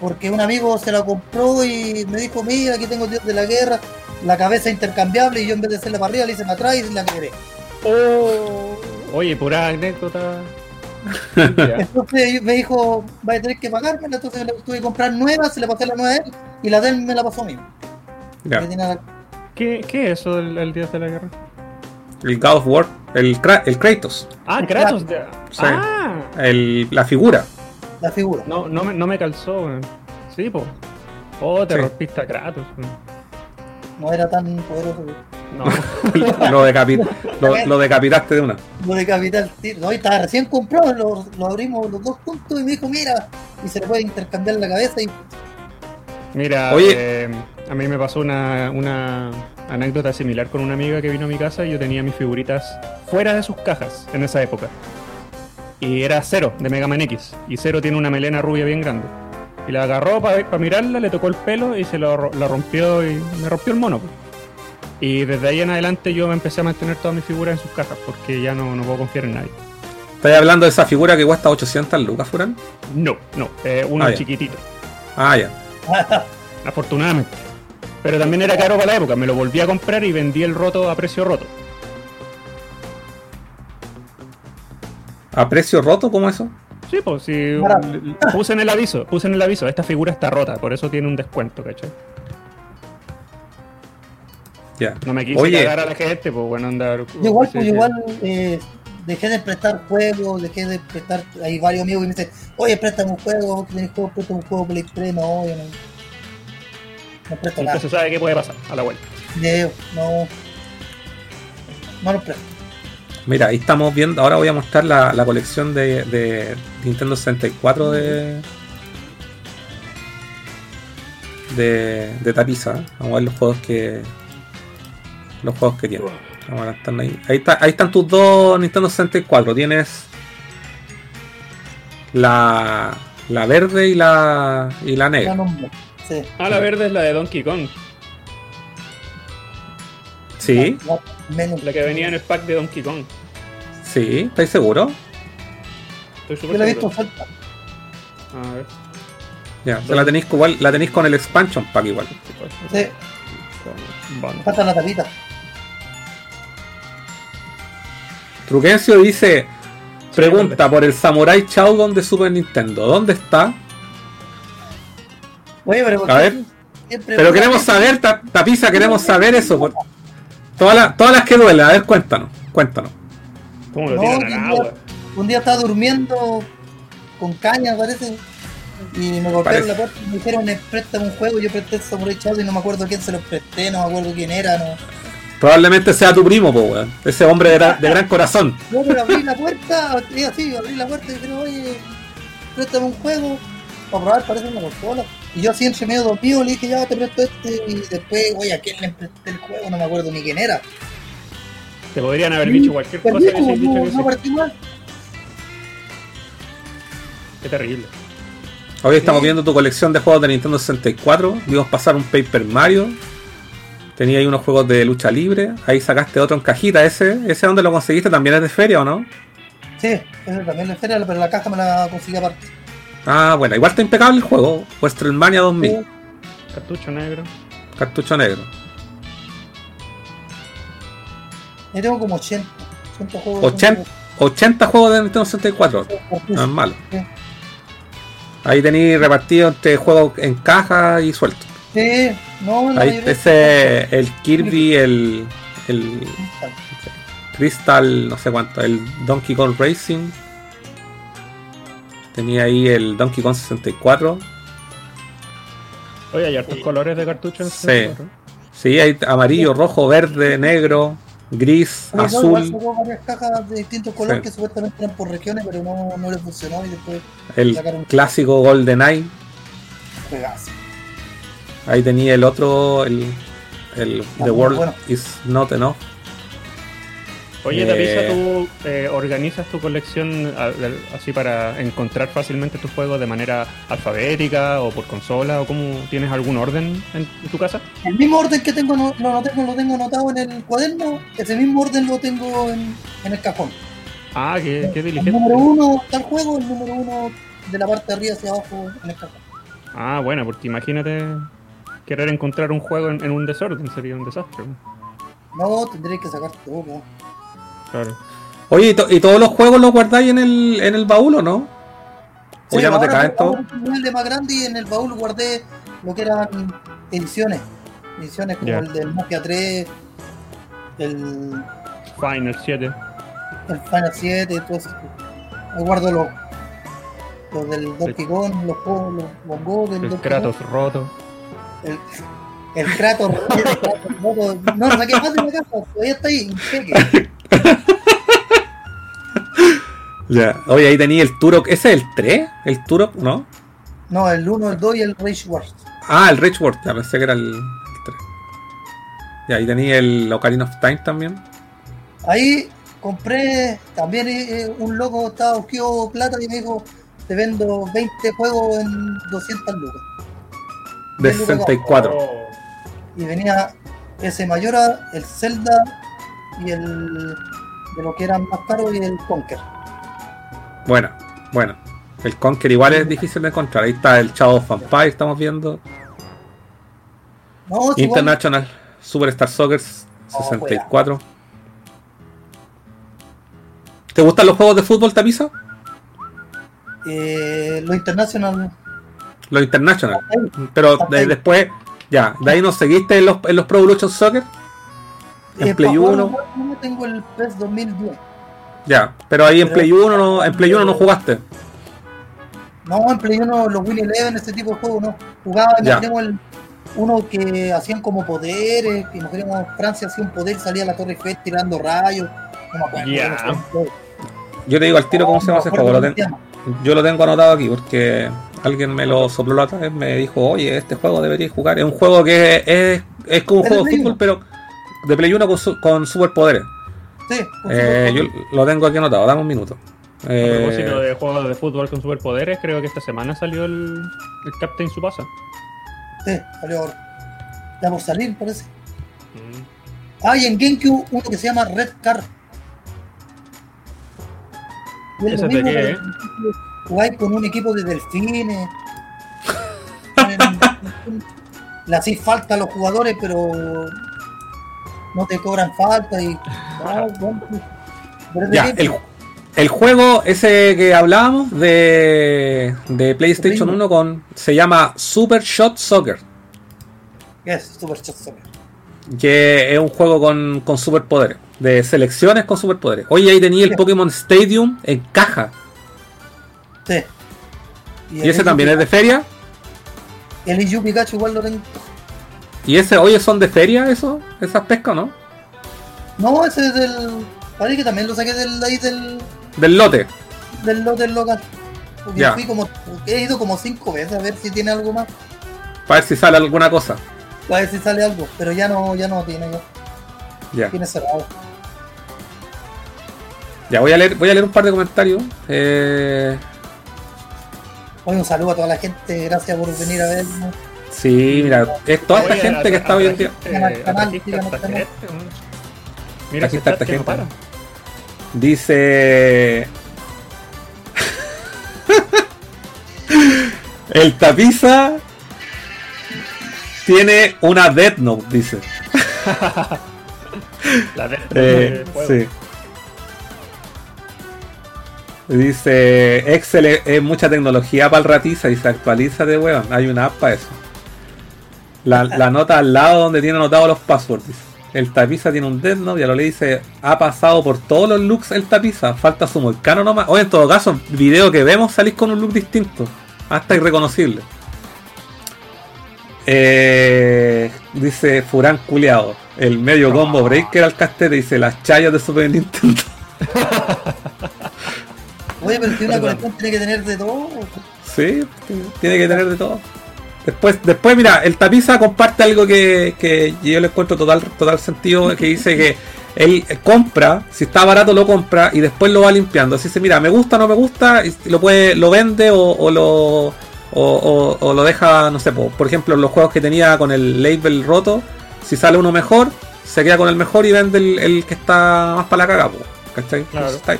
Porque un amigo se la compró y me dijo: Mira, aquí tengo el dios de la guerra, la cabeza intercambiable. Y yo en vez de hacerla para arriba, le hice para atrás y la quebré. Oh. Oye, pura anécdota. Entonces me dijo: Va a tener que pagármela. Entonces le tuve que comprar nueva, se le pasé la nueva a él y la de él me la pasó a mí. La- ¿Qué, ¿Qué es eso del, Dios de la Guerra? El God of War, el, el Kratos, Ah, Kratos. Sí. Ah, el, la figura. la figura. no, no, me, no me calzó. weón. Sí, po. Oh, te Sí. rompiste a Kratos. weón. No era tan poderoso. No. lo, decapi- lo, lo decapitaste de una. Lo de Capital Tiro. No, y estaba recién comprado, lo, lo abrimos los dos juntos y me dijo, mira, y se le puede intercambiar la cabeza y Mira, Oye. eh, a mí me pasó una, una anécdota similar con una amiga que vino a mi casa y yo tenía mis figuritas fuera de sus cajas en esa época. Y era Cero, de Mega Man X. Y Cero tiene una melena rubia bien grande. Y la agarró para mirarla, le tocó el pelo y se lo, rompió y me rompió el mono. Y desde ahí en adelante yo me empecé a mantener todas mis figuras en sus cajas porque ya no, no puedo confiar en nadie. ¿Estás hablando de esa figura que cuesta 800 lucas, Furán? No, no, eh, uno Ah, chiquitito, Ah, ya. afortunadamente. Pero también era caro para la época, me lo volví a comprar y vendí el roto a precio roto. ¿A precio roto? ¿Cómo eso? Sí, pues sí, puse en el aviso, puse en el aviso, esta figura está rota, por eso tiene un descuento, ¿cachai? Ya. No me quise Oye, cagar a la gente, pues bueno, andar... Yo igual, pues sí. igual eh, dejé de prestar juegos, dejé de prestar. Hay varios amigos que me dicen, oye, préstame un juego, que tenés juego, préstame un juego Play 3, no, yo no. No presto Nunca nada. se sabe qué puede pasar a la vuelta. Video, no. No lo presto. Mira, ahí estamos viendo. Ahora voy a mostrar la, la colección de, de Nintendo 64 de. De, de tapiza. Vamos a ver los juegos que. Los juegos que tiene. Vamos a lanzarlo ahí. Ahí, está- ahí están tus dos Nintendo 64. Tienes. La. La verde y la. Y la negra. sí. Ah, la verde es la de Donkey Kong, Sí, Ya, Menos. la que venía en el pack de Donkey Kong. sí, ¿estáis seguros? Estoy Yo la he visto seguro. suelta. A ver. Ya, o sea, la tenéis igual, la tenéis con el expansion pack igual. Sí, Bueno. falta la tapita. Truquencio dice, pregunta por el Samurai Shodown de Super Nintendo. ¿Dónde está? Oye, pero ¿por A ver. Pero queremos saber, Ta- Tapiza, queremos saber eso. por- Todas, las, todas las que duelen, a ver, cuéntanos, cuéntanos. ¿Cómo lo No, tiran al agua? Un día estaba durmiendo con caña, parece. Y me golpearon Parece. la puerta y me dijeron, "Eh, préstame un juego. Yo presté el Samurai Shodown y no me acuerdo quién se lo presté, no me acuerdo quién era. No. Probablemente sea tu primo, po, weón. Ese hombre de, de gran corazón. Yo pero abrí la puerta, y así, abrí la puerta y dijeron, oye, préstame un juego para probar, parece una consola. Y yo así entre medio dormido le dije, ya te presto este. Y después, oye, ¿a quién le presté el juego? No me acuerdo ni quién era. Te podrían haber dicho cualquier cosa que se dicho no, que no partí mal. Qué terrible. Hoy estamos viendo tu colección de juegos de Nintendo 64. Vimos pasar un Paper Mario. Tenía ahí unos juegos de lucha libre. Ahí sacaste otro en cajita. ¿Ese ese donde lo conseguiste también es de feria o no? Sí, eso también le feria, pero la caja me la conseguí aparte. Ah, bueno, igual está impecable el juego. WrestleMania 2000. Sí. Cartucho negro. Cartucho negro. Yo tengo como 80. 80 juegos. 80, 80 juegos de Nintendo 64. No es malo. Sí. Ahí tenéis repartido entre juegos en caja y suelto. Sí, no, la Ahí ese el Kirby, el, el Crystal, no sé cuánto, el Donkey Kong Racing. Tenía ahí el Donkey Kong 64. Oye, hay hartos colores de cartucho en Sí. 64. Sí, hay amarillo, rojo, verde, negro, gris, Oye, no, igual azul. sacó varias cajas de distintos colores Sí. que supuestamente eran por regiones, pero no, no le funcionó y después El sacaron clásico GoldenEye. juegazo. Ahí tenía el otro, el, el The World bueno. is Not Enough. Oye, Eh. Tapisa, ¿tú eh, organizas tu colección así para encontrar fácilmente tus juegos de manera alfabética o por consola? ¿O cómo tienes algún orden en, tu casa? El mismo orden que tengo, no, no, no tengo, lo tengo anotado en el cuaderno, ese mismo orden lo tengo en, en el cajón. Ah, qué, qué El diligente. número uno está el juego, el número uno de la parte de arriba hacia abajo en el cajón. Ah, bueno, porque imagínate querer encontrar un juego en, en un desorden, sería un desastre. No, tendré que sacar todo. Claro. Oye, ¿y, to- y todos los juegos los guardáis en el, en el baúl o no? ¿O Sí, ya no te caen todos? nivel de más grande y en el baúl guardé lo que eran ediciones. Ediciones como Ya. el del Mafia 3, el, Final 7. el Final 7, todo eso. Ahí guardo los, los del Donkey Kong, los juegos, los bongos del El Donkey Kratos Kong, roto. el, el Kratos, el Kratos roto. No, lo saqué más de la casa, todavía está ahí, impeque. Ya. Oye, ahí tenía el Turok. ¿Ese es el 3? ¿El Turok? ¿No? No, el 1, el 2 y el Rage Wars. Ah, el Rage World. Ya pensé que era el, 3. Ya, ahí tenía el Ocarina of Time también. Ahí compré, también eh, un loco estaba buscando plata y me dijo, te vendo 20 juegos en 200 lucas. De Bien, 64. Oh. Y venía ese Mayora, el Zelda y el de lo que eran más caros y el Conker. Bueno, bueno. El Conquer igual es difícil de encontrar. Ahí está el of Vampire, estamos viendo. No, es igual. International Superstar Soccer Oh, 64. ¿Te gustan los juegos de fútbol, Tapiza? Eh, lo internacional. Los International. ahí, Pero de- después, ya, de ahí nos seguiste en los, en los Pro Evolution Soccer. En eh, Play pa' jugar 1. No tengo el PES 2010. Ya, pero ahí en Play 1 no, en Play 1 no jugaste. No, en Play 1 los Win Eleven, este tipo de juegos, no. Jugaba, Ya. imaginemos el, uno que hacían como poderes, que imaginemos Francia hacía un poder, salía a la Torre Eiffel tirando rayos. No me acuerdo. Ya. no sé. Yo te digo al tiro cómo se llama ese juego. Lo ten- yo lo tengo anotado aquí porque alguien me lo sopló la otra vez. Me dijo, oye, este juego deberías jugar. Es un juego que es, es como un ¿Es de juego de fútbol, 1? pero de Play 1 con, su- con superpoderes. Sí, con Eh, yo lo tengo aquí anotado, dame un minuto. A propósito Eh, de juegos de fútbol con superpoderes, creo que esta semana salió el, el Captain Subasa. Sí, salió. Ya por salir, parece. Ah, y en GameCube uno que se llama Red Car. Y es ¿Ese lo es de mismo, qué, pero eh? Jugáis con un equipo de delfines. Le hacéis falta a los jugadores, pero no te cobran falta y. Ah, bueno, ya, el, el juego ese que hablábamos de, de PlayStation Ritmo. 1 con se llama Super Shot Soccer. Es Super Shot Soccer. Que es un juego con, con superpoderes. De selecciones con superpoderes. Oye, ahí tenía el Sí. Pokémon Stadium en caja. Sí. Y ese también es de feria. El Iyu Pikachu igual lo tengo. Y ese, oye, ¿son de feria eso? ¿Esas pescas no? No, ese es del. Parece que también lo saqué del, ahí del, Del lote. del lote local. Porque Ya. fui como. He ido como cinco veces a ver si tiene algo más. Para ver si sale alguna cosa. A ver si sale algo. Pero ya no, ya no tiene, ya Ya. tiene cerrado. Ya voy a leer, voy a leer un par de comentarios. Eh, Oye, un saludo a toda la gente, gracias por venir a vernos. Sí, mira, es toda esta gente que está hoy en día. Mira, Aquí está esta no gente. para. Dice. El tapiza tiene una Death Note, dice. La de, Eh, sí. Dice, Excel es, es mucha tecnología para el ratiza y se actualiza de weón. Hay una app para eso. La, la nota al lado donde tiene anotados los passwords. dice. El tapiza tiene un Death Note y a lo le dice, ha pasado por todos los looks el tapiza. Falta su moicano nomás. O en todo caso, video que vemos salís con un look distinto. Hasta irreconocible. Eh, dice Furán culeado. El medio combo breaker al castete dice las chayas de Super Nintendo. Oye, pero si una colección tiene que tener de todo. Sí, tiene que tener de todo. Después, después mira, el tapiza comparte algo que, que yo le encuentro total, total sentido, que dice que él compra, si está barato lo compra y después lo va limpiando. Así dice, mira, me gusta, no me gusta, y lo puede, lo vende o, o lo o, o- o lo deja, no sé, po, por ejemplo, los juegos que tenía con el label roto, si sale uno mejor, se queda con el mejor y vende el, el que está más para la caga, po, ¿cachai? Claro. Entonces, está ahí.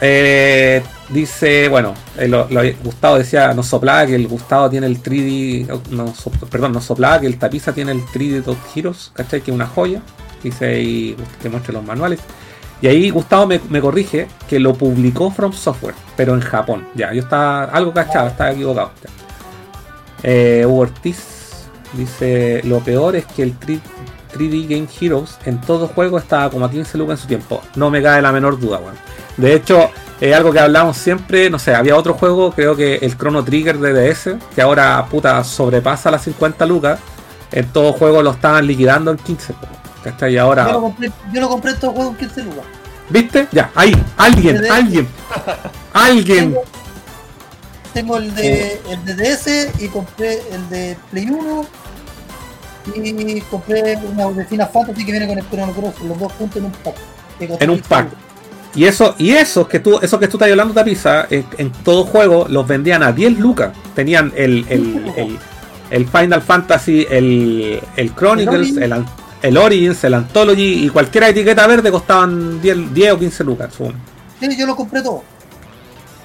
Eh, dice, bueno, eh, Gustavo decía, nos soplaba que el Gustavo tiene el 3D, no, perdón, nos soplaba que el tapiza tiene el 3D Dot Heroes, ¿cachai? Que es una joya. Dice y te muestre los manuales. Y ahí Gustavo me, corrige que lo publicó From Software, pero en Japón. Ya, yo estaba algo cachado, estaba equivocado. Eh, Hugo Ortiz dice, lo peor es que el 3, 3D Game Heroes en todo juego estaba como a 15 lucas en su tiempo. No me cae la menor duda, weón. De hecho, es algo que hablamos siempre, no sé, había otro juego, creo que el Chrono Trigger de DS, que ahora puta sobrepasa las 50 lucas. En todo juego lo estaban liquidando en 15, po, ¿cachai? Y Yo lo ahora, compré, yo lo compré estos juegos en 15 lugar. ¿viste? Ya, ahí, alguien, alguien, alguien. Tengo, tengo el de el de DS y compré el de Play 1 y compré una Final Fantasy que viene con el Chrono Cross, los dos juntos en un pack. En un 15 pack. Y eso, y esos que tú, esos que tú estás hablando, Tapiza, en, en todo juego los vendían a 10 lucas. Tenían el, el, el, el Final Fantasy, el, el Chronicles, El el, An- el Origins, el Anthology y cualquier etiqueta verde costaban 10, 10 o 15 lucas. Sí, yo lo compré todo.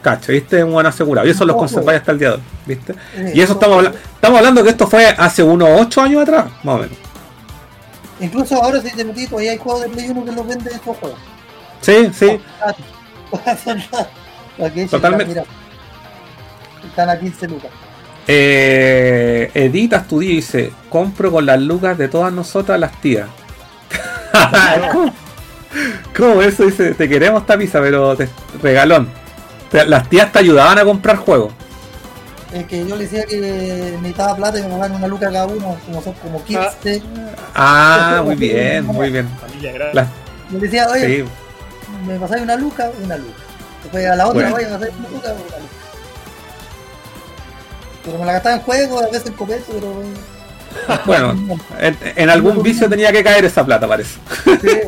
Cacho, ¿viste? Un buen asegurado. Y eso los conserváis hasta el día de hoy, ¿viste? Eh, Y eso estamos, habla- estamos hablando que esto fue hace unos 8 años atrás, más o menos. Incluso ahora si te metí, todavía hay juegos de Play 1 que los venden estos juegos. Sí, sí. Totalmente. Están a 15 lucas. Eh, día y dice, compro con las lucas de todas nosotras las tías. ¿Cómo? ¿Cómo eso dice? Te queremos tapiza, pero te, regalón. Las tías te ayudaban a comprar juegos. Es que yo le decía que necesitaba plata y me pagaban una luca cada uno, como son como 15. Ah, muy bien, muy bien. Familia grande. Las- Yo le decía, oye, sí, me pasáis una luca, una luca. Después a la otra, Bueno. oye, me pasáis una luca, una luca. Pero me la gastaba en juegos, a veces en copete, pero. bueno, en, en algún vicio tenía que caer esa plata, parece. Sí,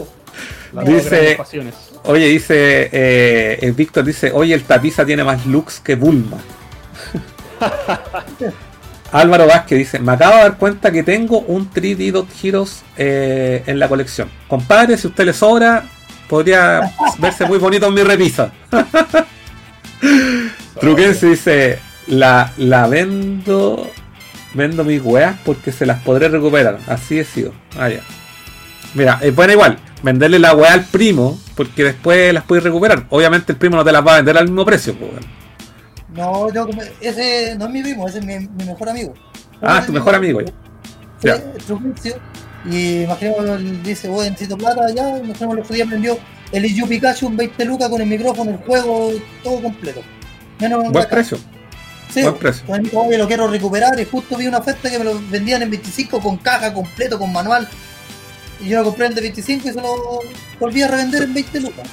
dice-. Oye, dice, eh, el Víctor dice, oye, el tapiza tiene más looks que Bulma. Álvaro Vázquez dice, me acabo de dar cuenta que tengo un 3D Dot Heroes eh, en la colección. Compadre, si usted le sobra, podría verse muy bonito en mi repisa. Truquense dice, la, la vendo, vendo mis weas porque se las podré recuperar. Así he sido. Ah, ya. Mira, es buena igual, venderle la weá al primo, porque después las puedes recuperar. Obviamente el primo no te las va a vender al mismo precio, pues. No, yo, ese no es mi primo, ese es mi, mi mejor amigo. Ah, tu mejor amigo, ya. Sí, Ya. Truquencio. Y imaginemos, dice, bueno, necesito plata, ya, imaginemos el otro día me envió el Iyu Pikachu un 20 lucas con el micrófono, el juego, todo completo. Menos Buen precio. Sí, buen precio. oye, lo quiero recuperar y justo vi una oferta que me lo vendían en 25 con caja completo, con manual. Y yo lo compré en de 25 y se lo volví a revender en 20 lucas.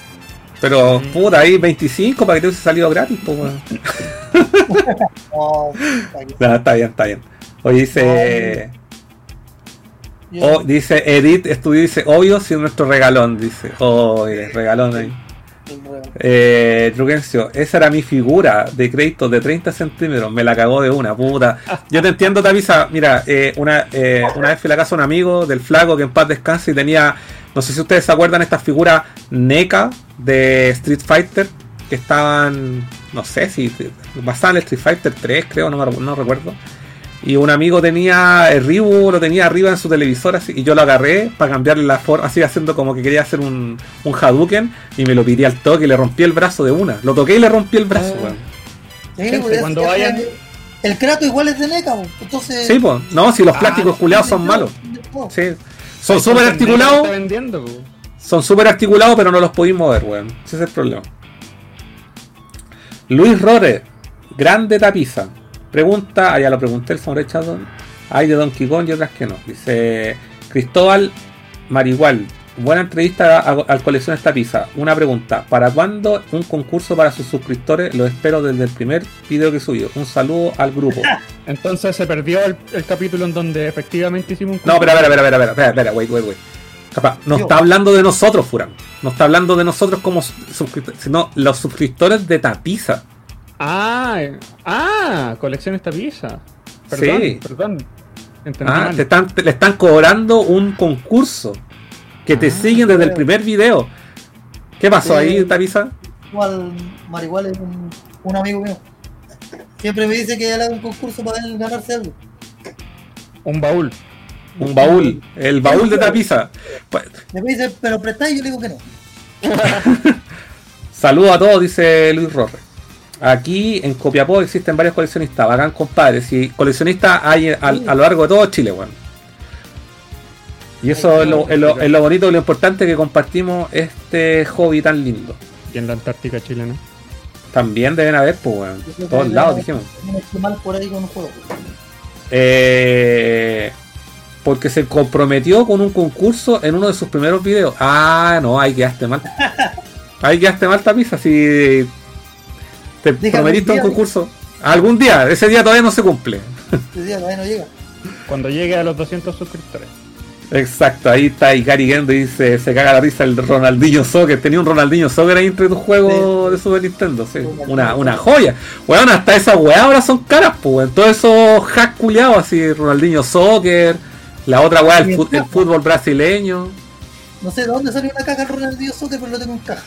Pero, Mm. puta, ahí 25 para que te hubiese salido gratis, pues. No, está bien, está bien. Oye, dice. Oh, dice Edith Estudio, dice, obvio, si es nuestro regalón, dice. Oh, regalón ahí. Eh, esa era mi figura de crédito de 30 centímetros, me la cagó de una, puta. Yo te entiendo, Tavisa, mira, eh, una, eh, una vez fui a la casa de un amigo del flaco que en paz descanse y tenía, no sé si ustedes se acuerdan, estas figuras NECA de Street Fighter, que estaban, no sé si basadas en Street Fighter 3, creo, no, no recuerdo. Y un amigo tenía el Ryu, lo tenía arriba en su televisor así, y yo lo agarré para cambiarle la forma, así haciendo como que quería hacer un, un Hadouken y me lo piré al toque y le rompí el brazo de una. Lo toqué y le rompí el brazo, Ah. weón. Sí, Gente, pues, cuando vayan- El Kratos igual es de NECA, pues, entonces. Sí, pues, no, si los Ah, plásticos culiados son malos. Sí. Son súper articulados, po. son súper articulados, pero no los podéis mover, weón. Ese es el problema. Luis Rore, grande tapiza. Pregunta, ah, ya lo pregunté el señor Chadon. Hay de Donkey Kong y otras que no. Dice Cristóbal Marigual. Buena entrevista al coleccionista Pizza. Una pregunta. ¿Para cuándo un concurso para sus suscriptores? Lo espero desde el primer video que subió. Un saludo al grupo. Entonces se perdió el, el capítulo en donde efectivamente hicimos un No, espera, espera, espera, espera, espera, espera, wait, wait, wait. Capaz, no Yo. está hablando de nosotros, Furan. No está hablando de nosotros como suscriptores, sino los suscriptores de Tapiza. Ah, eh, ah, colección esta pieza. Perdón, Sí. perdón. Entendí Ah, mal. te están, te- le están cobrando un concurso que te Ah, siguen desde el primer video. ¿Qué pasó Sí. ahí, Tapiza? Igual, Marigual es un, un amigo mío. Siempre me dice que él haga un concurso para él ganarse algo. Un baúl. Un baúl, el baúl de Tapiza. Pues, Me dice, pero prestáis, yo le digo que no. Saludos a todos, dice Luis Rorre. Aquí en Copiapó existen varios coleccionistas, bacán compadres. Y coleccionistas hay a, a lo largo de todo Chile, weón. Y eso es lo, es lo- es lo bonito y lo importante que compartimos este hobby tan lindo. Y en la Antártica chilena. También deben haber, pues, weón. Todos lados, dijimos. No me estoy mal por ahí con un juego. Eh, porque se comprometió con un concurso en uno de sus primeros videos. Ah, no, ahí quedaste mal. Ahí quedaste mal, Tapiza. Si te prometiste un día, concurso. Algún día, ese día todavía no se cumple. Ese día todavía no llega. Cuando llegue a los 200 suscriptores. Exacto, ahí está Ikari Gendo y dice, se caga la risa el Ronaldinho Soccer. Tenía un Ronaldinho Soccer ahí entre tus juegos Sí. de Super Nintendo, sí. Una, una joya. Weón, hasta esas weas ahora son caras, pues, weón. Todos esos hacks culiados así, Ronaldinho Soccer, la otra wea, el, Y el fútbol brasileño. No sé de dónde salió una caja Ronaldinho Soccer, pero lo tengo en caja.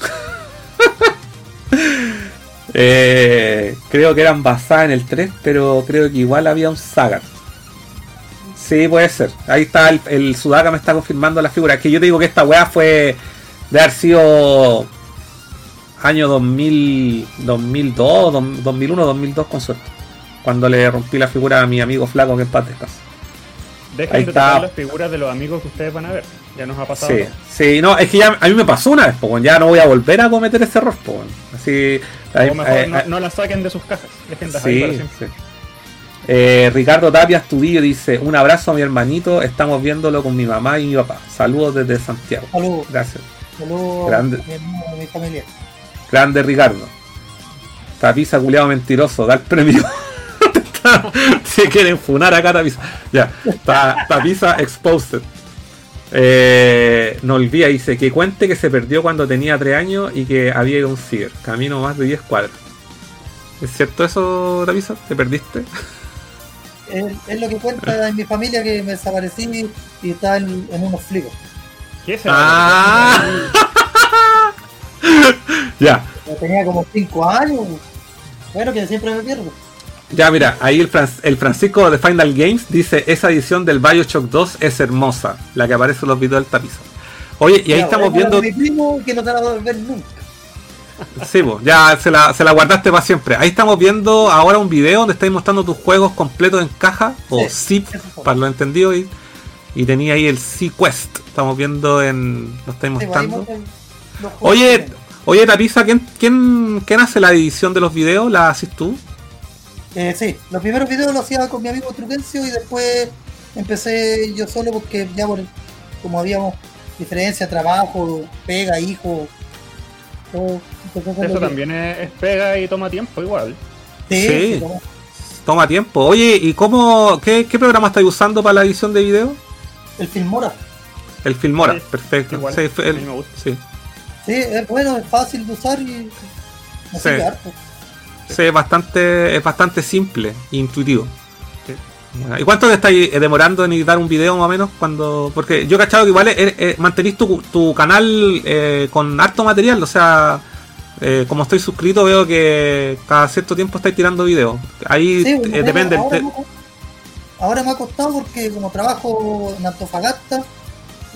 Eh, creo que eran basadas en el 3, pero creo que igual había un Saga. Sí, puede ser. Ahí está el, el Sudaka me está confirmando la figura. Que yo te digo que esta weá fue de haber sido año 2000, 2002, 2001, 2002 con suerte. Cuando le rompí la figura a mi amigo flaco que en paz. Dejen Ahí de está. tocar las figuras de los amigos que ustedes van a ver. Ya nos ha pasado. Sí, ¿no? sí, no, es que ya a mí me pasó una vez, weón, ya no voy a volver a cometer ese error, weón. Así, mejor eh, no, eh, no las saquen de sus cajas. Déjenlas ahí para sí, siempre. sí. Eh, Ricardo Tapia Astudillo dice, un abrazo a mi hermanito, estamos viéndolo con mi mamá y mi papá. Saludos desde Santiago. Saludos, Gracias. saludos Grande. a mi familia. Grande Ricardo. Tapiza culiado mentiroso, da el premio. si quieren funar acá, Tapiza. Ya, Ta- Tapiza Exposed. Eh, no olvida, dice que cuente que se perdió cuando tenía 3 años y que había ido a un ciber. Camino más de 10 cuadras. ¿Es cierto eso, Tapiza? ¿Te perdiste? Es, es lo que cuenta en mi familia que me desaparecí y estaba en, en unos flicos. ¿Qué se Ah. ya, tenía como 5 años. Bueno, que siempre me pierdo. Ya mira, ahí el, Fran- el Francisco de Final Games dice, esa edición del Bioshock 2 es hermosa, la que aparece en los videos del Tapiza. Oye, y ahí Ya, estamos viendo... Mi primo que no te la va a ver nunca. Sí, pues, ya se la, se la guardaste para siempre. Ahí estamos viendo ahora un video donde estáis mostrando tus juegos completos en caja o Sí, zip, para lo entendido. Y, y tenía ahí el Sea Quest. Estamos viendo en. Lo estáis Sí, pues, mostrando. Oye, oye Tapiza, ¿quién, quién, ¿quién hace la edición de los videos? ¿La haces tú? Eh, sí, los primeros videos los hacía con mi amigo Truquencio y después empecé yo solo porque ya por, como habíamos diferencia, trabajo, pega, hijo, todo. Eso también es, es pega y toma tiempo igual. Sí, como- Toma tiempo. Oye, ¿y cómo, qué, qué programa estáis usando para la edición de video? el Filmora. El Filmora, Sí, perfecto. igual, Sí, el- a mí me gusta. sí. Sí, es bueno, es fácil de usar y me Sí. harto. Sí, es bastante, es bastante simple e intuitivo. Sí. ¿Y cuánto te estáis eh, demorando en editar un video más o menos? cuando Porque yo he cachado que igual eh, eh, mantenís tu, tu canal eh, con harto material, o sea, eh, como estoy suscrito veo que cada cierto tiempo estáis tirando videos. Ahí Sí, eh, depende. Ahora, te- ahora me ha costado porque como trabajo en Antofagasta,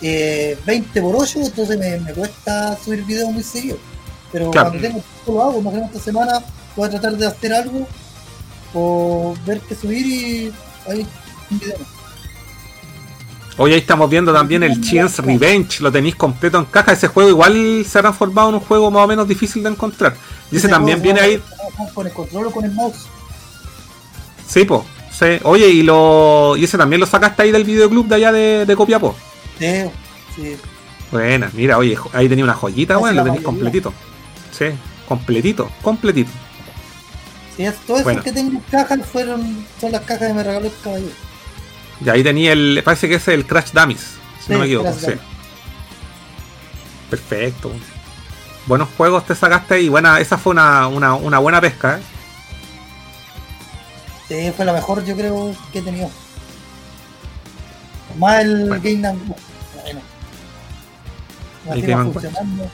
eh, 20 por 8, entonces me, me cuesta subir videos muy seguido. Pero Claro. cuando tengo tiempo lo hago, imagino esta semana voy a tratar de hacer algo o ver qué subir y ahí un video. Hoy ahí estamos viendo también el Chance Revenge, lo tenéis completo en caja. Ese juego igual se ha transformado en un juego más o menos difícil de encontrar. Y ese también viene ahí Con el control o con el mouse. Sí, po. Sí. Oye, y lo y ese también lo sacaste ahí del videoclub de allá de, de Copiapó. Sí, sí. Buena, mira, oye, ahí tenía una joyita, bueno, lo tenéis completito. Sí, completito, completito. sí es, todo eso Bueno. que tengo en cajas fueron, son las cajas que me regaló el caballero. Y ahí tenía el, parece que ese es el Crash Dummies, si Sí, no me equivoco. Sí. Perfecto. Buenos juegos te sacaste ahí, buena, esa fue una, una, una buena pesca, ¿eh? Sí, fue la mejor yo creo que he tenido. Más el Bueno. Game Go. Bueno. El Game funcionando.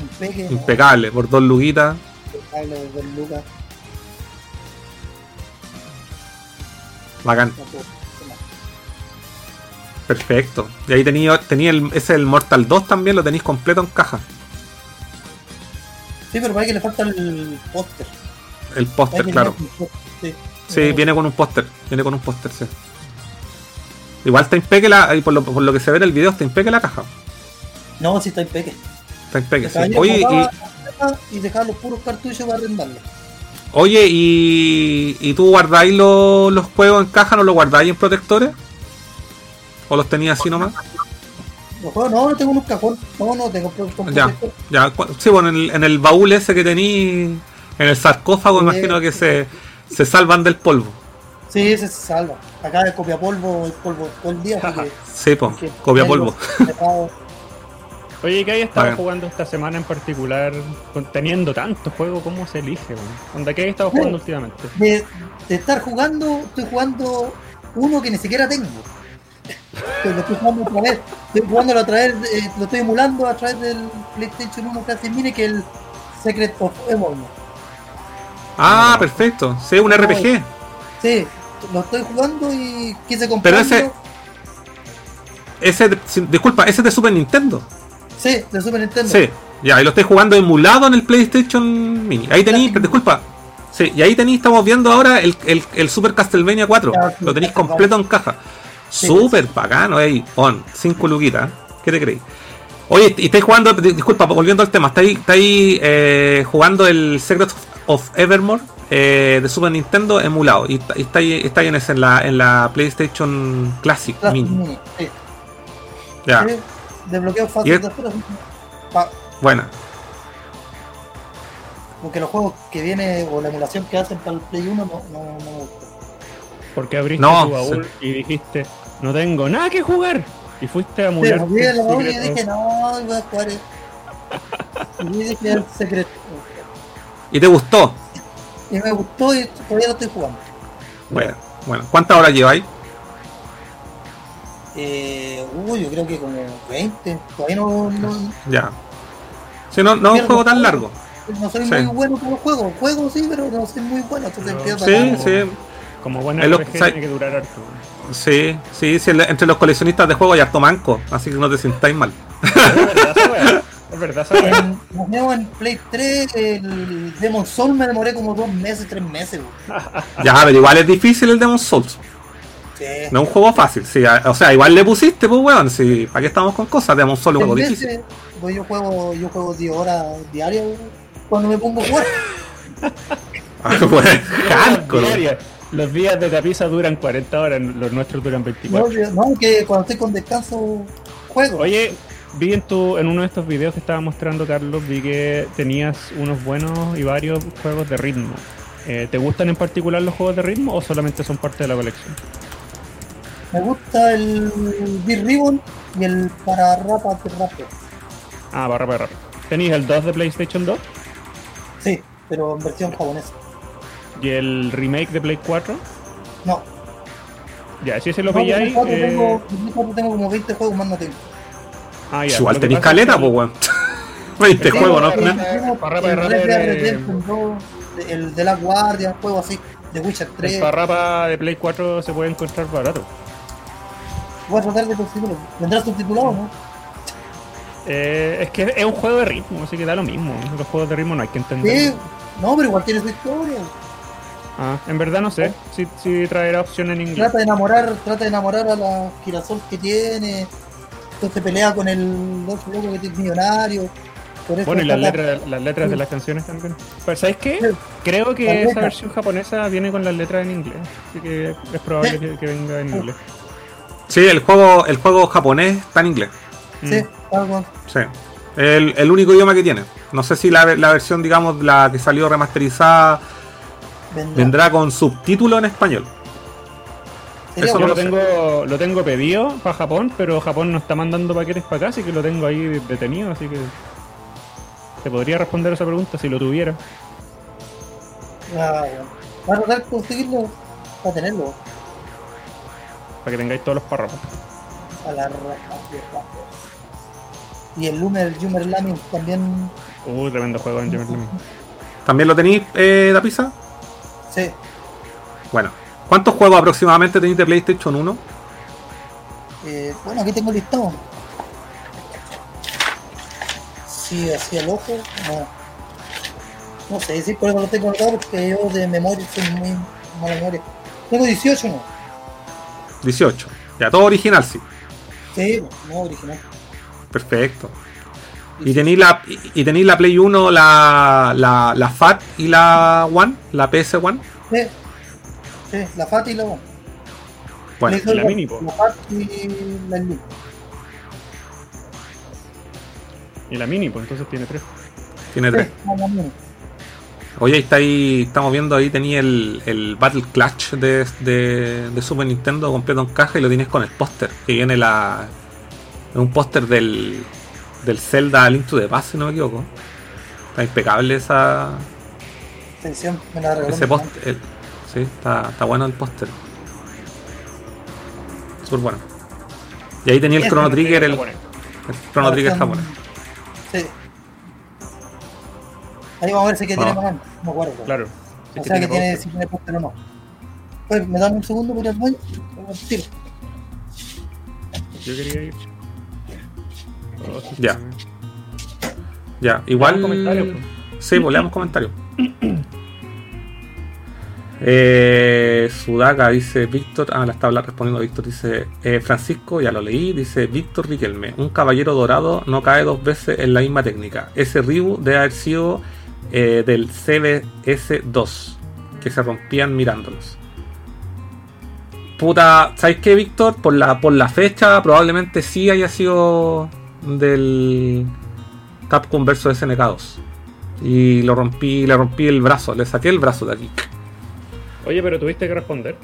Impeque, Impecable, por dos luguitas. impecable de dos lucas. Bacán, perfecto. Y ahí tenía, tenía el, ese el Mortal 2 también, lo tenéis completo en caja. Sí, pero parece que le falta el póster. El póster, claro. Sí, viene con un póster. Viene con un póster, sí. Igual está impeque la. Por lo, por lo que se ve en el video, está impeque la caja. No, sí está impeque. Oye, y, y dejaba los puros cartuchos para oye, y, y tú guardáis lo- los juegos en caja, ¿no los guardáis en protectores? ¿O los tenías así nomás? Los juegos no, no tengo en un cajón. No, no tengo pro- con Ya. Ya, sí, bueno, en el, en el baúl ese que tení, en el sarcófago, Sí. imagino que se, se salvan del polvo. Sí, ese se salva. Acá copia polvo, el polvo todo el día. Porque, Sí, porque copia polvo. Oye, ¿qué hay estado jugando esta semana en particular? Teniendo tantos juegos, ¿cómo se elige? ¿Onda qué hay estado jugando últimamente? de, de estar jugando, estoy jugando uno que ni siquiera tengo. Lo estoy jugando otra vez. Estoy jugándolo a través, de- eh, lo estoy emulando a través del PlayStation 1 Classic Mini, que es el Secret of Evolve. Ah, perfecto. Sí, un RPG. Sí, lo estoy jugando y quise Pero comprarlo. ese. Ese, de- si- disculpa, ese es de Super Nintendo. Sí, de Super Nintendo. Sí, ya, y lo estoy jugando emulado en el PlayStation Mini. Ahí tenéis, disculpa. Sí, y ahí tenéis, estamos viendo ahora el, el, el Super Castlevania 4. Claro, sí, Lo tenéis completo en caja. Sí, Súper bacano, ahí, on, 5 luquitas. ¿Qué te creéis? Oye, y estáis jugando, di- disculpa, volviendo al tema, estáis, estáis eh, jugando el Secret of Evermore eh, de Super Nintendo emulado. Y, y estáis, estáis en, ese, en, la, en la PlayStation Classic Classic Mini. Mini, sí. Ya, Sí, Desbloqueo fácil de buena. porque los juegos que viene o la emulación que hacen para el Play 1 no, no, no me gusta. Porque abriste No, tu baúl y dijiste, no tengo nada que jugar. Y fuiste a Sí, emular. el baúl y dije, no, voy a jugar. Y dije el secreto. ¿Y te gustó? Y me gustó y todavía lo estoy jugando. Bueno, bueno. ¿Cuántas horas lleváis? Eh, uy, yo creo que como 20. Todavía no, no, Ya. Si no, no es un juego tan largo. no soy Sí. muy bueno con los juegos. Juego sí, pero no soy muy bueno. Entonces No. Sí, a sí, Como sa- tiene que durar harto. sí, sí, sí, entre los coleccionistas de juegos hay harto manco, así que no te sintáis mal. Es verdad esa weá. Es verdad esa weá. En, en Play 3, el Demon Soul me demoré como dos meses, tres meses. Ya, pero igual es difícil el Demon Souls. Sí. No es un juego fácil, sí. O sea, igual le pusiste, pues weón, sí. ¿Para qué estamos con cosas? Souls es un juego difícil. pues yo juego, yo juego 10 horas diarias cuando me pongo a jugar. Ah, pues, hardcore. Los días de tapiza duran 40 horas, los nuestros duran No, 24. yo- no, que cuando estoy con descanso juego. Oye, vi en, tu, en uno de estos videos que estaba mostrando Carlos, vi que tenías unos buenos y varios juegos de ritmo. Eh, ¿Te gustan en particular los juegos de ritmo o solamente son parte de la colección? Me gusta el Beat Ribbon y el para rapa de rap. Ah, para rápido. ¿Tenéis el 2 de PlayStation 2? Sí, pero en versión japonesa. ¿Y el remake de Play 4? No. Ya, si ese lo No, en pilláis. el 4 eh, tengo, en el 4 tengo como 20 juegos más no tengo. ah, ya. Igual tenéis caleta, pues weón. 20 Sí, juegos, ¿no? el reparar, Red Dead Redemption 2, el de la Guardia, juego así, de Witcher El 3. parrapa de Play 4 se puede encontrar barato. Voy a tratar de conseguirlo. ¿Vendrá subtitulado no? Eh, es que es un juego de ritmo, así que da lo mismo. Los juegos de ritmo no hay que Sí, entender. no, pero igual tiene su historia. Ah, en verdad no sé si, si traerá opción en inglés. Trata de enamorar, trata de enamorar a la girasol que tiene. Entonces pelea con el otro loco que es millonario. Bueno, y las letras, las letras de las canciones también. Pero ¿sabes qué? Sí. Creo que esa versión japonesa viene con las letras en inglés. Así que es probable Sí. que, que venga en Sí. inglés. Sí, el juego, el juego japonés está en inglés. Sí, Mm. algo. Sí. El, el único idioma que tiene. No sé si la, la versión, digamos, la que salió remasterizada Vendrá. vendrá con subtítulo en español. Eso Yo lo sé. tengo, lo tengo pedido para Japón, pero Japón no está mandando paquetes para acá, así que lo tengo ahí detenido, así que te podría responder esa pregunta si lo tuviera. Ah. Va a tratar de conseguirlo para tenerlo. Para que tengáis todos los párrafos. A la raja. Y el Lumer, el Jumer Lamin también. Uh, tremendo juego en Jammer Lemming. ¿También lo tenéis, eh, la pizza? Sí. Bueno. ¿Cuántos juegos aproximadamente tenéis de PlayStation 1? Eh, bueno, aquí tengo el listado. Sí, así al ojo, no. No sé, sí, por eso lo tengo anotado porque yo de memoria soy muy mala memoria. Tengo 18, ¿no? 18. Ya, todo original, sí. Sí, no, original. Perfecto. Y tenéis la, y, tenéis la Play 1, la, la, la FAT y la One, la PS One. Sí, sí, la FAT y la ONE. Bueno, la el- mini. La FAT y la Elite. Y la mini, pues entonces tiene tres. tiene tres. Sí, la- la mini. Oye, ahí está ahí, estamos viendo ahí, tenía el, el Battle Clash de, de, de Super Nintendo completo en caja y lo tienes con el póster, que viene la. Es un póster del, del Zelda Link to the Past, si no me equivoco. Está impecable esa, Edición, me la regaló ese póster. el- Sí, está, está bueno el póster. Súper bueno. Y ahí tenía el Ese Chrono Este Trigger, el, el. Chrono Trigger japonés. Sí. Ahí vamos a ver si que Ah. tiene más, no me acuerdo. Claro. Si O sea que tiene si tiene póster o no. Pues, ¿me dan un segundo por al baño? Tiro. Yo quería ir. Oh, sí, Ya. sí. Ya, igual. Pues. Sí, pues leamos comentarios. Eh, Sudaka dice Víctor, ah, la está respondiendo Víctor, dice eh, Francisco, ya lo leí, dice Víctor Riquelme, un caballero dorado no cae dos veces en la misma técnica. Ese Ryu debe haber sido eh, del CBS2, que se rompían mirándolos. Puta, ¿sabes qué, Víctor? Por la, por la fecha, probablemente sí haya sido del Capcom vs SNK 2. Y lo rompí, le rompí el brazo, le saqué el brazo de aquí. Oye, pero tuviste que responder.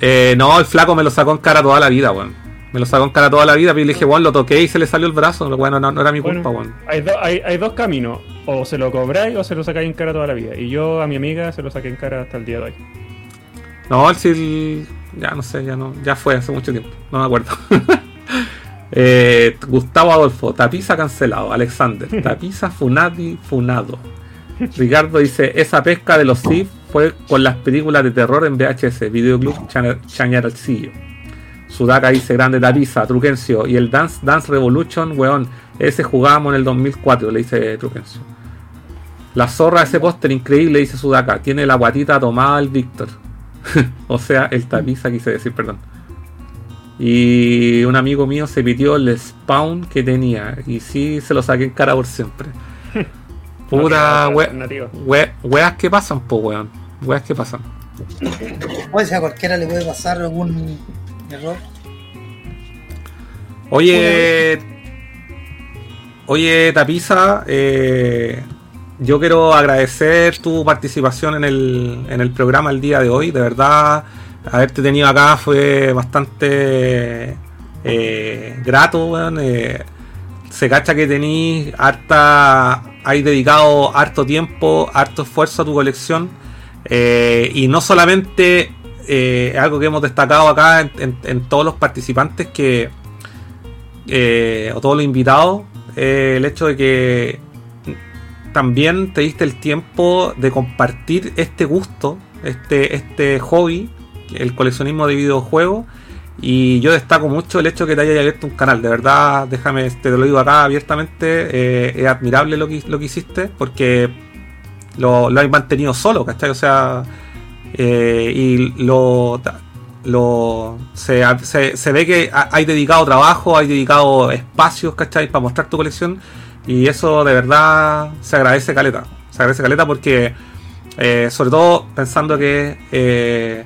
Eh, no, el flaco me lo sacó en cara toda la vida, weón. Me lo sacó en cara toda la vida, pero le dije, weón, lo toqué y se le salió el brazo. Bueno, no, no era mi Bueno, culpa, weón. Hay, do- hay, hay dos caminos. O se lo cobráis o se lo sacáis en cara toda la vida. Y yo a mi amiga se lo saqué en cara hasta el día de hoy. No, él sí. Ya no sé, ya no. Ya fue hace mucho tiempo. No me acuerdo. Eh, Gustavo Adolfo, Tapiza cancelado. Alexander, Tapiza Funadi Funado. Ricardo dice: Esa pesca de los Sith fue con las películas de terror en VHS, Videoclub Chana- Chañarcillo. Sudaka dice: Grande Tapiza, Truquencio. Y el Dance Dance Revolution, weón. Ese jugábamos en el 2004, le dice Truquencio. La zorra de ese póster increíble, dice Sudaka. Tiene la guatita tomada el Víctor. o sea, el tapiza quise decir, perdón. Y un amigo mío se pidió el spawn que tenía. Y sí se lo saqué en cara por siempre. Pura we- we- weas que pasan, po weón. Weas que pasan. Puede ser a cualquiera le puede pasar algún error. Oye, oye Tapiza, eh, yo quiero agradecer tu participación en el, en el programa el día de hoy. De verdad, haberte tenido acá fue bastante eh, grato. Eh, se cacha que tenéis harta, hay dedicado harto tiempo, harto esfuerzo a tu colección. Eh, y no solamente algo que hemos destacado acá en, en- en todos los participantes que o todos los invitados, el hecho de que también te diste el tiempo de compartir este gusto, este, este hobby, el coleccionismo de videojuegos. Y yo destaco mucho el hecho que te hayas abierto un canal. De verdad, déjame, te lo digo acá abiertamente, eh, es admirable lo que, lo que hiciste porque lo, lo has mantenido solo, ¿cachai? O sea, eh, y lo, lo se, se- se ve que ha- hay dedicado trabajo, hay dedicado espacios, ¿cachai? Para mostrar tu colección. Y eso de verdad se agradece caleta. Se agradece caleta porque, eh, sobre todo pensando que eh,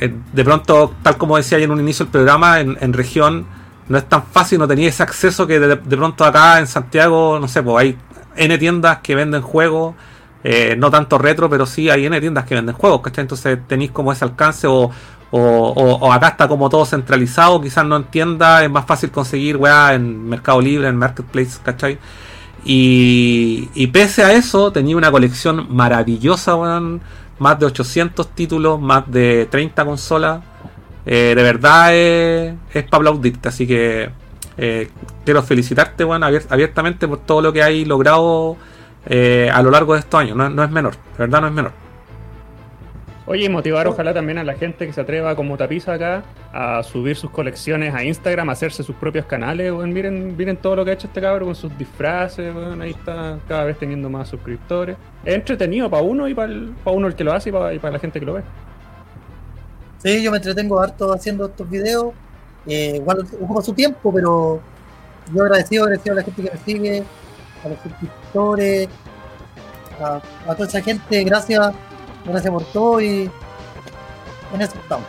eh, de pronto, tal como decía en un inicio del programa, en, región no es tan fácil, no tenía ese acceso que de, de pronto acá en Santiago, no sé, pues hay N tiendas que venden juegos, no tanto retro, pero sí hay N tiendas que venden juegos, ¿cachai? Entonces tenéis como ese alcance o, o, o- o acá está como todo centralizado, quizás no en tienda, es más fácil conseguir weá en Mercado Libre, en Marketplace, ¿cachai? Y, pese a eso, tenía una colección maravillosa, weón. Más de 800 títulos, más de 30 consolas. Eh, de verdad es, es para aplaudirte. Así que eh, quiero felicitarte, weón, abier- abiertamente por todo lo que hay logrado eh, a lo largo de estos años. No es menor, de verdad no es menor. Oye, y motivar ojalá también a la gente que se atreva como tapiza acá a subir sus colecciones a Instagram, a hacerse sus propios canales, weón. Miren, miren todo lo que ha hecho este cabrón con sus disfraces, weón. Ahí está cada vez teniendo más suscriptores. Es entretenido para uno y para uno el que lo hace y para la gente que lo ve. Sí, yo me entretengo harto haciendo estos videos. Eh, igual ocupa su tiempo, pero yo agradecido, agradecido a la gente que me sigue, a los suscriptores, a, a toda esa gente, gracias, gracias por todo y en eso estamos.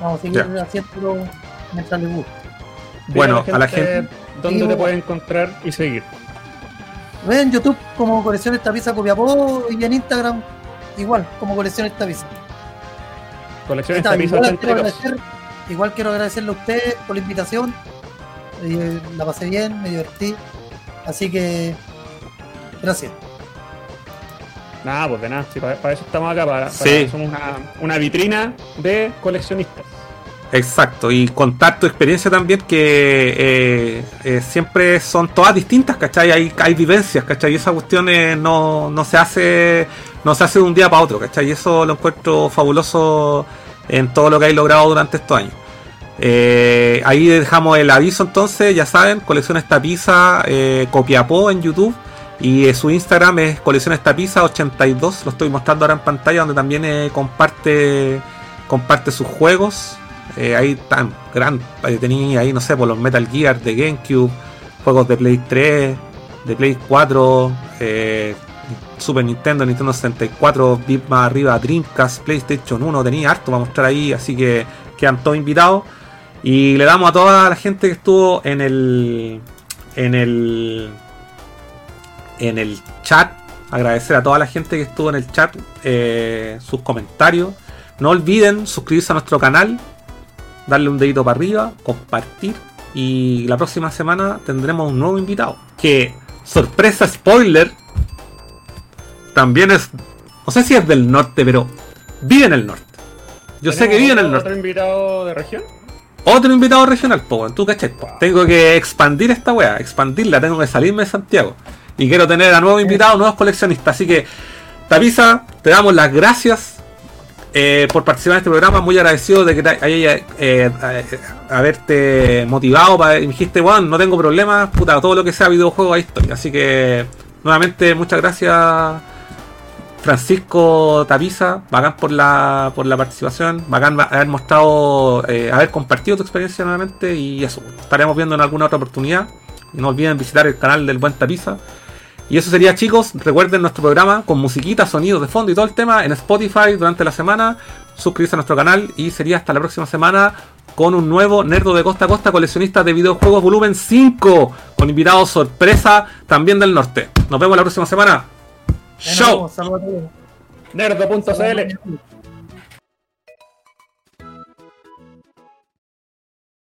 Vamos a seguir haciéndolo mientras les guste. Bueno, a la gente- ¿Dónde Sí, te pueden encontrar y seguir? Ve en YouTube como Colecciones Tapiza Copiapó y en Instagram igual como Colecciones Tapiza. Colecciones Está, Tapiza igual, quiero 82. agradecer, igual quiero agradecerle a ustedes por la invitación. Eh, la pasé bien, me divertí. Así que gracias. Nada, pues de nada. Sí, para, para eso estamos acá. Para, para- Sí. somos una, una vitrina de coleccionistas. Exacto, y contar tu experiencia también, que eh, eh, siempre son todas distintas, ¿cachai? Hay, hay vivencias, ¿cachai? Y esa cuestión eh, no, no se hace no se hace de un día para otro, ¿cachai? Y eso lo encuentro fabuloso en todo lo que hay logrado durante estos años. Eh, ahí dejamos el aviso entonces, ya saben, Colecciones Tapiza eh, Copiapó en YouTube. Y su Instagram es Colecciones Tapiza 82, lo estoy mostrando ahora en pantalla, donde también eh, comparte, comparte sus juegos. Eh, ahí tan gran, tenía ahí, no sé, por los Metal Gear de GameCube, juegos de Play 3, de Play 4, eh, Super Nintendo, Nintendo 64, bit más arriba, Dreamcast, PlayStation 1, tenía harto para mostrar ahí, así que quedan todos invitados. Y le damos a toda la gente que estuvo en el. en el. En el chat. Agradecer a toda la gente que estuvo en el chat eh, sus comentarios. No olviden suscribirse a nuestro canal, darle un dedito para arriba, compartir. Y la próxima semana tendremos un nuevo invitado. Que, sorpresa spoiler, también es. No sé si es del norte, pero vive en el norte. Yo sé que vive en el norte. ¿Otro invitado de región? Otro invitado regional, po, tú cachai, po. Tengo que expandir esta weá, expandirla, tengo que salirme de Santiago. Y quiero tener a nuevos invitados, nuevos coleccionistas. Así que, Tapisa, te damos las gracias eh, por participar en este programa. Muy agradecido de que te haya eh, eh, haberte motivado. Para, y me dijiste, weón, no tengo problemas, puta, todo lo que sea videojuego, ahí estoy. Así que, nuevamente, muchas gracias. Francisco Tapiza, bacán por la, por la participación, bacán haber mostrado, eh, haber compartido tu experiencia nuevamente y eso, estaremos viendo en alguna otra oportunidad. Y no olviden visitar el canal del Buen Tapiza. Y eso sería chicos, recuerden nuestro programa con musiquita, sonidos de fondo y todo el tema en Spotify durante la semana. Suscribirse a nuestro canal y sería hasta la próxima semana con un nuevo Nerdo de Costa a Costa, coleccionista de videojuegos volumen 5, con invitados sorpresa también del norte. Nos vemos la próxima semana. Todos. Nerdo.cl.